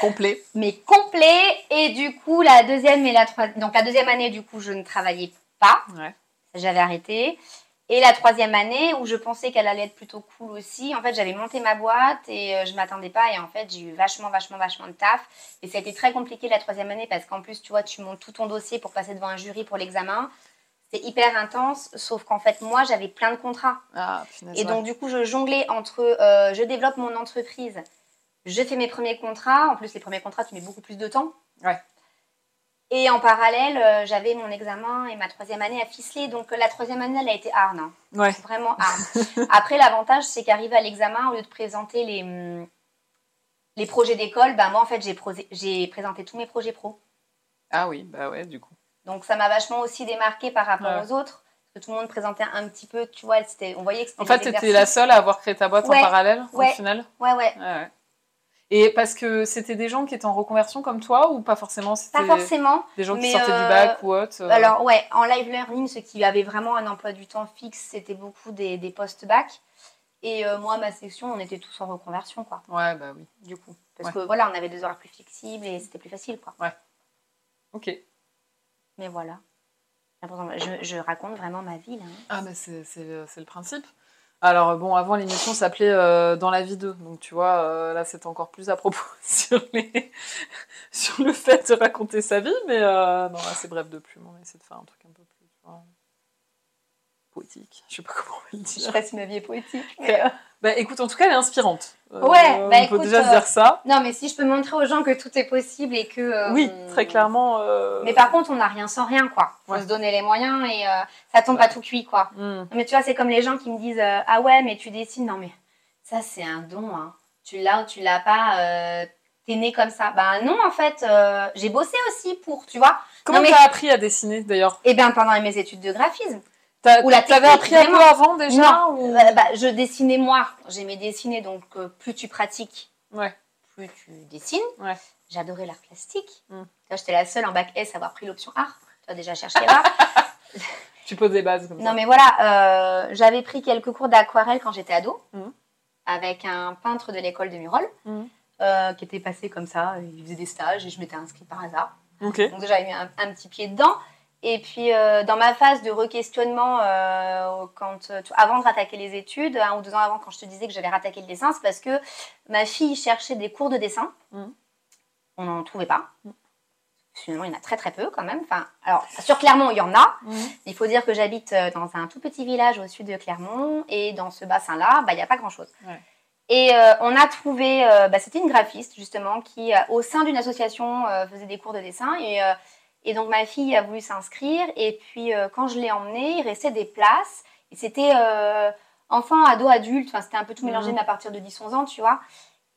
Speaker 1: Complet.
Speaker 2: mais complet. Et du coup, la deuxième et la troisième, donc la deuxième année, du coup, je ne travaillais pas.
Speaker 1: Ouais.
Speaker 2: J'avais arrêté. Et la troisième année, où je pensais qu'elle allait être plutôt cool aussi, en fait, j'avais monté ma boîte et euh, je m'attendais pas. Et en fait, j'ai eu vachement, vachement, vachement de taf. Et ça a été très compliqué la troisième année parce qu'en plus, tu vois, tu montes tout ton dossier pour passer devant un jury pour l'examen. C'est hyper intense, sauf qu'en fait, moi, j'avais plein de contrats.
Speaker 1: Ah, punaise.
Speaker 2: Et
Speaker 1: ouais.
Speaker 2: donc, du coup, je jonglais entre euh, je développe mon entreprise, je fais mes premiers contrats. En plus, les premiers contrats, tu mets beaucoup plus de temps.
Speaker 1: Ouais.
Speaker 2: Et en parallèle, euh, j'avais mon examen et ma troisième année à ficeler. Donc euh, la troisième année, elle a été hard. hein.
Speaker 1: Ouais.
Speaker 2: Vraiment hard. Après, l'avantage, c'est qu'arrivé à l'examen, au lieu de présenter les, hum, les projets d'école, ben, moi, en fait, j'ai présenté tous mes projets pro.
Speaker 1: Ah oui, bah ouais, du coup.
Speaker 2: Donc ça m'a vachement aussi démarqué par rapport
Speaker 1: Ouais.
Speaker 2: aux autres. Parce que tout le monde présentait un petit peu, tu vois, c'était- on voyait que c'était
Speaker 1: En fait, t'étais
Speaker 2: exercices.
Speaker 1: la seule à avoir créé ta boîte
Speaker 2: Ouais.
Speaker 1: en parallèle,
Speaker 2: Ouais.
Speaker 1: au final
Speaker 2: Ouais, ouais.
Speaker 1: Ouais, ouais. Et parce que c'était des gens qui étaient en reconversion comme toi ou pas forcément
Speaker 2: Pas forcément.
Speaker 1: des gens qui sortaient
Speaker 2: euh,
Speaker 1: du bac ou autre euh,
Speaker 2: Alors ouais, en live learning, ceux qui avaient vraiment un emploi du temps fixe, c'était beaucoup des, des post-bac. Et euh, moi, ma section, on était tous en reconversion, quoi,
Speaker 1: Ouais, bah oui.
Speaker 2: du coup. Parce
Speaker 1: Ouais.
Speaker 2: que voilà, on avait des horaires plus flexibles et c'était plus facile, quoi.
Speaker 1: Ok.
Speaker 2: Mais voilà. Je, je raconte vraiment ma vie, là. hein.
Speaker 1: Ah, mais c'est le principe. Alors, bon, avant, l'émission s'appelait euh, Dans la vie 2. Donc, tu vois, euh, là, c'est encore plus à propos sur, les... sur le fait de raconter sa vie. Mais euh, non, là, c'est bref de plume. On essaie de faire un truc un peu plus poétique. Je sais pas comment on va le
Speaker 2: Je sais
Speaker 1: dire.
Speaker 2: pas si ma vie est poétique. mais,
Speaker 1: Ouais.
Speaker 2: euh,
Speaker 1: Bah, écoute, en tout cas, elle est inspirante. Euh,
Speaker 2: Ouais, bah,
Speaker 1: on peut
Speaker 2: écoute,
Speaker 1: déjà se
Speaker 2: euh,
Speaker 1: dire ça.
Speaker 2: Non, mais si je peux montrer aux gens que tout est possible et que... euh,
Speaker 1: Oui, très clairement. euh,
Speaker 2: Mais par contre, on n'a rien sans rien, quoi. Faut
Speaker 1: Ouais.
Speaker 2: se donner les moyens et euh, ça tombe
Speaker 1: Ouais.
Speaker 2: pas tout cuit, quoi.
Speaker 1: hmm.
Speaker 2: Mais tu vois, c'est comme les gens qui me disent euh, Ah ouais, mais tu dessines. Non, mais ça, c'est un don. Hein. Tu l'as ou tu l'as pas. euh, T'es né comme ça. Ben non, en fait, euh, j'ai bossé aussi pour, tu vois.
Speaker 1: Comment
Speaker 2: mais-
Speaker 1: t'as appris à dessiner d'ailleurs?
Speaker 2: Et bien, pendant mes études de graphisme, Ou la
Speaker 1: T'avais
Speaker 2: technique,
Speaker 1: appris un peu avant déjà
Speaker 2: Non.
Speaker 1: ou-
Speaker 2: euh, bah, je dessinais moi. J'aimais dessiner, donc euh, plus tu pratiques,
Speaker 1: Ouais.
Speaker 2: plus tu dessines.
Speaker 1: Ouais.
Speaker 2: J'adorais l'art plastique.
Speaker 1: Mm.
Speaker 2: Vois, J'étais la seule en bac S à avoir pris l'option art. Tu as déjà cherché là.
Speaker 1: Tu poses des bases comme ça.
Speaker 2: Non mais voilà, euh, j'avais pris quelques cours d'aquarelle quand j'étais ado,
Speaker 1: Mhm.
Speaker 2: avec un peintre de l'école de Murol, euh, qui était passé comme ça, il faisait des stages et je m'étais inscrite par hasard.
Speaker 1: Ok.
Speaker 2: Donc déjà, j'avais mis un, un petit pied dedans. Et puis euh, dans ma phase de re-questionnement, euh, quand, euh, avant de rattaquer les études, un ou deux ans avant, quand je te disais que j'allais rattaquer le dessin, c'est parce que ma fille cherchait des cours de dessin.
Speaker 1: Mhm.
Speaker 2: On n'en trouvait pas.
Speaker 1: Mhm.
Speaker 2: Finalement, il y en a très très peu quand même. Enfin, alors, sur Clermont, il y en a.
Speaker 1: Mhm.
Speaker 2: Il faut dire que j'habite dans un tout petit village au sud de Clermont et dans ce bassin-là, bah, il n'y a pas grand-chose.
Speaker 1: Ouais.
Speaker 2: Et on a trouvé, bah, c'était une graphiste justement qui, au sein d'une association, faisait des cours de dessin. Et, et donc ma fille a voulu s'inscrire. Et puis euh, quand je l'ai emmenée, il restait des places. Et c'était euh, enfant, ado, adulte. Enfin, c'était un peu tout mélangé,
Speaker 1: Mhm.
Speaker 2: mais à partir de 10-11 ans, tu vois.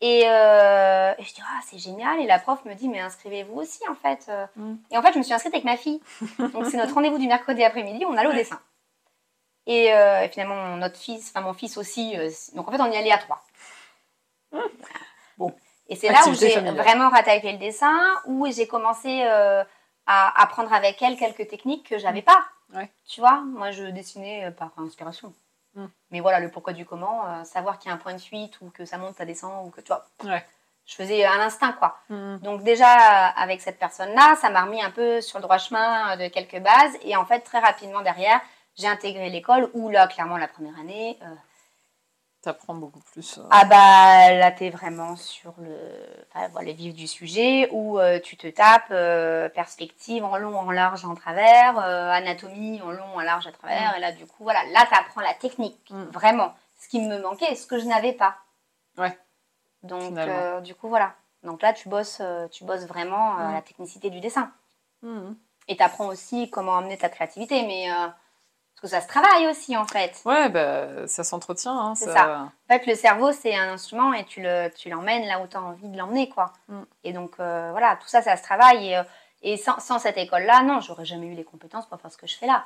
Speaker 2: Et, euh, et je dis, ah, c'est génial. Et la prof me dit, mais inscrivez-vous aussi, en fait.
Speaker 1: Mhm.
Speaker 2: Et en fait, je me suis inscrite avec ma fille. Donc, c'est notre rendez-vous du mercredi après-midi. On allait au dessin. Et, et finalement, notre fils, enfin, mon fils aussi. donc, en fait, on y allait à trois.
Speaker 1: Bon.
Speaker 2: Et c'est là où j'ai vraiment rattaqué le dessin, où j'ai commencé euh, à apprendre avec elle quelques techniques que j'avais pas.
Speaker 1: Ouais.
Speaker 2: Tu vois, moi, je dessinais euh, par inspiration.
Speaker 1: Mm.
Speaker 2: Mais voilà, le pourquoi du comment, euh, savoir qu'il y a un point de fuite ou que ça monte, ça descend, ou que tu vois.
Speaker 1: Ouais.
Speaker 2: Je faisais un instinct, quoi.
Speaker 1: Mhm.
Speaker 2: Donc déjà, avec cette personne-là, ça m'a remis un peu sur le droit chemin euh, de quelques bases. Et en fait, très rapidement derrière, j'ai intégré l'école où là, clairement, la première année, euh,
Speaker 1: T'apprends beaucoup plus. euh.
Speaker 2: ah bah là, t'es vraiment sur le, enfin, voilà, vif du sujet où euh, tu te tapes euh, perspective en long, en large, en travers, anatomie en long, en large, à travers. Et là, du coup, voilà, là, t'apprends la technique,
Speaker 1: Mm.
Speaker 2: vraiment. Ce qui me manquait, ce que je n'avais pas.
Speaker 1: Ouais.
Speaker 2: Donc, du coup, voilà. Donc là, tu bosses, tu bosses vraiment
Speaker 1: Mm.
Speaker 2: la technicité du dessin. Et tu apprends aussi comment amener ta créativité, mais parce que ça se travaille aussi en fait.
Speaker 1: Ouais, bah, ça s'entretient. Hein,
Speaker 2: C'est En fait, le cerveau, c'est un instrument et tu le, tu l'emmènes là où tu as envie de l'emmener, quoi.
Speaker 1: Mm.
Speaker 2: Et donc, euh, voilà, tout ça, ça se travaille. Et, euh, et sans, sans cette école-là, non, j'aurais jamais eu les compétences pour faire ce que je fais là.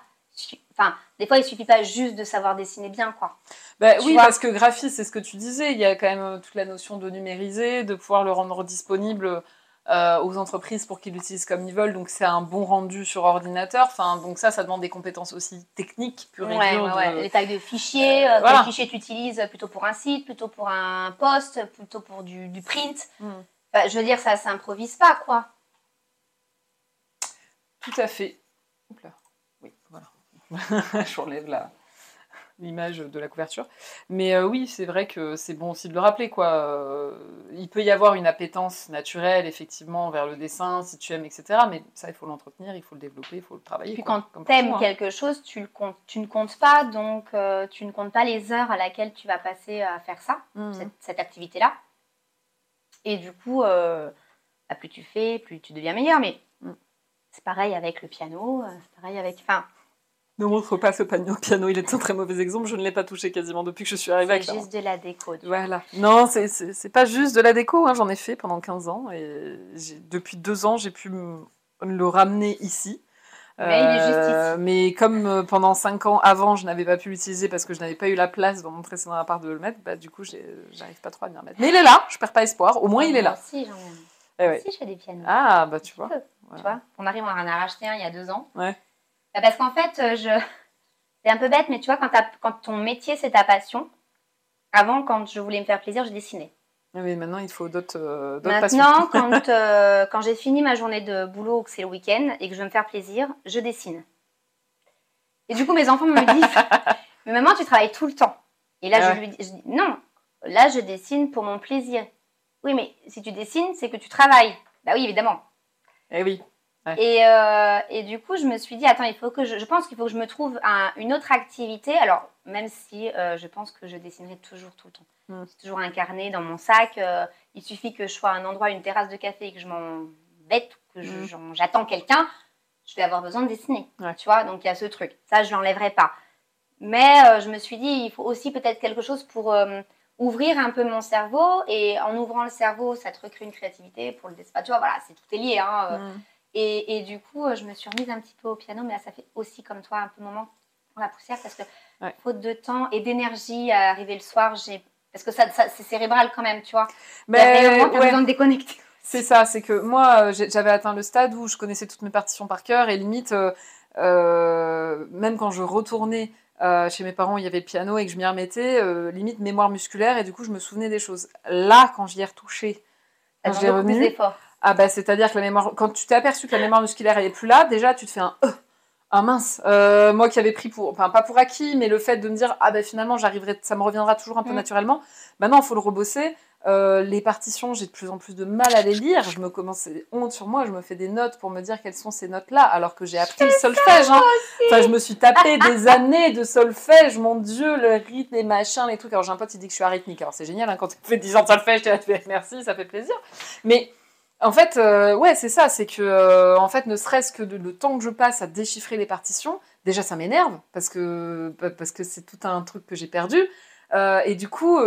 Speaker 2: Enfin, des fois, il suffit pas juste de savoir dessiner bien, quoi.
Speaker 1: Bah, oui, parce que graphiste, c'est ce que tu disais. Il y a quand même euh, toute la notion de numériser, de pouvoir le rendre disponible euh, aux entreprises pour qu'ils l'utilisent comme ils veulent. Donc, c'est un bon rendu sur ordinateur. Enfin, donc ça, ça demande des compétences aussi techniques, pure et
Speaker 2: Ouais,
Speaker 1: dure.
Speaker 2: ouais,
Speaker 1: de-
Speaker 2: ouais. Les tailles de fichiers,
Speaker 1: Euh,
Speaker 2: euh,
Speaker 1: voilà.
Speaker 2: quel fichier tu utilises plutôt pour un site, plutôt pour un post, plutôt pour du, du print.
Speaker 1: Mm.
Speaker 2: Enfin, je veux dire, ça s'improvise pas, quoi.
Speaker 1: Tout à fait. Oups là. Oui, voilà. Je relève la l'image de la couverture. Mais euh, oui, c'est vrai que c'est bon aussi de le rappeler. Quoi. Euh, il peut y avoir une appétence naturelle, effectivement, vers le dessin, si tu aimes, etc. Mais ça, il faut l'entretenir, il faut le développer, il faut le travailler.
Speaker 2: Puis
Speaker 1: quoi,
Speaker 2: quand
Speaker 1: partout, hein.
Speaker 2: quelque chose, tu, le comptes, tu ne comptes pas, donc euh, tu ne comptes pas les heures à laquelle tu vas passer à faire ça,
Speaker 1: Mhm.
Speaker 2: cette, cette activité-là. Et du coup, bah, plus tu fais, plus tu deviens meilleur. Mais
Speaker 1: Mm.
Speaker 2: c'est pareil avec le piano, c'est pareil avec. Enfin,
Speaker 1: Ne montre pas ce panier au piano, il est un très mauvais exemple. Je ne l'ai pas touché quasiment depuis que je suis arrivée à
Speaker 2: c'est juste de la déco.
Speaker 1: Voilà. Non, c'est- pas juste de la déco. hein. J'en ai fait pendant 15 ans et depuis deux ans, j'ai pu me- le ramener ici.
Speaker 2: Mais il est juste
Speaker 1: Euh, Mais comme euh, pendant 5 ans avant, je n'avais pas pu l'utiliser parce que je n'avais pas eu la place dans mon précédent appart de le mettre, bah, du coup, j'arrive pas trop à m'y remettre. Mais il est là, je perds pas espoir. Au moins, il est là.
Speaker 2: aussi, j'en ai.
Speaker 1: Eh ouais.
Speaker 2: Je fais des pianos.
Speaker 1: Ah, bah tu vois.
Speaker 2: Tu vois, mon mari m'en a racheté un il y a deux ans.
Speaker 1: Ouais.
Speaker 2: Bah, parce qu'en fait, euh, je... c'est un peu bête, mais tu vois, quand, ton métier c'est ta passion, avant, quand je voulais me faire plaisir, je dessinais.
Speaker 1: Mais maintenant, il faut d'autres euh.
Speaker 2: Maintenant, quand, euh, quand j'ai fini ma journée de boulot ou que c'est le week-end et que je veux me faire plaisir, je dessine. Et du coup, mes enfants me disent Mais maman, tu travailles tout le temps. Et là,
Speaker 1: Ah
Speaker 2: je lui dis, je dis, Non, là, je dessine pour mon plaisir. Oui, mais si tu dessines, c'est que tu travailles. Bah oui, évidemment.
Speaker 1: Eh oui.
Speaker 2: Et, euh, et du coup, je me suis dit, attends, il faut que je, je pense qu'il faut que je me trouve un- une autre activité. Alors, même si euh, je pense que je dessinerai toujours tout le temps.
Speaker 1: Mm.
Speaker 2: C'est toujours un carnet dans mon sac. euh, il suffit que je sois à un endroit, une terrasse de café et que je m'embête, que je-
Speaker 1: Mm.
Speaker 2: j'attends quelqu'un, je vais avoir besoin de dessiner.
Speaker 1: Ouais.
Speaker 2: Tu vois, donc il y a ce truc. Ça, je l'enlèverai pas. Mais je me suis dit, il faut aussi peut-être quelque chose pour ouvrir un peu mon cerveau. Et en ouvrant le cerveau, ça te recrée une créativité pour le dessin. Tu vois, voilà, c'est tout est lié. Hein,
Speaker 1: Mm.
Speaker 2: Et, et du coup, euh, je me suis remise un petit peu au piano, mais là, ça fait aussi comme toi un peu moment pour la poussière parce que
Speaker 1: Ouais.
Speaker 2: faute de temps et d'énergie à arriver le soir, j'ai parce que ça, ça- c'est cérébral quand même, tu vois.
Speaker 1: Mais
Speaker 2: des moments, t'as
Speaker 1: ouais.
Speaker 2: besoin de déconnecter.
Speaker 1: C'est ça, c'est que moi, euh, j'ai- j'avais atteint le stade où je connaissais toutes mes partitions par cœur et limite, euh, euh, même quand je retournais euh, chez mes parents, il y avait le piano et que je m'y remettais, euh, limite mémoire musculaire et du coup, je me souvenais des choses. Là, quand j'y ai retouché, quand
Speaker 2: plus
Speaker 1: revenu. Ah bah c'est-à-dire que la mémoire, quand tu t'es aperçu que la mémoire musculaire elle est plus là, déjà tu te fais un euh, ah mince, Euh, moi qui avais pris pour, enfin pas pour acquis, mais le fait de me dire ah ben finalement j'arriverai, ça me reviendra toujours un peu
Speaker 2: Mm.
Speaker 1: naturellement. Maintenant il faut le rebosser. Euh, les partitions, j'ai de plus en plus de mal à les lire. Je me commence c'est honte sur moi. Je me fais des notes pour me dire quelles sont ces notes-là, alors que j'ai appris le solfège. hein. Enfin, je me suis tapé des années de solfège. Mon Dieu, le rythme, les machins, les trucs. Alors j'ai un pote, il dit que je suis arythmique. Alors c'est génial hein, quand tu fais 10 ans de solfège, tu vas te merci, ça fait plaisir. Mais en fait, euh, ouais, c'est ça. C'est que, euh, en fait, ne serait-ce que de- le temps que je passe à déchiffrer les partitions, déjà ça m'énerve parce que parce que c'est tout un truc que j'ai perdu. Euh, et du coup,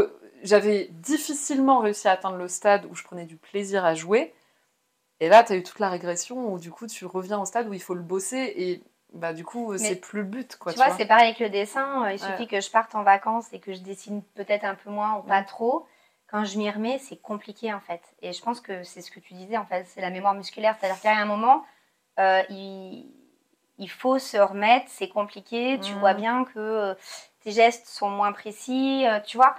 Speaker 1: j'avais difficilement réussi à atteindre le stade où je prenais du plaisir à jouer. Et là, tu as eu toute la régression où du coup, tu reviens au stade où il faut le bosser et bah du coup, c'est plus le but quoi.
Speaker 2: tu vois, c'est pareil avec le dessin. Il
Speaker 1: Ouais.
Speaker 2: suffit que je parte en vacances et que je dessine peut-être un peu moins ou pas trop. Quand je m'y remets, c'est compliqué en fait. Et je pense que c'est ce que tu disais en fait, c'est la mémoire musculaire. C'est-à-dire qu'à un moment, euh, il, il faut se remettre, c'est compliqué. Tu
Speaker 1: Mm.
Speaker 2: vois bien que euh, tes gestes sont moins précis, euh, tu vois.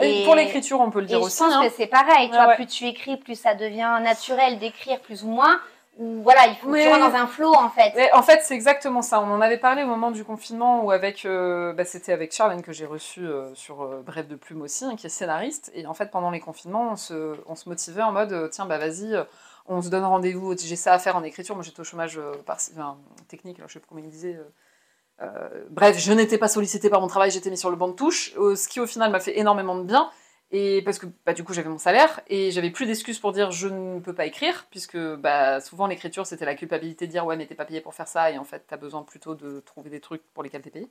Speaker 1: Et pour l'écriture, on peut le
Speaker 2: Et
Speaker 1: dire
Speaker 2: je
Speaker 1: aussi.
Speaker 2: pense
Speaker 1: hein.
Speaker 2: que c'est pareil. Tu
Speaker 1: Ouais,
Speaker 2: vois,
Speaker 1: ouais.
Speaker 2: plus tu écris, plus ça devient naturel d'écrire plus ou moins. Voilà, il faut que
Speaker 1: Mais-
Speaker 2: tu rentres dans un flow en fait.
Speaker 1: Mais en fait, c'est exactement ça. On en avait parlé au moment du confinement où avec, euh, bah, c'était avec Charlène que j'ai reçu euh, sur euh, Bref de Plume aussi, hein, qui est scénariste. Et en fait, pendant les confinements, on se, on se motivait en mode, tiens, bah vas-y, on se donne rendez-vous. J'ai ça à faire en écriture. Moi, j'étais au chômage par- enfin, technique, alors je sais pas comment il disait. bref, je n'étais pas sollicitée par mon travail, j'étais mis sur le banc de touche, ce qui au final m'a fait énormément de bien. Et parce que bah, du coup j'avais mon salaire et j'avais plus d'excuses pour dire je ne peux pas écrire, puisque bah, souvent l'écriture c'était la culpabilité de dire ouais mais t'es pas payé pour faire ça et en fait t'as besoin plutôt de trouver des trucs pour lesquels t'es payé.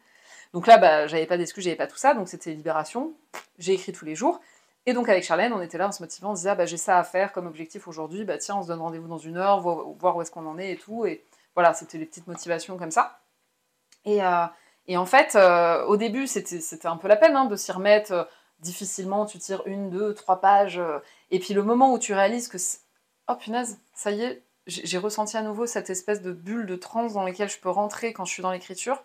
Speaker 1: Donc là bah, j'avais pas d'excuses, j'avais pas tout ça, donc c'était libération. J'ai écrit tous les jours. Et donc avec Charlène on était là en se motivant, on se disait ah, bah, j'ai ça à faire comme objectif aujourd'hui, bah tiens on se donne rendez-vous dans une heure, voir, où est-ce qu'on en est et tout. Et voilà c'était les petites motivations comme ça. Et, euh, et en fait euh, au début c'était un peu la peine hein, de s'y remettre. Difficilement tu tires une, deux, trois pages. euh, et puis le moment où tu réalises que, oh punaise, ça y est, j'ai ressenti à nouveau cette espèce de bulle de transe dans laquelle je peux rentrer quand je suis dans l'écriture.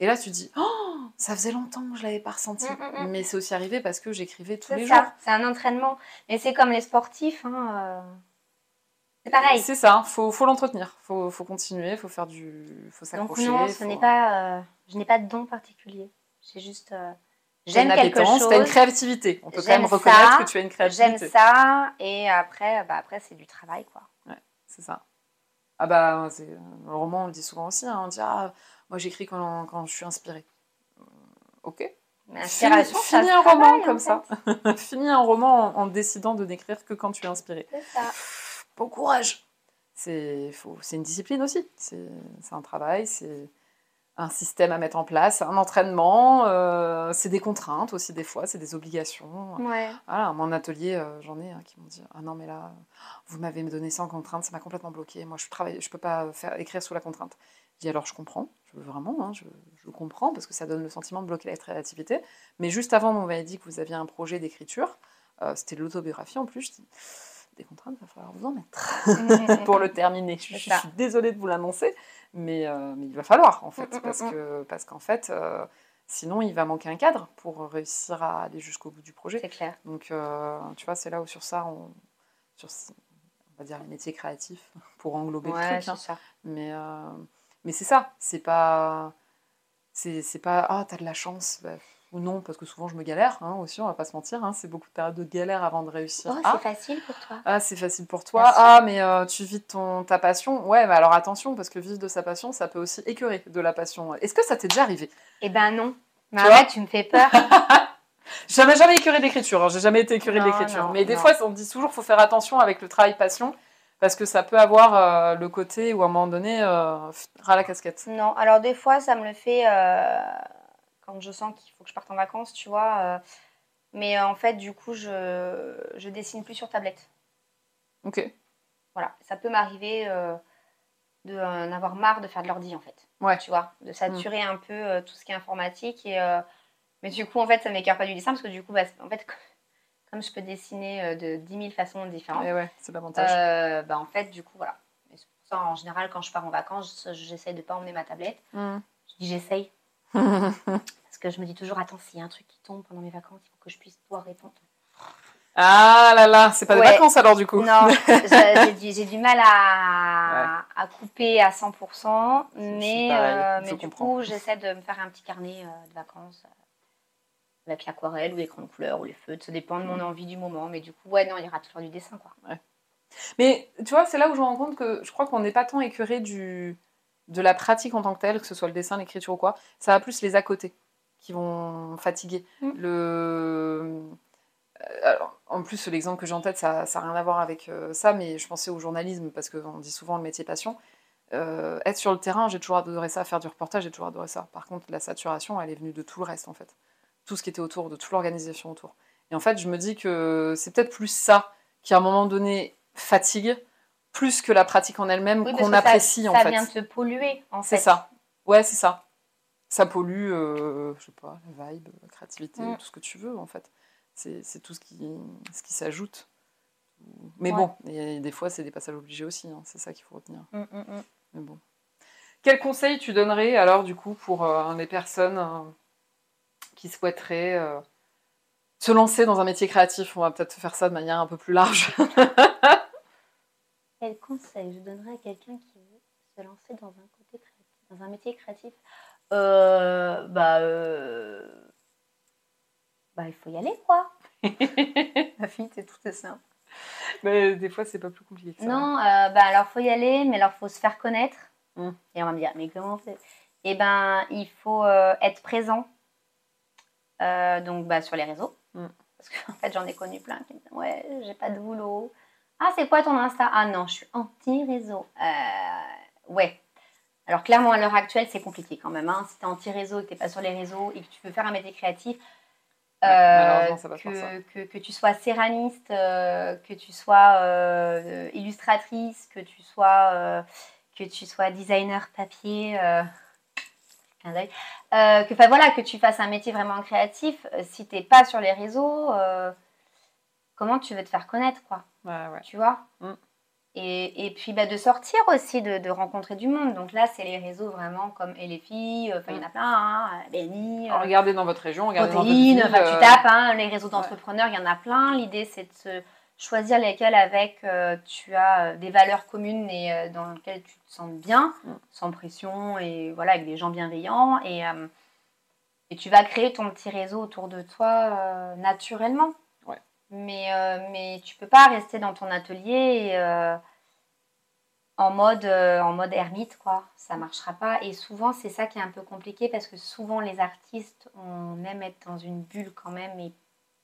Speaker 1: Et là tu dis, oh, ça faisait longtemps que je l'avais pas ressenti.
Speaker 2: Mm, mm, mm.
Speaker 1: Mais c'est aussi arrivé parce que j'écrivais tous les
Speaker 2: ça,
Speaker 1: jours.
Speaker 2: c'est un entraînement. Mais c'est comme les sportifs. hein, euh, C'est pareil.
Speaker 1: C'est ça, faut, faut l'entretenir, faut, faut continuer, faut faire du, faut
Speaker 2: Donc
Speaker 1: s'accrocher.
Speaker 2: non, ce
Speaker 1: faut-
Speaker 2: n'est pas, euh, je n'ai pas de don particulier. J'ai juste, euh, j'aime quelque chose,
Speaker 1: t'as une créativité. On peut quand même
Speaker 2: J'aime
Speaker 1: reconnaître
Speaker 2: ça,
Speaker 1: que tu as une
Speaker 2: j'aime
Speaker 1: créativité.
Speaker 2: ça, et après, bah après c'est du travail quoi.
Speaker 1: C'est ça. Ah bah, le roman, on le dit souvent aussi. hein, on dit, ah, moi j'écris quand, quand je suis inspirée. Euh, Ok.
Speaker 2: Mais
Speaker 1: Finis, finis un roman
Speaker 2: travaille, en
Speaker 1: comme ça. finis un roman en, en décidant de n'écrire que quand tu es inspiré.
Speaker 2: C'est ça.
Speaker 1: bon courage. C'est une discipline aussi. C'est un travail, c'est un système à mettre en place, un entraînement, euh, c'est des contraintes aussi des fois, c'est des obligations.
Speaker 2: Ouais.
Speaker 1: Voilà, mon atelier, euh, j'en ai qui m'ont dit ah non mais là, vous m'avez donné sans contrainte, ça m'a complètement bloqué. Moi je travaille, je peux pas faire écrire sous la contrainte. Je dis alors je comprends, je veux vraiment, hein, je, je, comprends parce que ça donne le sentiment de bloquer la créativité. Mais juste avant, vous m'avez dit que vous aviez un projet d'écriture, euh, c'était l'autobiographie en plus. Je dis des contraintes, il va falloir vous en mettre pour le terminer. Je, suis désolée de vous l'annoncer, mais, euh, mais, il va falloir en fait, mm, mm, parce mm, que parce qu'en fait, euh, sinon il va manquer un cadre pour réussir à aller jusqu'au bout du projet.
Speaker 2: C'est clair.
Speaker 1: Donc euh, tu vois, c'est là où sur ça, on, sur, on va dire les métiers créatifs pour englober le truc. Hein. Mais mais c'est ça, c'est pas c'est pas ah t'as de la chance. Bah, ou non, parce que souvent je me galère hein, aussi, on va pas se mentir, hein, c'est beaucoup de périodes de galère avant de réussir.
Speaker 2: Oh, c'est facile pour toi.
Speaker 1: Ah, c'est facile pour toi. Ah, mais euh, tu vis ton, ta passion. Ouais, mais alors attention, parce que vivre de sa passion, ça peut aussi écœurer de la passion. Est-ce que ça t'est déjà arrivé?
Speaker 2: Eh ben non. Mais arrête, tu me fais peur.
Speaker 1: jamais, jamais écœuré d'écriture, hein. j'ai jamais été écœuré de l'écriture. Mais des fois, on dit toujours faut faire attention avec le travail passion parce que ça peut avoir euh, le côté où à un moment donné, euh, ras la casquette.
Speaker 2: Non, alors des fois, ça me le fait quand je sens qu'il faut que je parte en vacances, tu vois. Euh, mais euh, en fait, du coup, je, je dessine plus sur tablette.
Speaker 1: Ok.
Speaker 2: Voilà, ça peut m'arriver euh, de d'en avoir marre de faire de l'ordi, en fait.
Speaker 1: Ouais.
Speaker 2: Tu vois, de saturer un peu tout ce qui est informatique. Et, mais du coup, en fait, ça ne m'écarte pas du dessin parce que du coup, bah, en fait, comme je peux dessiner de 10 000 façons différentes.
Speaker 1: Et ouais, c'est l'avantage.
Speaker 2: bah, en fait, du coup, voilà. c'est pour ça, en général, quand je pars en vacances, j'essaie de ne pas emmener ma tablette. Mmh. Je dis j'essaye. Parce que je me dis toujours, attends, s'il y a un truc qui tombe pendant mes vacances, il faut que je puisse pouvoir répondre.
Speaker 1: Ah là là, c'est pas des vacances alors du coup.
Speaker 2: Non, j'ai du, mal à, à, couper à 100%, mais, euh, mais du coup, j'essaie de me faire un petit carnet euh, de vacances euh, avec l'aquarelle ou l'écran de couleur ou les feutres, ça dépend de mon mm. envie du moment, mais du coup, ouais, non, il y aura toujours du dessin quoi.
Speaker 1: Mais tu vois, c'est là où je me rends compte que je crois qu'on n'est pas tant écuré du, de la pratique en tant que telle, que ce soit le dessin, l'écriture ou quoi, ça va plus les à côté qui vont fatiguer. Mm. Le... Euh, en plus, l'exemple que j'ai en tête, ça n'a rien à voir avec euh, ça, mais je pensais au journalisme, parce qu'on dit souvent le métier passion. Euh, être sur le terrain, j'ai toujours adoré ça, faire du reportage, j'ai toujours adoré ça. Par contre, la saturation, elle est venue de tout le reste, en fait. Tout ce qui était autour, de toute l'organisation autour. Et en fait, je me dis que c'est peut-être plus ça qui, à un moment donné, fatigue, plus que la pratique en elle-même qu'on apprécie, en fait. Ça
Speaker 2: vient te polluer, en fait.
Speaker 1: C'est ça. Ouais, c'est ça ça pollue, euh, je sais pas, la vibe, la créativité, mm. tout ce que tu veux en fait. C'est tout ce qui, ce qui s'ajoute. Mais bon, des fois, c'est des passages obligés aussi, hein, c'est ça qu'il faut retenir. Mm, mm, Mais bon. Quel conseil tu donnerais alors du coup pour euh, des personnes euh, qui souhaiteraient se lancer dans un métier créatif? On va peut-être faire ça de manière un peu plus large.
Speaker 2: Quel conseil je donnerais à quelqu'un qui veut se lancer dans un côté créatif, dans un métier créatif? Euh, bah, euh, bah, il faut y aller, quoi.
Speaker 1: La fille, c'est tout est simple. Mais des fois, c'est pas plus compliqué que ça.
Speaker 2: Non, euh, bah, alors, faut y aller, mais alors, faut se faire connaître. Mmh. Et on va me dire, mais comment on fait Eh ben, il faut être présent. donc, bah, sur les réseaux. Mmh. Parce qu'en fait, j'en ai connu plein qui me disent, ouais, j'ai pas de boulot. Ah, c'est quoi ton Insta? Ah non, je suis anti-réseau. ouais, alors clairement, à l'heure actuelle, c'est compliqué quand même. Hein. Si tu es anti-réseau et que tu n'es pas sur les réseaux et que tu veux faire un métier créatif, euh, que, que, tu sois céramiste, euh, que tu sois euh, illustratrice, que tu sois, que tu sois designer papier, que, voilà, que tu fasses un métier vraiment créatif, si tu n'es pas sur les réseaux, comment tu veux te faire connaître quoi Tu vois mm. Et, et, puis bah, de sortir aussi, de, de, rencontrer du monde. Donc là, c'est les réseaux vraiment comme Et les filles, enfin il y en a plein, hein, Benny.
Speaker 1: Euh, regardez dans votre région, regardez dans votre ville.
Speaker 2: Enfin, tu euh, tapes hein, les réseaux d'entrepreneurs, il y en a plein. L'idée, c'est de choisir lesquels avec euh, tu as des valeurs communes et dans lesquelles tu te sens bien, mm. sans pression et voilà, avec des gens bienveillants. Et, et tu vas créer ton petit réseau autour de toi naturellement. Mais, euh, mais tu peux pas rester dans ton atelier euh, en, mode, euh, en mode ermite, quoi. Ça marchera pas. Et souvent, c'est ça qui est un peu compliqué parce que souvent, les artistes, on aime être dans une bulle quand même et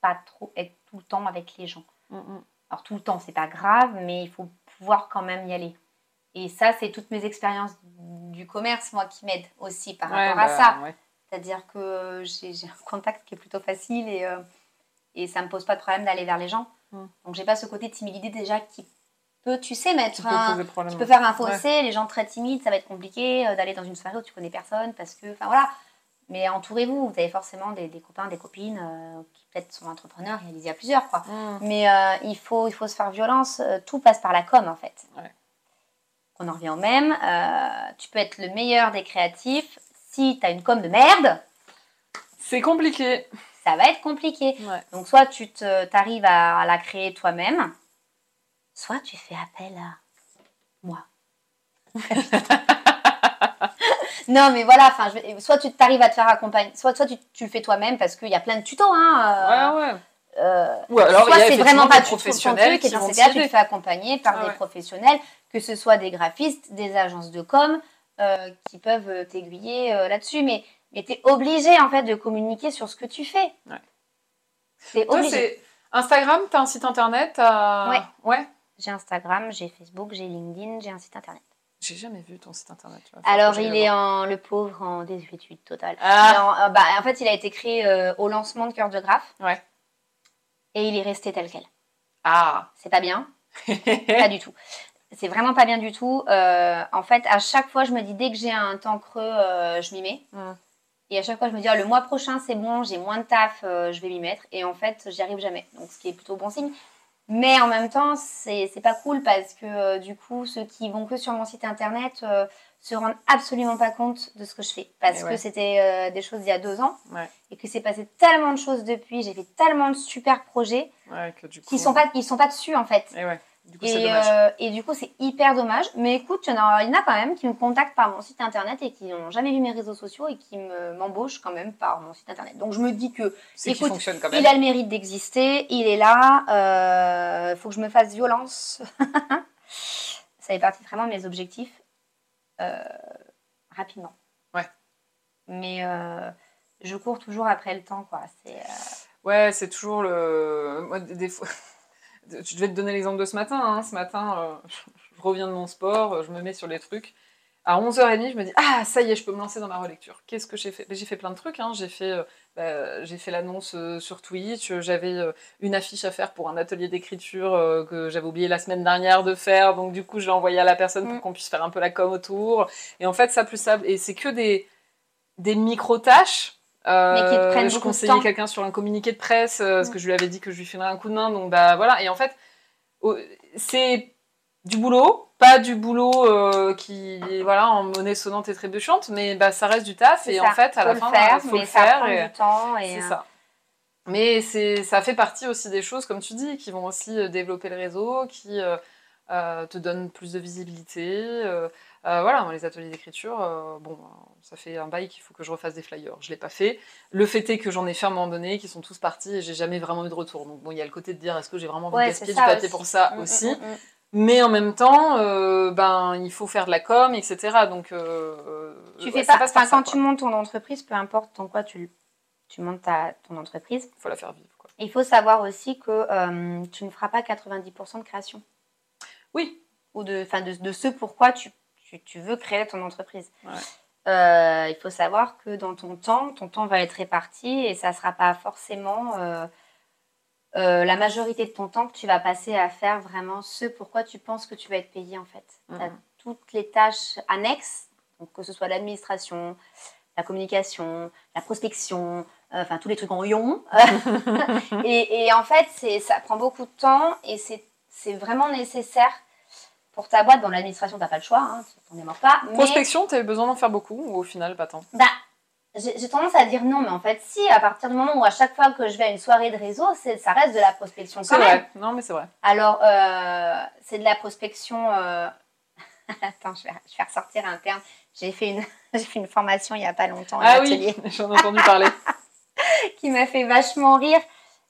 Speaker 2: pas trop être tout le temps avec les gens. Mm, mm. Alors, tout le temps, c'est pas grave, mais il faut pouvoir quand même y aller. Et ça, c'est toutes mes expériences du commerce, moi, qui m'aident aussi par
Speaker 1: Ouais,
Speaker 2: rapport à
Speaker 1: bah,
Speaker 2: ça.
Speaker 1: ouais.
Speaker 2: C'est-à-dire que j'ai j'ai un contact qui est plutôt facile et, euh, et ça me pose pas de problème d'aller vers les gens.
Speaker 1: Mm.
Speaker 2: Donc j'ai pas ce côté timidité déjà qui peut, tu sais, mettre un, tu peux faire un
Speaker 1: Ouais.
Speaker 2: fossé, les gens très timides, ça va être compliqué euh, d'aller dans une soirée où tu connais personne parce que, enfin voilà. Mais entourez-vous, vous avez forcément des, des copains, des copines euh, qui peut-être sont entrepreneurs et allez-y à plusieurs quoi.
Speaker 1: Mm.
Speaker 2: Mais euh, il, faut, il faut se faire violence, tout passe par la com en fait.
Speaker 1: Ouais.
Speaker 2: On en revient au même, tu peux être le meilleur des créatifs, si tu as une com de merde,
Speaker 1: C'est compliqué.
Speaker 2: Ça va être compliqué.
Speaker 1: Ouais.
Speaker 2: Donc soit tu arrives à, la créer toi-même, soit tu fais appel à moi. non mais voilà, enfin, soit tu t'arrives à te faire accompagner, soit, soit tu, tu le fais toi-même parce qu'il y a plein de tutos. Hein, euh,
Speaker 1: Ouais, ouais.
Speaker 2: euh,
Speaker 1: Ou alors,
Speaker 2: soit
Speaker 1: a
Speaker 2: c'est vraiment pas ton
Speaker 1: professionnels
Speaker 2: truc, et
Speaker 1: qui
Speaker 2: dans ces cas, tu te fais accompagner par
Speaker 1: Ah
Speaker 2: des
Speaker 1: ouais.
Speaker 2: professionnels, que ce soit des graphistes, des agences de com, euh, qui peuvent t'aiguiller euh, là-dessus. Mais, mais tu es obligé en fait de communiquer sur ce que tu fais.
Speaker 1: Ouais.
Speaker 2: T'es
Speaker 1: Toi,
Speaker 2: obligé.
Speaker 1: c'est Instagram, t'as un site internet
Speaker 2: Ouais.
Speaker 1: Ouais.
Speaker 2: J'ai Instagram, j'ai Facebook, j'ai LinkedIn, j'ai un site internet.
Speaker 1: J'ai jamais vu ton site internet. tu vois.
Speaker 2: Alors il est en le pauvre en désuétude totale.
Speaker 1: Ah.
Speaker 2: Non, euh, bah, en fait, il a été créé euh, au lancement de Cœur de Graphe.
Speaker 1: Ouais.
Speaker 2: Et il est resté tel quel.
Speaker 1: Ah.
Speaker 2: C'est pas bien. pas du tout. C'est vraiment pas bien du tout. Euh, en fait, à chaque fois, je me dis, dès que j'ai un temps creux, je m'y mets.
Speaker 1: Mm.
Speaker 2: Et à chaque fois, je me dis, ah, le mois prochain, c'est bon, j'ai moins de taf, euh, je vais m'y mettre. Et en fait, j'y arrive jamais. Donc, ce qui est plutôt bon signe. Mais en même temps, c'est pas cool parce que euh, du coup, ceux qui vont que sur mon site internet euh, se rendent absolument pas compte de ce que je fais. Parce que c'était euh, des choses il y a deux ans.
Speaker 1: Ouais.
Speaker 2: Et que c'est passé tellement de choses depuis. J'ai fait tellement de super projets
Speaker 1: Ouais, que du coup.
Speaker 2: qui sont pas, ils sont pas dessus en fait.
Speaker 1: Et ouais. Du coup, c'est
Speaker 2: Et, euh, et du coup, c'est hyper dommage. Mais écoute, il y, en a, il y en a quand même qui me contactent par mon site internet et qui n'ont jamais vu mes réseaux sociaux et qui me- m'embauchent quand même par mon site internet. Donc je me dis que écoute,
Speaker 1: fonctionne quand même.
Speaker 2: il a le mérite d'exister, il est là, il faut que je me fasse violence. Ça fait partie vraiment de mes objectifs euh, rapidement.
Speaker 1: Ouais.
Speaker 2: Mais euh, je cours toujours après le temps, quoi. C'est euh,
Speaker 1: Ouais, c'est toujours le. Moi, des fois. Je vais te donner l'exemple de ce matin. hein. Ce matin, euh, je- je reviens de mon sport, je me mets sur les trucs. À 11h30, je me dis Ah, ça y est, je peux me lancer dans ma relecture. Qu'est-ce que j'ai fait? Ben, J'ai fait plein de trucs. hein. J'ai fait, euh, bah, j'ai fait l'annonce euh, sur Twitch. J'avais une affiche à faire pour un atelier d'écriture que j'avais oublié la semaine dernière de faire. Donc, du coup, j'ai envoyé à la personne pour
Speaker 2: Mm.
Speaker 1: qu'on puisse faire un peu la com autour. Et en fait, ça plus ça. Et c'est que des, des micro-tâches.
Speaker 2: Mais qui te
Speaker 1: Euh,
Speaker 2: prennent
Speaker 1: je conseillais quelqu'un sur un communiqué de presse euh, parce
Speaker 2: Mm.
Speaker 1: que je lui avais dit que je lui filerais un coup de main. Donc, bah voilà. Et en fait, c'est du boulot, pas du boulot euh, qui voilà en monnaie sonnante et trébuchante, mais bah ça reste du taf et
Speaker 2: ça.
Speaker 1: en fait à
Speaker 2: faut
Speaker 1: la fin
Speaker 2: faire,
Speaker 1: il faut
Speaker 2: mais
Speaker 1: le
Speaker 2: ça
Speaker 1: faire
Speaker 2: prend
Speaker 1: et
Speaker 2: du temps. Et,
Speaker 1: c'est
Speaker 2: euh,
Speaker 1: ça. Mais c'est ça fait partie aussi des choses comme tu dis qui vont aussi développer le réseau, qui euh, te donnent plus de visibilité. Euh, voilà, les ateliers d'écriture, euh, bon, ça fait un bail qu'il faut que je refasse des flyers. Je l'ai pas fait. Le fait est que j'en ai fait à un moment donné, qui sont tous partis et j'ai jamais vraiment eu de retour. Donc bon, il y a le côté de dire est-ce que j'ai vraiment envie
Speaker 2: Ouais,
Speaker 1: de gaspiller du papier
Speaker 2: aussi.
Speaker 1: pour ça
Speaker 2: Mm,
Speaker 1: aussi?
Speaker 2: mm, mm.
Speaker 1: Mais en même temps, euh, ben, il faut faire de la com, etc. Donc,
Speaker 2: Tu
Speaker 1: ouais,
Speaker 2: fais pas,
Speaker 1: ça,
Speaker 2: quand tu montes ton entreprise, peu importe dans quoi tu, tu montes ta, ton entreprise,
Speaker 1: faut la faire vivre. Quoi.
Speaker 2: il faut savoir aussi que tu ne feras pas 90% de création.
Speaker 1: Oui,
Speaker 2: Ou de, enfin, de, de ce pourquoi tu, tu, tu veux créer ton entreprise.
Speaker 1: Ouais.
Speaker 2: Euh, il faut savoir que dans ton temps, ton temps va être réparti et ça ne sera pas forcément euh, euh, la majorité de ton temps que tu vas passer à faire vraiment ce pourquoi tu penses que tu vas être payé en fait. Tu as toutes les tâches annexes, donc que ce soit l'administration, la communication, la prospection, enfin tous les trucs en ion. et, et en fait, ça prend beaucoup de temps et c'est vraiment nécessaire pour ta boîte. Dans l'administration, tu n'as pas le choix, hein, t'en es mort pas. mais-
Speaker 1: prospection, tu as besoin d'en faire beaucoup ou au final, pas tant?
Speaker 2: Bah, j'ai tendance à dire non, mais en fait, si, à partir du moment où à chaque fois que je vais à une soirée de réseau, ça reste de la prospection même.
Speaker 1: vrai. Non, mais c'est vrai.
Speaker 2: Alors, euh, c'est de la prospection. euh, Attends, je vais, je vais ressortir un terme. J'ai fait une, fait une formation il n'y a pas longtemps
Speaker 1: Ah oui, j'en ai entendu parler.
Speaker 2: qui m'a fait vachement rire.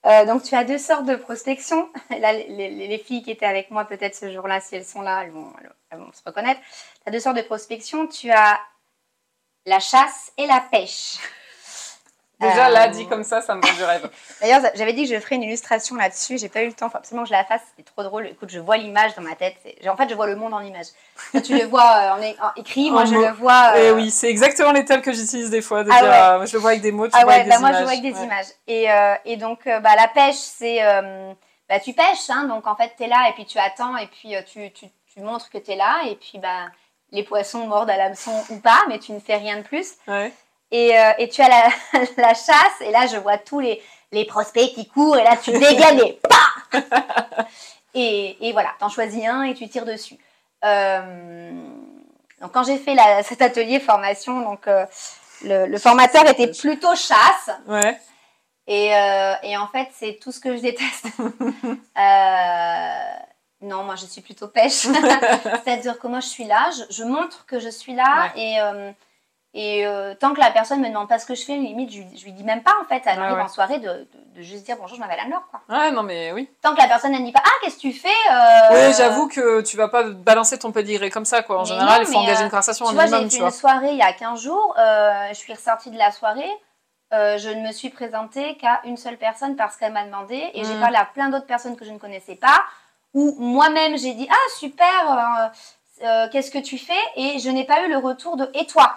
Speaker 2: Euh, donc, tu as deux sortes de prospection. Là, les, les- les filles qui étaient avec moi, peut-être ce jour-là, si elles sont là, vont, elles vont se reconnaître. Tu as deux sortes de prospection. Tu as la chasse et la pêche.
Speaker 1: Déjà, là,
Speaker 2: Euh,
Speaker 1: dit comme ça, ça me vend du rêve.
Speaker 2: D'ailleurs, j'avais dit que je ferais une illustration là-dessus. J'ai pas eu le temps. Faut absolument que je la fasse. C'était trop drôle. Écoute, je vois l'image dans ma tête. En fait, je vois le monde en image. Tu le vois euh, en, é- en écrit. Moi,
Speaker 1: En
Speaker 2: je le vois.
Speaker 1: Et
Speaker 2: euh,
Speaker 1: oui, c'est exactement les termes que j'utilise des fois. De
Speaker 2: Ah
Speaker 1: dire,
Speaker 2: ouais.
Speaker 1: euh, je le vois avec des mots, tu
Speaker 2: Ah
Speaker 1: vois
Speaker 2: ouais,
Speaker 1: avec
Speaker 2: bah
Speaker 1: des
Speaker 2: moi
Speaker 1: images.
Speaker 2: je vois avec des
Speaker 1: Ouais.
Speaker 2: images. Et, euh, et donc euh, bah, la pêche, c'est. euh, bah, tu pêches, hein, donc en fait tu es là et puis tu attends et puis euh, tu, tu, tu montres que tu es là et puis bah, les poissons mordent à l'hameçon ou pas, mais tu ne fais rien de plus. Et, euh, et tu as la, la chasse et là je vois tous les, les prospects qui courent et là tu dégaines et pa et, et voilà, t'en choisis un et tu tires dessus. Euh, donc quand j'ai fait la- cet atelier formation, donc euh, le, le formateur était plutôt chasse.
Speaker 1: Ouais.
Speaker 2: Et, et en fait, c'est tout ce que je déteste. Non, moi, je suis plutôt pêche. C'est-à-dire que moi, je suis là, je, je montre que je suis là. Et, et euh, tant que la personne me demande pas ce que je fais, limite, je, je lui dis même pas, en fait. Elle
Speaker 1: Ouais,
Speaker 2: arrive
Speaker 1: ouais.
Speaker 2: en soirée de, de, de juste dire bonjour, je m'appelle Anne-Laure. quoi.
Speaker 1: Ouais, non, mais oui.
Speaker 2: Tant que la personne, elle ne dit pas, ah, qu'est-ce que tu fais euh,
Speaker 1: Oui, j'avoue que tu vas pas balancer ton pedigree comme ça, quoi. En
Speaker 2: Mais
Speaker 1: général,
Speaker 2: non,
Speaker 1: il faut engager
Speaker 2: euh,
Speaker 1: une conversation
Speaker 2: Tu vois,
Speaker 1: minimum,
Speaker 2: j'ai fait une soirée il y a 15 jours. je suis ressortie de la soirée. je ne me suis présentée qu'à une seule personne parce qu'elle m'a demandé. Et j'ai
Speaker 1: Mm.
Speaker 2: parlé à plein d'autres personnes que je ne connaissais pas. Ou moi-même, j'ai dit Ah, super, qu'est-ce que tu fais? Et je n'ai pas eu le retour de Et toi?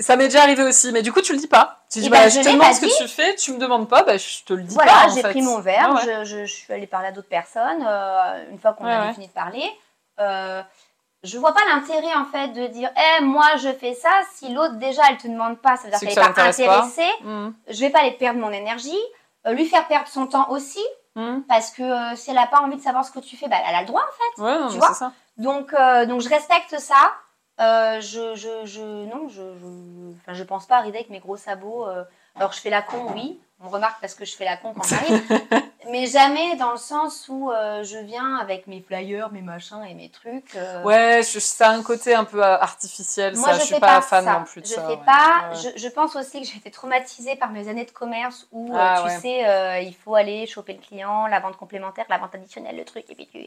Speaker 1: Ça m'est déjà arrivé aussi, mais du coup, tu le dis pas. Tu dis,
Speaker 2: Eh
Speaker 1: bah,
Speaker 2: ben,
Speaker 1: je
Speaker 2: je
Speaker 1: te demande ce que tu fais, tu me demandes pas, bah, je te le dis
Speaker 2: Voilà,
Speaker 1: pas. en
Speaker 2: j'ai
Speaker 1: fait.
Speaker 2: pris mon verre,
Speaker 1: ouais.
Speaker 2: Je, je- je suis allée parler à d'autres personnes. euh, une fois qu'on
Speaker 1: Ouais,
Speaker 2: avait
Speaker 1: ouais.
Speaker 2: fini de parler, euh, je vois pas l'intérêt en fait de dire Eh, moi je fais ça. Si l'autre déjà elle te demande pas, ça veut dire qu'elle
Speaker 1: que
Speaker 2: n'est pas intéressée.
Speaker 1: Mhm.
Speaker 2: je vais pas aller perdre mon énergie, euh, lui faire perdre son temps aussi,
Speaker 1: Mhm.
Speaker 2: parce que si elle n'a pas envie de savoir ce que tu fais, bah, elle a le droit.
Speaker 1: Ouais, non,
Speaker 2: Tu vois
Speaker 1: ça.
Speaker 2: Donc, donc je respecte ça. Euh, je, je, je, non, je, je, enfin, je pense pas arriver avec mes gros sabots. euh, alors, je fais la con, oui. On remarque parce que je fais la con quand j'arrive. mais jamais dans le sens où euh, je viens avec mes flyers, mes machins et mes trucs.
Speaker 1: Ouais, je, ça a un côté un peu artificiel,
Speaker 2: Moi,
Speaker 1: ça.
Speaker 2: je,
Speaker 1: Je suis pas,
Speaker 2: pas,
Speaker 1: fan
Speaker 2: ça.
Speaker 1: non plus de
Speaker 2: je
Speaker 1: ça.
Speaker 2: fais
Speaker 1: ouais.
Speaker 2: pas.
Speaker 1: Ouais.
Speaker 2: Je, je pense aussi que j'ai été traumatisée par mes années de commerce où,
Speaker 1: Ah,
Speaker 2: tu
Speaker 1: ouais.
Speaker 2: sais, il faut aller choper le client, la vente complémentaire, la vente additionnelle, le truc, et puis tu...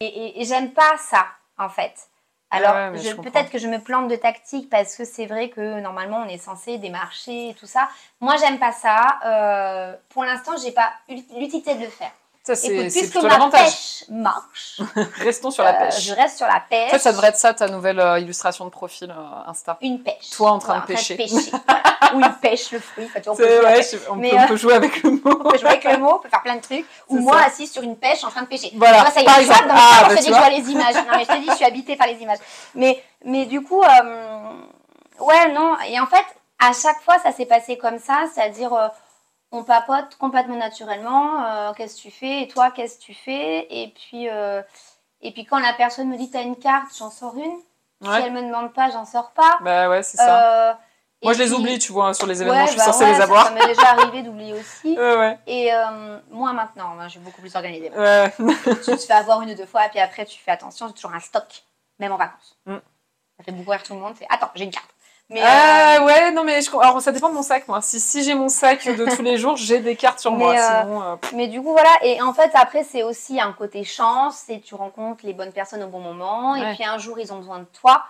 Speaker 2: Et- et j'aime pas ça, en fait. Alors,
Speaker 1: ouais, mais
Speaker 2: je-
Speaker 1: je comprends.
Speaker 2: peut-être que je me plante de tactique parce que c'est vrai que normalement on est censé démarcher et tout ça. Moi, j'aime pas ça. Euh, pour l'instant, j'ai pas l'utilité de le faire.
Speaker 1: Ça, c'est plutôt
Speaker 2: ma
Speaker 1: l'avantage.
Speaker 2: pêche marche,
Speaker 1: Restons sur la
Speaker 2: euh,
Speaker 1: pêche.
Speaker 2: je reste sur la pêche.
Speaker 1: En fait, ça devrait être ça, ta nouvelle euh, illustration de profil euh, Insta.
Speaker 2: une pêche.
Speaker 1: Toi en train de pêcher.
Speaker 2: Ou il pêche le fruit. Enfin, tu vois, on peut
Speaker 1: C'est-
Speaker 2: jouer
Speaker 1: ouais,
Speaker 2: avec-
Speaker 1: je- on,
Speaker 2: Mais,
Speaker 1: peut,
Speaker 2: euh,
Speaker 1: on peut jouer avec le mot.
Speaker 2: on peut jouer avec le mot, on peut faire plein de trucs. Ou moi
Speaker 1: ça.
Speaker 2: assise sur une pêche en train de pêcher.
Speaker 1: Voilà,
Speaker 2: ça y est,
Speaker 1: par exemple. Ah, bah,
Speaker 2: je te dis
Speaker 1: tu
Speaker 2: que je
Speaker 1: vois.
Speaker 2: les images. Non, mais je te dis, je suis habitée par les images. Mais, mais du coup, ouais, non. Et en fait, à chaque fois, ça s'est passé comme ça, c'est-à-dire, on papote complètement naturellement. euh, qu'est-ce que tu fais Et toi, qu'est-ce que tu fais Et puis, euh, et puis quand la personne me dit, t'as une carte, j'en sors une. Si elle me demande pas, j'en sors pas.
Speaker 1: Bah ouais, c'est ça.
Speaker 2: Euh,
Speaker 1: Moi, je les oublie, tu vois, sur les événements,
Speaker 2: Ouais,
Speaker 1: je suis
Speaker 2: bah
Speaker 1: censée
Speaker 2: ouais,
Speaker 1: les avoir.
Speaker 2: Ça m'est déjà arrivé d'oublier aussi. Et moi maintenant, hein, je suis beaucoup plus organisée. Tu te fais avoir une ou deux fois, et puis après tu fais attention, j'ai toujours un stock, même en vacances.
Speaker 1: Mm.
Speaker 2: Ça fait beaucoup rire tout le monde. C'est attends, j'ai une carte. Mais,
Speaker 1: Ah
Speaker 2: euh,
Speaker 1: ouais, non mais je... alors ça dépend de mon sac moi. Si, si j'ai mon sac de tous les jours, j'ai des cartes sur
Speaker 2: Mais,
Speaker 1: moi.
Speaker 2: euh,
Speaker 1: Sinon, euh,
Speaker 2: mais du coup, voilà. Et en fait, après, c'est aussi un côté chance, et tu rencontres les bonnes personnes au bon moment,
Speaker 1: Ouais.
Speaker 2: et puis un jour, ils ont besoin de toi.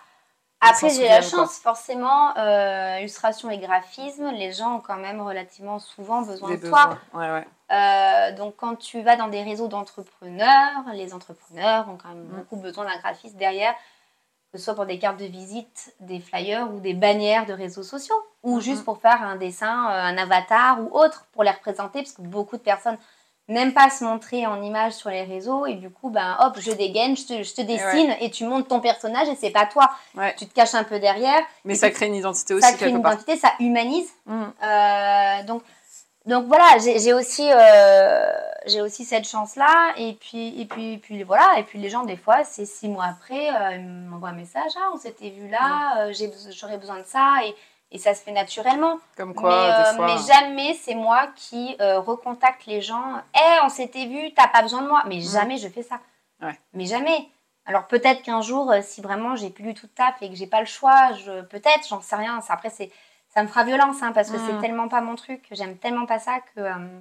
Speaker 2: Après, j'ai la chance, forcément, euh, illustration et graphisme, les gens ont quand même relativement souvent besoin
Speaker 1: des
Speaker 2: de toi.
Speaker 1: Ouais, ouais.
Speaker 2: Donc quand tu vas dans des réseaux d'entrepreneurs, les entrepreneurs ont quand même
Speaker 1: Mm.
Speaker 2: beaucoup besoin d'un graphiste derrière, que ce soit pour des cartes de visite, des flyers ou des bannières de réseaux sociaux, ou
Speaker 1: Mhm.
Speaker 2: juste pour faire un dessin, euh, un avatar ou autre pour les représenter, parce que beaucoup de personnes n'aiment pas se montrer en image sur les réseaux, et du coup, ben hop, je dégaine, je te, je te dessine, et tu montes ton personnage, et c'est pas toi.
Speaker 1: Ouais.
Speaker 2: Tu te caches un peu derrière,
Speaker 1: Mais ça crée une identité
Speaker 2: ça
Speaker 1: aussi
Speaker 2: crée
Speaker 1: quelque
Speaker 2: une
Speaker 1: part.
Speaker 2: identité, ça humanise.
Speaker 1: Mm.
Speaker 2: Euh, donc, donc voilà, j'ai aussi, euh, j'ai aussi cette chance-là. Et puis, et, puis, et puis voilà, et puis les gens, des fois, c'est six mois après, euh, ils m'envoient un message Ah, on s'était vu là, euh, j'aurais besoin de ça. Et, et ça se fait naturellement.
Speaker 1: Comme quoi,
Speaker 2: mais,
Speaker 1: des fois.
Speaker 2: mais jamais c'est moi qui recontacte les gens Hé, on s'était vu, t'as pas besoin de moi. Mais jamais je fais ça.
Speaker 1: Ouais.
Speaker 2: Mais jamais. Alors peut-être qu'un jour, si vraiment j'ai plus du tout de taf et que j'ai pas le choix, je... peut-être, j'en sais rien. Après, c'est ça me fera violence hein, parce que
Speaker 1: Mm.
Speaker 2: c'est tellement pas mon truc, j'aime tellement pas ça que. euh,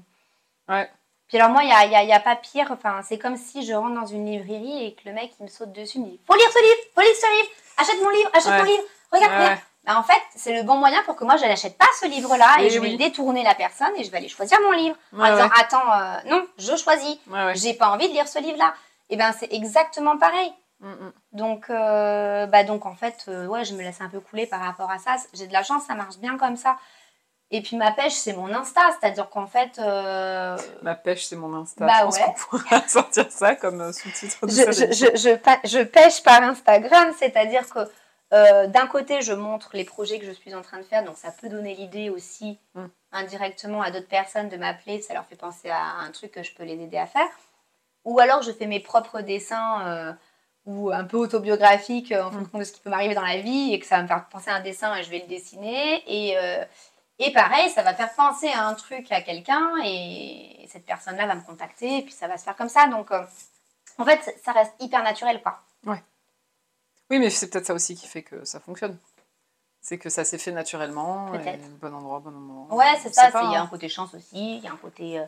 Speaker 1: Ouais.
Speaker 2: Puis alors, moi, il n'y a, y a- y a pas pire. Enfin, c'est comme si je rentre dans une librairie et que le mec, il me saute dessus, il me dit Faut lire ce livre, faut lire ce livre, achète mon livre, achète
Speaker 1: Ouais.
Speaker 2: mon livre, regarde,
Speaker 1: Ouais,
Speaker 2: bah, en fait, c'est le bon moyen pour que moi, je n'achète pas ce livre-là et,
Speaker 1: Et
Speaker 2: je vais détourner la personne et je vais aller choisir mon livre. En disant, attends, euh, non, je choisis. J'ai pas envie de lire ce livre-là. Et ben, c'est exactement pareil.
Speaker 1: Mm, mm.
Speaker 2: Donc, euh, bah donc en fait, euh, ouais, je me laisse un peu couler par rapport à ça. J'ai de la chance, ça marche bien comme ça. Et puis ma pêche, c'est mon Insta, c'est-à-dire qu'en fait, euh,
Speaker 1: Ma pêche, c'est mon Insta.
Speaker 2: Bah
Speaker 1: je pense
Speaker 2: ouais.
Speaker 1: qu'on pourra sortir ça comme sous-titre de
Speaker 2: je,
Speaker 1: cette
Speaker 2: je,
Speaker 1: émission.
Speaker 2: je, je pa- je pêche par Instagram, c'est-à-dire que euh, d'un côté, je montre les projets que je suis en train de faire, donc ça peut donner l'idée aussi
Speaker 1: Mm.
Speaker 2: indirectement à d'autres personnes de m'appeler, ça leur fait penser à un truc que je peux les aider à faire. Ou alors je fais mes propres dessins euh, ou un peu autobiographiques euh, en
Speaker 1: Mm.
Speaker 2: fonction de ce qui peut m'arriver dans la vie et que ça va me faire penser à un dessin et je vais le dessiner. Et, euh, et pareil, ça va faire penser à un truc à quelqu'un et cette personne-là va me contacter et puis ça va se faire comme ça. Donc euh, en fait, ça reste hyper naturel quoi.
Speaker 1: Oui, mais c'est peut-être ça aussi qui fait que ça fonctionne. C'est que ça s'est fait naturellement. et. Bon endroit, bon moment.
Speaker 2: Ouais, c'est ça. Il y a
Speaker 1: hein.
Speaker 2: un côté chance aussi, il y a un côté. euh,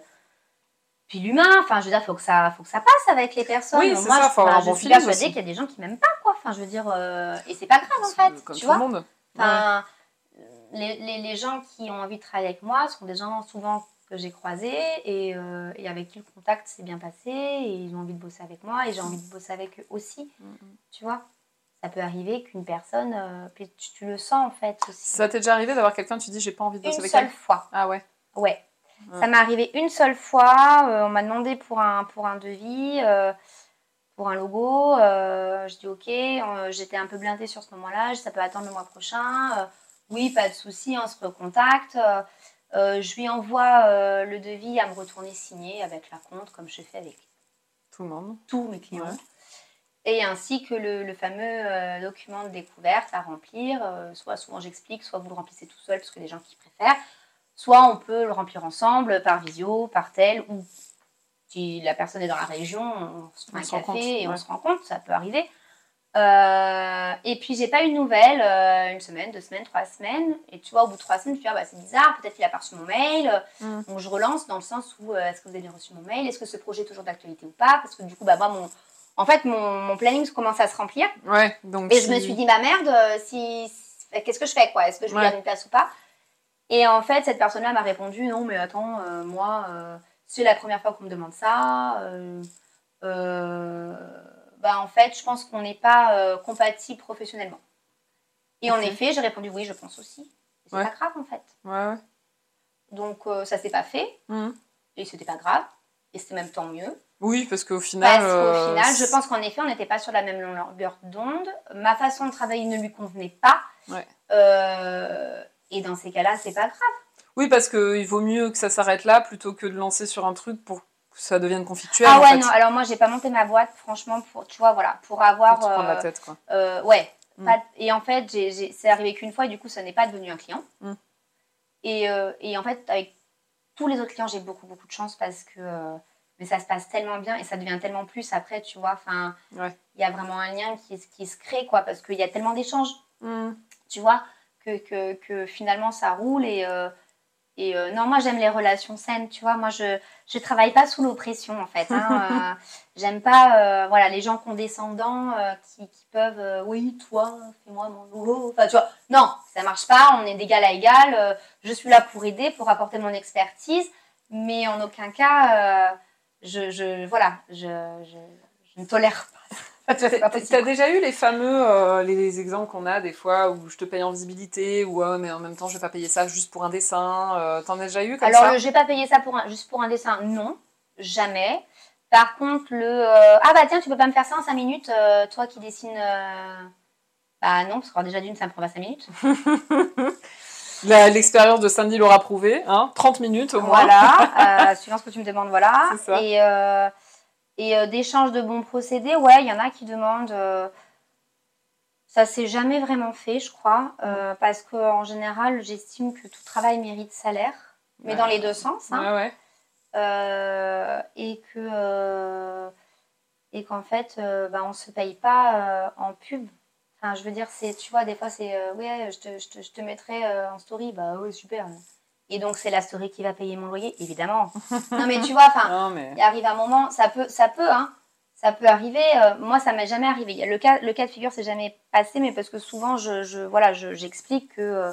Speaker 2: Puis l'humain, enfin, je veux dire, faut que ça, faut que ça passe avec les personnes.
Speaker 1: Oui, c'est
Speaker 2: Moi,
Speaker 1: ça,
Speaker 2: je,
Speaker 1: faut avoir
Speaker 2: enfin,
Speaker 1: un bon
Speaker 2: je suis persuadée qu'il y a des gens qui m'aiment pas, quoi. Enfin, je veux dire, euh, et c'est pas grave en fait,
Speaker 1: Comme
Speaker 2: tu
Speaker 1: tout
Speaker 2: vois.
Speaker 1: le monde.
Speaker 2: Enfin, les, les, les gens qui ont envie de travailler avec moi sont des gens souvent que j'ai croisés et, euh, et avec qui le contact s'est bien passé et ils ont envie de bosser avec moi et j'ai envie de bosser avec eux aussi.
Speaker 1: Mm, mm.
Speaker 2: tu vois. Ça peut arriver qu'une personne, euh, puis tu, tu le sens en fait aussi.
Speaker 1: Ça t'est déjà arrivé d'avoir quelqu'un, tu dis j'ai pas envie de bosser
Speaker 2: Une
Speaker 1: avec
Speaker 2: seule
Speaker 1: elle
Speaker 2: fois.
Speaker 1: Ah ouais.
Speaker 2: Ouais. Ça m'est arrivé une seule fois. euh, on m'a demandé pour un, pour un devis, euh, pour un logo. euh, je dis OK. J'étais un peu blindée sur ce moment-là. Ça peut attendre le mois prochain. oui, pas de souci, on se recontacte. je lui envoie le devis à me retourner signé avec la compte, comme je fais avec
Speaker 1: Tout le monde.
Speaker 2: tous mes clients.
Speaker 1: Ouais.
Speaker 2: Et ainsi que le, le fameux document de découverte à remplir. soit souvent j'explique, soit vous le remplissez tout seul, parce que les gens qui préfèrent. Soit on peut le remplir ensemble, par visio, par tel, ou si la personne est dans la région, on se
Speaker 1: On
Speaker 2: un café
Speaker 1: compte,
Speaker 2: et on se rend compte, ça peut arriver. Euh, et puis j'ai pas eu de nouvelles, euh, une semaine, deux semaines, trois semaines. Et tu vois, au bout de trois semaines, je me dis, ah, bah, c'est bizarre, peut-être qu'il a pas reçu mon mail.
Speaker 1: Mm.
Speaker 2: Donc je relance dans le sens où, euh, est-ce que vous avez bien reçu mon mail? Est-ce que ce projet est toujours d'actualité ou pas? Parce que du coup, bah, moi, mon, en fait, mon, mon planning commence à se remplir.
Speaker 1: Ouais, donc.
Speaker 2: Et je me suis dit, ma merde, euh, si, qu'est-ce que je fais quoi? Est-ce que je lui
Speaker 1: Ouais.
Speaker 2: garde une place ou pas? Et en fait, cette personne-là m'a répondu, non, mais attends, euh, moi, euh, c'est la première fois qu'on me demande ça. euh, bah, en fait, je pense qu'on n'est pas compatible professionnellement. Et en effet, j'ai répondu, oui, je pense aussi. C'est
Speaker 1: Ouais.
Speaker 2: pas grave en fait.
Speaker 1: Ouais, ouais.
Speaker 2: Donc ça s'est pas fait
Speaker 1: Mhm.
Speaker 2: et c'était pas grave. Et c'était même tant mieux.
Speaker 1: Oui, parce qu'au final.
Speaker 2: Parce qu'au final, je pense qu'en effet, on n'était pas sur la même longueur d'onde. Ma façon de travailler ne lui convenait pas.
Speaker 1: Ouais.
Speaker 2: Euh, et dans ces cas-là, c'est pas grave.
Speaker 1: Oui, parce qu'il vaut mieux que ça s'arrête là plutôt que de lancer sur un truc pour que ça devienne conflictuel.
Speaker 2: ah
Speaker 1: en
Speaker 2: ouais,
Speaker 1: fait.
Speaker 2: non. Alors moi, j'ai pas monté ma boîte, franchement, pour, tu vois, voilà, pour avoir.
Speaker 1: Pour te prendre la
Speaker 2: euh,
Speaker 1: tête, quoi.
Speaker 2: euh, ouais.
Speaker 1: Mm.
Speaker 2: Pas- et en fait, c'est arrivé qu'une fois et du coup, ça n'est pas devenu un client.
Speaker 1: Mm.
Speaker 2: Et, euh, et en fait, avec tous les autres clients, j'ai beaucoup, beaucoup de chance parce que. euh, mais ça se passe tellement bien et ça devient tellement plus après, tu vois. Enfin, il
Speaker 1: Ouais.
Speaker 2: y a vraiment un lien qui, qui se crée, quoi, parce qu'il y a tellement d'échanges.
Speaker 1: Mhm.
Speaker 2: tu vois, que, que, que finalement ça roule et, euh, et euh, non, moi j'aime les relations saines, tu vois, moi je je travaille pas sous l'oppression en fait, hein, euh, j'aime pas, voilà, les gens condescendants qui, qui peuvent, oui, toi, fais-moi mon logo, enfin tu vois, non, ça marche pas, on est d'égal à égal, je suis là pour aider, pour apporter mon expertise, mais en aucun cas, je, je, voilà, je, je, je ne tolère pas.
Speaker 1: T'as déjà eu les fameux euh, les exemples qu'on a des fois où je te paye en visibilité ou ah, mais en même temps je vais pas payer ça juste pour un dessin. euh, T'en as déjà eu comme
Speaker 2: Alors,
Speaker 1: ça?
Speaker 2: je vais pas payer ça pour un, juste pour un dessin, non, jamais. Par contre, le euh, ah bah tiens, tu peux pas me faire ça en 5 minutes, euh, toi qui dessines. euh, Bah non, parce que alors, déjà d'une, ça me prend pas 5 minutes.
Speaker 1: L'expérience de samedi l'aura prouvé, hein 30 minutes au moins.
Speaker 2: Voilà, euh, suivant ce que tu me demandes, voilà.
Speaker 1: Ça.
Speaker 2: Et, euh, et euh, d'échange de bons procédés, ouais, il y en a qui demandent. euh, ça s'est jamais vraiment fait, je crois, euh, parce qu'en général, j'estime que tout travail mérite salaire, mais
Speaker 1: Ouais.
Speaker 2: dans les deux sens. hein.
Speaker 1: Ouais, ouais.
Speaker 2: Euh, et que euh, et qu'en fait euh, bah, on se paye pas en pub enfin je veux dire c'est tu vois des fois c'est ouais je te, je te, je te mettrai en story bah ouais super et donc c'est la story qui va payer mon loyer évidemment non mais tu vois enfin
Speaker 1: mais
Speaker 2: il arrive un moment ça peut ça peut hein Ça peut arriver. euh, moi, ça m'est jamais arrivé. Il y a Le cas, le cas de figure, c'est jamais passé, mais parce que souvent, je, je- voilà, je- j'explique que euh,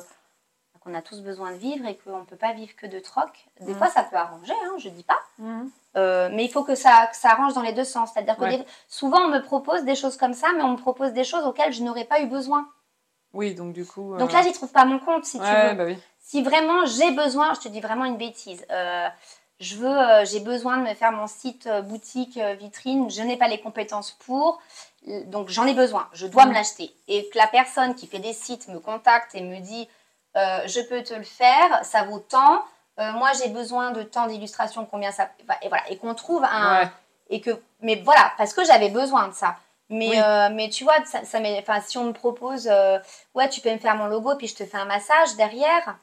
Speaker 2: qu'on a tous besoin de vivre et qu'on ne peut pas vivre que de troc. Des
Speaker 1: Mhm.
Speaker 2: fois, ça peut arranger, hein, je dis pas.
Speaker 1: Mhm.
Speaker 2: Euh, mais il faut que ça, que ça arrange dans les deux sens. C'est-à-dire que
Speaker 1: Ouais.
Speaker 2: des- souvent, on me propose des choses comme ça, mais on me propose des choses auxquelles je n'aurais pas eu besoin.
Speaker 1: Oui, donc du coup.
Speaker 2: Donc là, j'y trouve pas mon compte, si tu veux.
Speaker 1: bah oui.
Speaker 2: Si vraiment j'ai besoin, je te dis vraiment une bêtise. euh, je veux, euh, j'ai besoin de me faire mon site euh, boutique vitrine. Je n'ai pas les compétences pour, donc j'en ai besoin. Je dois
Speaker 1: Mhm.
Speaker 2: me l'acheter. Et que la personne qui fait des sites me contacte et me dit, euh, je peux te le faire, ça vaut tant. euh, moi, j'ai besoin de tant d'illustrations, combien ça, et voilà, et qu'on trouve un,
Speaker 1: Ouais.
Speaker 2: et que, mais voilà, parce que j'avais besoin de ça. Mais,
Speaker 1: Oui.
Speaker 2: euh, mais tu vois, ça, ça si on me propose, ouais, tu peux me faire mon logo, puis je te fais un massage derrière,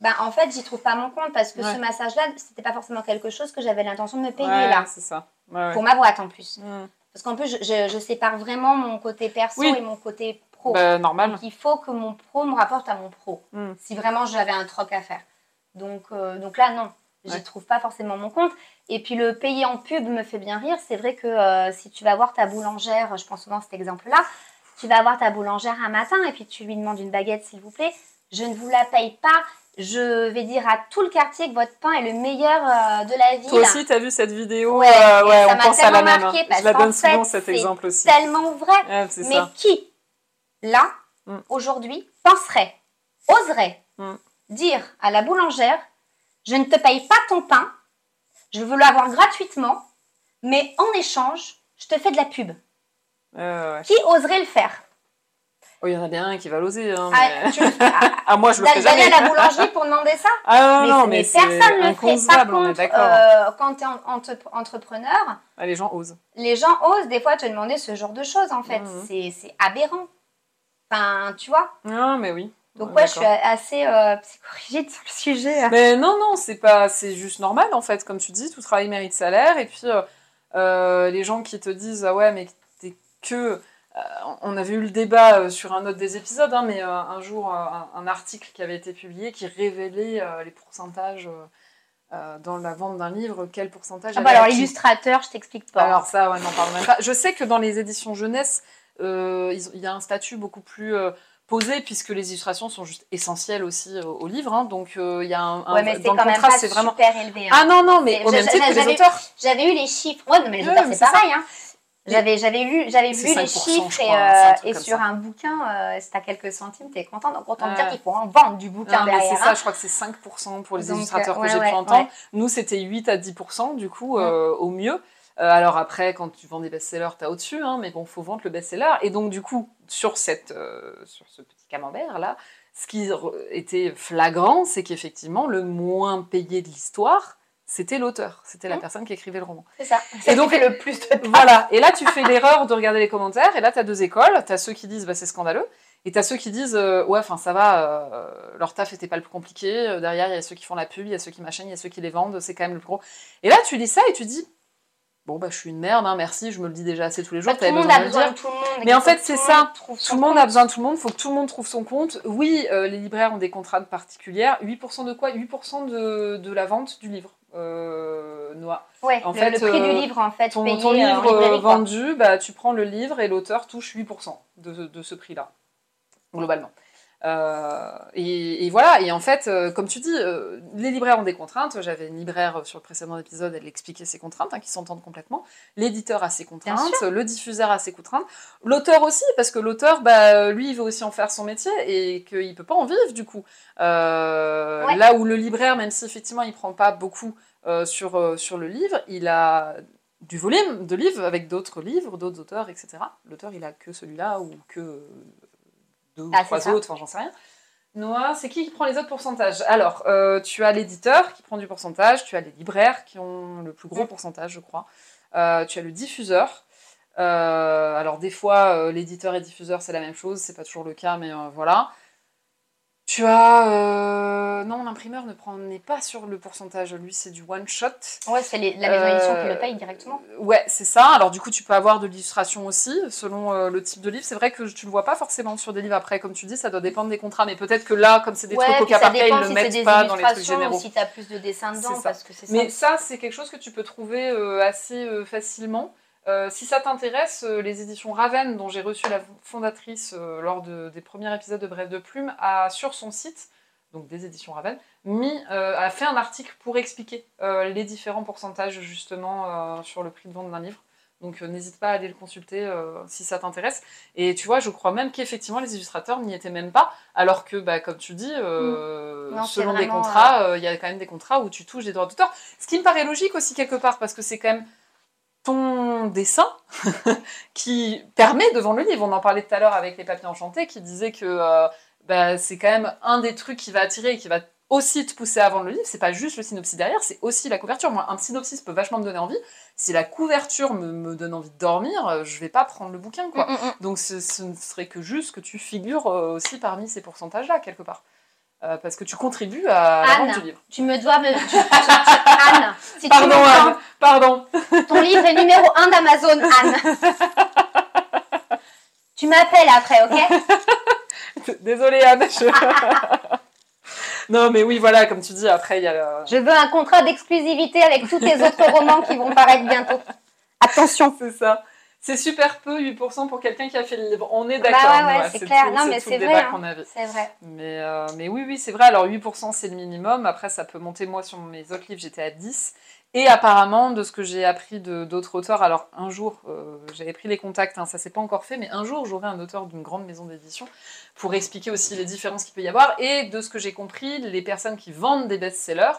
Speaker 2: ben, en fait, j'y trouve pas mon compte parce que
Speaker 1: Ouais.
Speaker 2: ce massage-là, c'était pas forcément quelque chose que j'avais l'intention de me payer
Speaker 1: Ouais,
Speaker 2: là,
Speaker 1: c'est ça. Ouais,
Speaker 2: pour ma boîte en plus.
Speaker 1: Mhm.
Speaker 2: Parce qu'en plus, je, je- je sépare vraiment mon côté perso
Speaker 1: Oui.
Speaker 2: et mon côté pro.
Speaker 1: Bah, normal.
Speaker 2: Donc, il faut que mon pro me rapporte à mon pro,
Speaker 1: Mm.
Speaker 2: si vraiment j'avais un troc à faire. Donc, euh, donc là, non, j'y trouve pas forcément mon compte. Et puis le payer en pub me fait bien rire. C'est vrai que euh, si tu vas voir ta boulangère, je prends souvent cet exemple-là, tu vas voir ta boulangère un matin et puis tu lui demandes une baguette, s'il vous plaît. Je ne vous la paye pas. Je vais dire à tout le quartier que votre pain est le meilleur euh, de la ville.
Speaker 1: Toi aussi, t'as vu cette vidéo
Speaker 2: Ouais,
Speaker 1: euh, ouais,
Speaker 2: ça
Speaker 1: on
Speaker 2: m'a
Speaker 1: pense à la même.
Speaker 2: marqué parce
Speaker 1: Je la donne souvent
Speaker 2: fait,
Speaker 1: cet
Speaker 2: c'est
Speaker 1: exemple aussi.
Speaker 2: tellement vrai.
Speaker 1: Ouais, c'est
Speaker 2: Mais
Speaker 1: ça.
Speaker 2: qui, là,
Speaker 1: Mm.
Speaker 2: aujourd'hui, penserait, oserait
Speaker 1: Mm.
Speaker 2: dire à la boulangère Je ne te paye pas ton pain, je veux l'avoir gratuitement, mais en échange, je te fais de la pub.
Speaker 1: Ouais.
Speaker 2: Qui oserait le faire?
Speaker 1: Oh, il y en a bien un qui va l'oser. Hein,
Speaker 2: Ah,
Speaker 1: mais-
Speaker 2: tu- ah,
Speaker 1: Ah, moi, je le fais
Speaker 2: D'aller
Speaker 1: jamais.
Speaker 2: à la boulangerie pour demander ça
Speaker 1: Ah non, non,
Speaker 2: mais,
Speaker 1: mais,
Speaker 2: personne ne le fait. Par contre, euh, quand tu es entrepreneur,
Speaker 1: Ah, les gens osent.
Speaker 2: les gens osent des fois te demander ce genre de choses, en fait.
Speaker 1: Mhm.
Speaker 2: C'est- aberrant. Enfin, tu vois
Speaker 1: Non, mais oui.
Speaker 2: Donc
Speaker 1: Ouais,
Speaker 2: je suis assez euh, psychorigide sur le sujet.
Speaker 1: Mais non, non, c'est pas, c'est juste normal en fait, comme tu dis, tout travail mérite salaire. Et puis euh, euh, les gens qui te disent ah ouais, mais t'es que, on avait eu le débat euh, sur un autre des épisodes, hein, mais euh, un jour euh, un, un article qui avait été publié qui révélait euh, les pourcentages euh, euh, dans la vente d'un livre, quel pourcentage.
Speaker 2: Ah bah alors l'illustrateur, je t'explique pas.
Speaker 1: Alors ça, ouais, n'en parle même pas. Je sais que dans les éditions jeunesse, euh, il y a un statut beaucoup plus euh, posé puisque les illustrations sont juste essentielles aussi au, au livre. hein. donc euh, il y a un, un-
Speaker 2: ouais, mais c'est
Speaker 1: dans le
Speaker 2: quand même
Speaker 1: contrat,
Speaker 2: pas
Speaker 1: c'est vraiment.
Speaker 2: super élevé. hein.
Speaker 1: Ah non non, mais au même titre que les
Speaker 2: j'avais-
Speaker 1: auteurs.
Speaker 2: J'avais eu les chiffres. Ouais, non, mais les
Speaker 1: Ouais,
Speaker 2: auteurs, c'est
Speaker 1: c'est
Speaker 2: pareil. Hein. J'avais, j'avais lu, j'avais
Speaker 1: C'est
Speaker 2: vu les
Speaker 1: 5%,
Speaker 2: chiffres et,
Speaker 1: c'est
Speaker 2: euh, et sur
Speaker 1: ça.
Speaker 2: un bouquin, euh, si t'as quelques centimes, t'es content. Donc autant
Speaker 1: Ouais.
Speaker 2: dire qu'il faut en vendre du bouquin
Speaker 1: Non,
Speaker 2: derrière.
Speaker 1: c'est ça,
Speaker 2: hein.
Speaker 1: je crois que c'est 5% pour les
Speaker 2: Donc,
Speaker 1: illustrateurs que
Speaker 2: ouais,
Speaker 1: j'ai pu
Speaker 2: ouais,
Speaker 1: entendre.
Speaker 2: ouais.
Speaker 1: Nous, c'était 8 à 10% du coup, euh, au mieux. Euh, alors après, quand tu vends des best-sellers, t'as au-dessus, hein, mais bon, faut vendre le best-seller. Et donc, du coup, sur, cette, sur ce petit camembert-là, ce qui était flagrant, c'est qu'effectivement, le moins payé de l'histoire, c'était l'auteur. C'était la
Speaker 2: Mhm.
Speaker 1: personne qui écrivait le roman.
Speaker 2: C'est ça.
Speaker 1: Et donc-
Speaker 2: le plus de
Speaker 1: Voilà. Et là, tu fais l'erreur de regarder les commentaires. Et là, tu as deux écoles. Tu as ceux qui disent bah, c'est scandaleux. Et tu as ceux qui disent euh, ouais, enfin ça va, euh, leur taf était pas le plus compliqué. Euh, Derrière, il y a ceux qui font la pub, il y a ceux qui machinent, il y a ceux qui les vendent. C'est quand même le plus gros. Et là, tu lis ça et tu dis bon, bah, je suis une merde, hein, merci, je me le dis déjà assez tous les jours.
Speaker 2: Bah, tout le monde
Speaker 1: besoin
Speaker 2: a besoin de tout le monde.
Speaker 1: Mais en fait, c'est ça. Tout le monde
Speaker 2: compte.
Speaker 1: a besoin de tout le monde, il faut que tout le monde trouve son compte. Oui, euh, les libraires ont des contraintes particulières. 8% de quoi? 8% de, de la vente du livre. Euh.
Speaker 2: Ouais,
Speaker 1: En
Speaker 2: le,
Speaker 1: fait,
Speaker 2: le prix
Speaker 1: euh,
Speaker 2: du livre, en fait,
Speaker 1: Ton,
Speaker 2: payé
Speaker 1: ton
Speaker 2: euh,
Speaker 1: livre euh, vendu, bah, tu prends le livre et l'auteur touche 8% de, de ce prix-là, globalement. Euh, et, et voilà, et en fait, euh, comme tu dis, euh, les libraires ont des contraintes. J'avais une libraire sur le précédent épisode, elle expliquait ses contraintes, hein, qui s'entendent complètement. L'éditeur a ses contraintes, le diffuseur a ses contraintes, l'auteur aussi, parce que l'auteur, bah, lui, il veut aussi en faire son métier et qu'il peut pas en vivre du coup.
Speaker 2: Ouais.
Speaker 1: Là où le libraire, même si effectivement il prend pas beaucoup sur, sur le livre, il a du volume de livres avec d'autres livres, d'autres auteurs, etc. L'auteur, il a que celui-là ou que deux ou
Speaker 2: Ah,
Speaker 1: trois autres, enfin j'en sais rien. Noah, c'est qui qui prend les autres pourcentages? Alors, euh, tu as l'éditeur qui prend du pourcentage, tu as les libraires qui ont le plus gros pourcentage, je crois. Euh, tu as le diffuseur. Euh, alors, des fois, l'éditeur et diffuseur, c'est la même chose, c'est pas toujours le cas, mais voilà. Tu as. euh, Non, l'imprimeur ne prend- n'est pas sur le pourcentage, lui, c'est du one shot.
Speaker 2: Ouais, c'est les- la maison d'édition qui
Speaker 1: Euh,
Speaker 2: le paye directement.
Speaker 1: Ouais, c'est ça. Alors du coup, tu peux avoir de l'illustration aussi, selon euh, le type de livre. C'est vrai que tu le vois pas forcément sur des livres après, comme tu dis, ça doit dépendre des contrats. Mais peut-être que là, comme c'est des
Speaker 2: ouais,
Speaker 1: trucs au cas par cas, ils
Speaker 2: dépend
Speaker 1: le
Speaker 2: si
Speaker 1: mettent pas dans les trucs généraux.
Speaker 2: ou si t'as plus de dessins dedans, parce que c'est ça.
Speaker 1: Mais ça, c'est quelque chose que tu peux trouver euh, assez euh, facilement. Euh, si ça t'intéresse, euh, les éditions Raven, dont j'ai reçu la fondatrice euh, lors de- des premiers épisodes de Bref de Plume, a sur son site, donc des éditions Raven, mis, a fait un article pour expliquer les différents pourcentages justement sur le prix de vente d'un livre. Donc n'hésite pas à aller le consulter si ça t'intéresse. Et tu vois, je crois même qu'effectivement les illustrateurs n'y étaient même pas, alors que, bah, comme tu dis,
Speaker 2: Non, c'est
Speaker 1: selon des contrats, il y a quand même des contrats où tu touches des droits d'auteur. Ce qui me paraît logique aussi quelque part, parce que c'est quand même ton dessin qui permet de vendre le livre. On en parlait tout à l'heure avec les papiers enchantés, qui disaient que euh, bah, c'est quand même un des trucs qui va attirer et qui va aussi te pousser à vendre le livre. C'est pas juste le synopsis derrière, c'est aussi la couverture. Moi, un synopsis peut vachement me donner envie. Si la couverture me, me donne envie de dormir, euh, je vais pas prendre le bouquin, quoi.
Speaker 2: Mm, mm, mm.
Speaker 1: Donc ce, ce ne serait que juste que tu figures euh, aussi parmi ces pourcentages-là, quelque part. Euh, parce que tu contribues à la
Speaker 2: Anne.
Speaker 1: vente du livre.
Speaker 2: Tu me dois me. tu- tu- tu- Anne, si
Speaker 1: Pardon,
Speaker 2: tu
Speaker 1: Anne. Pardon.
Speaker 2: ton livre est numéro 1 d'Amazon, Anne. tu m'appelles après, ok?
Speaker 1: Désolée, Anne. je- non, mais oui, voilà, comme tu dis, après, il y a le...
Speaker 2: Je veux un contrat d'exclusivité avec tous tes autres romans qui vont paraître bientôt. Attention.
Speaker 1: C'est ça. C'est super peu, 8% pour quelqu'un qui a fait le livre. On est
Speaker 2: Bah
Speaker 1: d'accord. nous,
Speaker 2: ouais,
Speaker 1: ouais,
Speaker 2: c'est clair.
Speaker 1: tout-
Speaker 2: Non, mais c'est vrai, hein. C'est vrai.
Speaker 1: Mais, euh, mais oui, oui, c'est vrai. Alors 8%, c'est le minimum. Après, ça peut monter. Moi, sur mes autres livres, j'étais à 10. Et apparemment, de ce que j'ai appris de d'autres auteurs, alors un jour, euh, j'avais pris les contacts, hein, ça s'est pas encore fait, mais un jour, j'aurai un auteur d'une grande maison d'édition pour expliquer aussi les différences qu'il peut y avoir. Et de ce que j'ai compris, les personnes qui vendent des best-sellers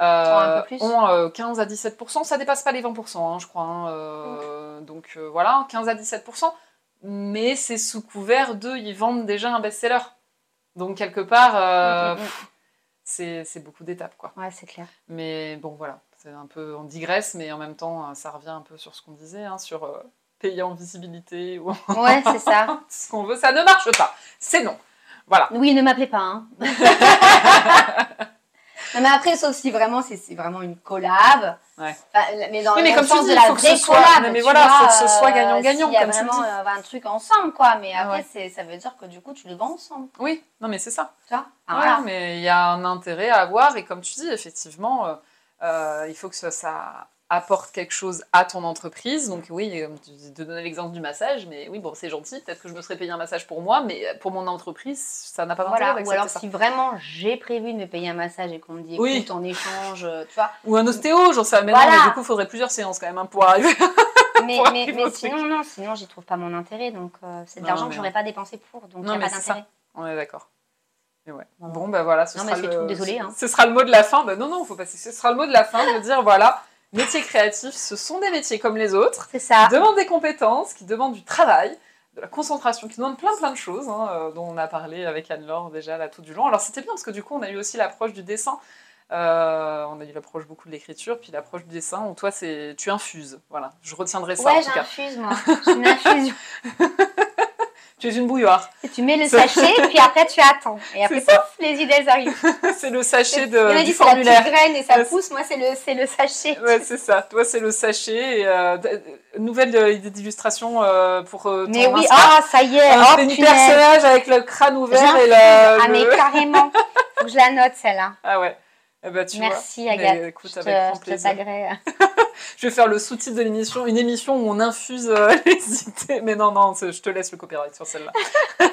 Speaker 1: euh, ont euh, 15 à 17%. Ça dépasse pas les 20%, hein, je crois. hein, euh, Donc euh, voilà, 15 à 17%. Mais c'est sous couvert de, ils vendent déjà un best-seller. Donc quelque part, euh,
Speaker 2: Mm, mm, mm.
Speaker 1: c'est beaucoup d'étapes, quoi.
Speaker 2: Ouais, c'est clair.
Speaker 1: Mais bon, voilà, c'est un peu, on digresse, mais en même temps, euh, ça revient un peu sur ce qu'on disait, hein, sur euh, payer en visibilité ou
Speaker 2: Ouais, c'est ça.
Speaker 1: ce qu'on veut. Ça ne marche pas. C'est non. Voilà.
Speaker 2: Oui, ne m'appelez pas. Non, mais après, sauf si vraiment c'est c'est vraiment une collab.
Speaker 1: Ouais.
Speaker 2: Enfin, mais dans
Speaker 1: Oui, mais
Speaker 2: le
Speaker 1: comme tu
Speaker 2: sens
Speaker 1: dis,
Speaker 2: de
Speaker 1: il
Speaker 2: la
Speaker 1: faut que ce
Speaker 2: vraie
Speaker 1: soit-
Speaker 2: collab.
Speaker 1: mais voilà,
Speaker 2: vois,
Speaker 1: faut que ce soit gagnant-gagnant,
Speaker 2: S'il y a
Speaker 1: comme
Speaker 2: vraiment euh, un truc ensemble, quoi. Mais après,
Speaker 1: ouais.
Speaker 2: ça veut dire que du coup, tu le vends ensemble.
Speaker 1: Oui, non, mais c'est ça.
Speaker 2: Tu vois? Ah,
Speaker 1: Ouais,
Speaker 2: voilà.
Speaker 1: mais il y a un intérêt à avoir, et comme tu dis, effectivement, euh, euh, il faut que ça, ça apporte quelque chose à ton entreprise. Donc oui, dis, de donner l'exemple du massage, mais oui, bon, c'est gentil, peut-être que je me serais payé un massage pour moi, mais pour mon entreprise, ça n'a pas d'intérêt
Speaker 2: Voilà. Ou alors,
Speaker 1: ça.
Speaker 2: si vraiment j'ai prévu de me payer un massage et qu'on me dit écoute,
Speaker 1: Oui.
Speaker 2: en échange, euh, tu vois.
Speaker 1: Ou un ostéo, j'en sais, mais non, mais du coup, il faudrait plusieurs séances quand même hein, pour arriver.
Speaker 2: Mais,
Speaker 1: Pour
Speaker 2: mais,
Speaker 1: arriver
Speaker 2: mais
Speaker 1: au truc.
Speaker 2: sinon, non, sinon, j'y trouve pas mon intérêt. Donc, euh, c'est de l'argent que j'aurais pas dépensé pour. Donc, il n'y a
Speaker 1: mais
Speaker 2: pas d'intérêt.
Speaker 1: On est d'accord. Ouais. Bon, ben voilà, ce
Speaker 2: Non,
Speaker 1: sera le...
Speaker 2: tout, désolé, hein.
Speaker 1: Ce sera le mot de la fin. Ben non, non, faut passer. Ce sera le mot de la fin de dire voilà, métiers créatifs, ce sont des métiers comme les autres,
Speaker 2: C'est ça.
Speaker 1: qui demandent des compétences, qui demandent du travail, de la concentration, qui demandent plein plein de choses, hein, euh, dont on a parlé avec Anne-Laure déjà là tout du long. Alors c'était bien parce que du coup, on a eu aussi l'approche du dessin. Euh, on a eu l'approche beaucoup de l'écriture, puis l'approche du dessin où toi, c'est tu infuses. Voilà, je retiendrai ça
Speaker 2: Ouais, j'infuse, moi. Je
Speaker 1: es une bouilloire.
Speaker 2: Et tu mets le sachet, puis après tu attends. Et après,
Speaker 1: ça.
Speaker 2: pouf, les idées elles arrivent.
Speaker 1: c'est le sachet
Speaker 2: Il y en
Speaker 1: de,
Speaker 2: a dit c'est la petite graine et ça
Speaker 1: Ouais,
Speaker 2: pousse. Moi, c'est le, le sachet.
Speaker 1: Ouais, c'est ça. Toi, c'est le sachet. Et, euh, euh, nouvelle idée d'illustration euh, pour euh, ton
Speaker 2: Mais oui, ah, ça y est.
Speaker 1: Un
Speaker 2: Oh,
Speaker 1: personnage avec le crâne ouvert et la.
Speaker 2: Ah, mais carrément. Faut que je la note, celle-là.
Speaker 1: Ah ouais. Eh ben, tu
Speaker 2: Merci,
Speaker 1: vois.
Speaker 2: Agathe.
Speaker 1: Mais écoute,
Speaker 2: je te,
Speaker 1: avec grand
Speaker 2: te
Speaker 1: plaisir. Je vais faire le sous-titre de l'émission, une émission où on infuse euh, les idées. Mais non, non, je te laisse le copyright sur celle-là.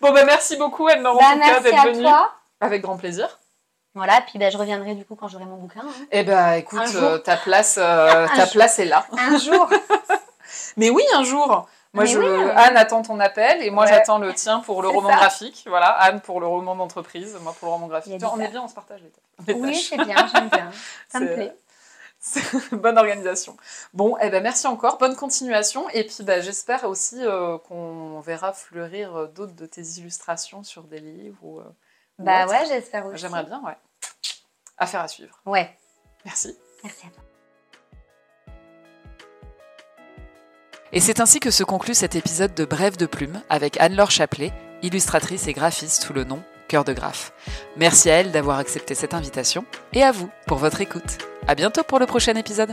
Speaker 1: bon, ben merci beaucoup, Anne-Laure, en
Speaker 2: Bah,
Speaker 1: d'être venue.
Speaker 2: toi.
Speaker 1: Avec grand plaisir.
Speaker 2: Voilà, puis bah, je reviendrai du coup quand j'aurai mon bouquin. hein.
Speaker 1: Eh ben, écoute, euh, ta place, euh, ta
Speaker 2: jour.
Speaker 1: place est là.
Speaker 2: Un jour.
Speaker 1: Mais oui, un jour. Moi,
Speaker 2: Mais
Speaker 1: je,
Speaker 2: oui, euh.
Speaker 1: Anne attend ton appel et moi,
Speaker 2: Ouais.
Speaker 1: j'attends le tien pour le roman
Speaker 2: ça.
Speaker 1: graphique. Voilà, Anne pour le roman d'entreprise, moi pour le roman graphique. on est bien, on se partage les, les
Speaker 2: Oui,
Speaker 1: tâches.
Speaker 2: c'est bien, j'aime bien. Ça me plaît.
Speaker 1: Bonne organisation. Bon, eh ben merci encore, bonne continuation. Et puis, bah, j'espère aussi euh, qu'on verra fleurir euh, d'autres de tes illustrations sur des livres. Ou, euh,
Speaker 2: Bah ouais, j'espère aussi.
Speaker 1: J'aimerais bien, ouais. Affaire à suivre.
Speaker 2: Ouais,
Speaker 1: Merci.
Speaker 2: merci à toi.
Speaker 3: Et c'est ainsi que se conclut cet épisode de Brève de Plume avec Anne-Laure Chaplet, illustratrice et graphiste sous le nom Cœur de Graphe. Merci à elle d'avoir accepté cette invitation et à vous pour votre écoute. À bientôt pour le prochain épisode.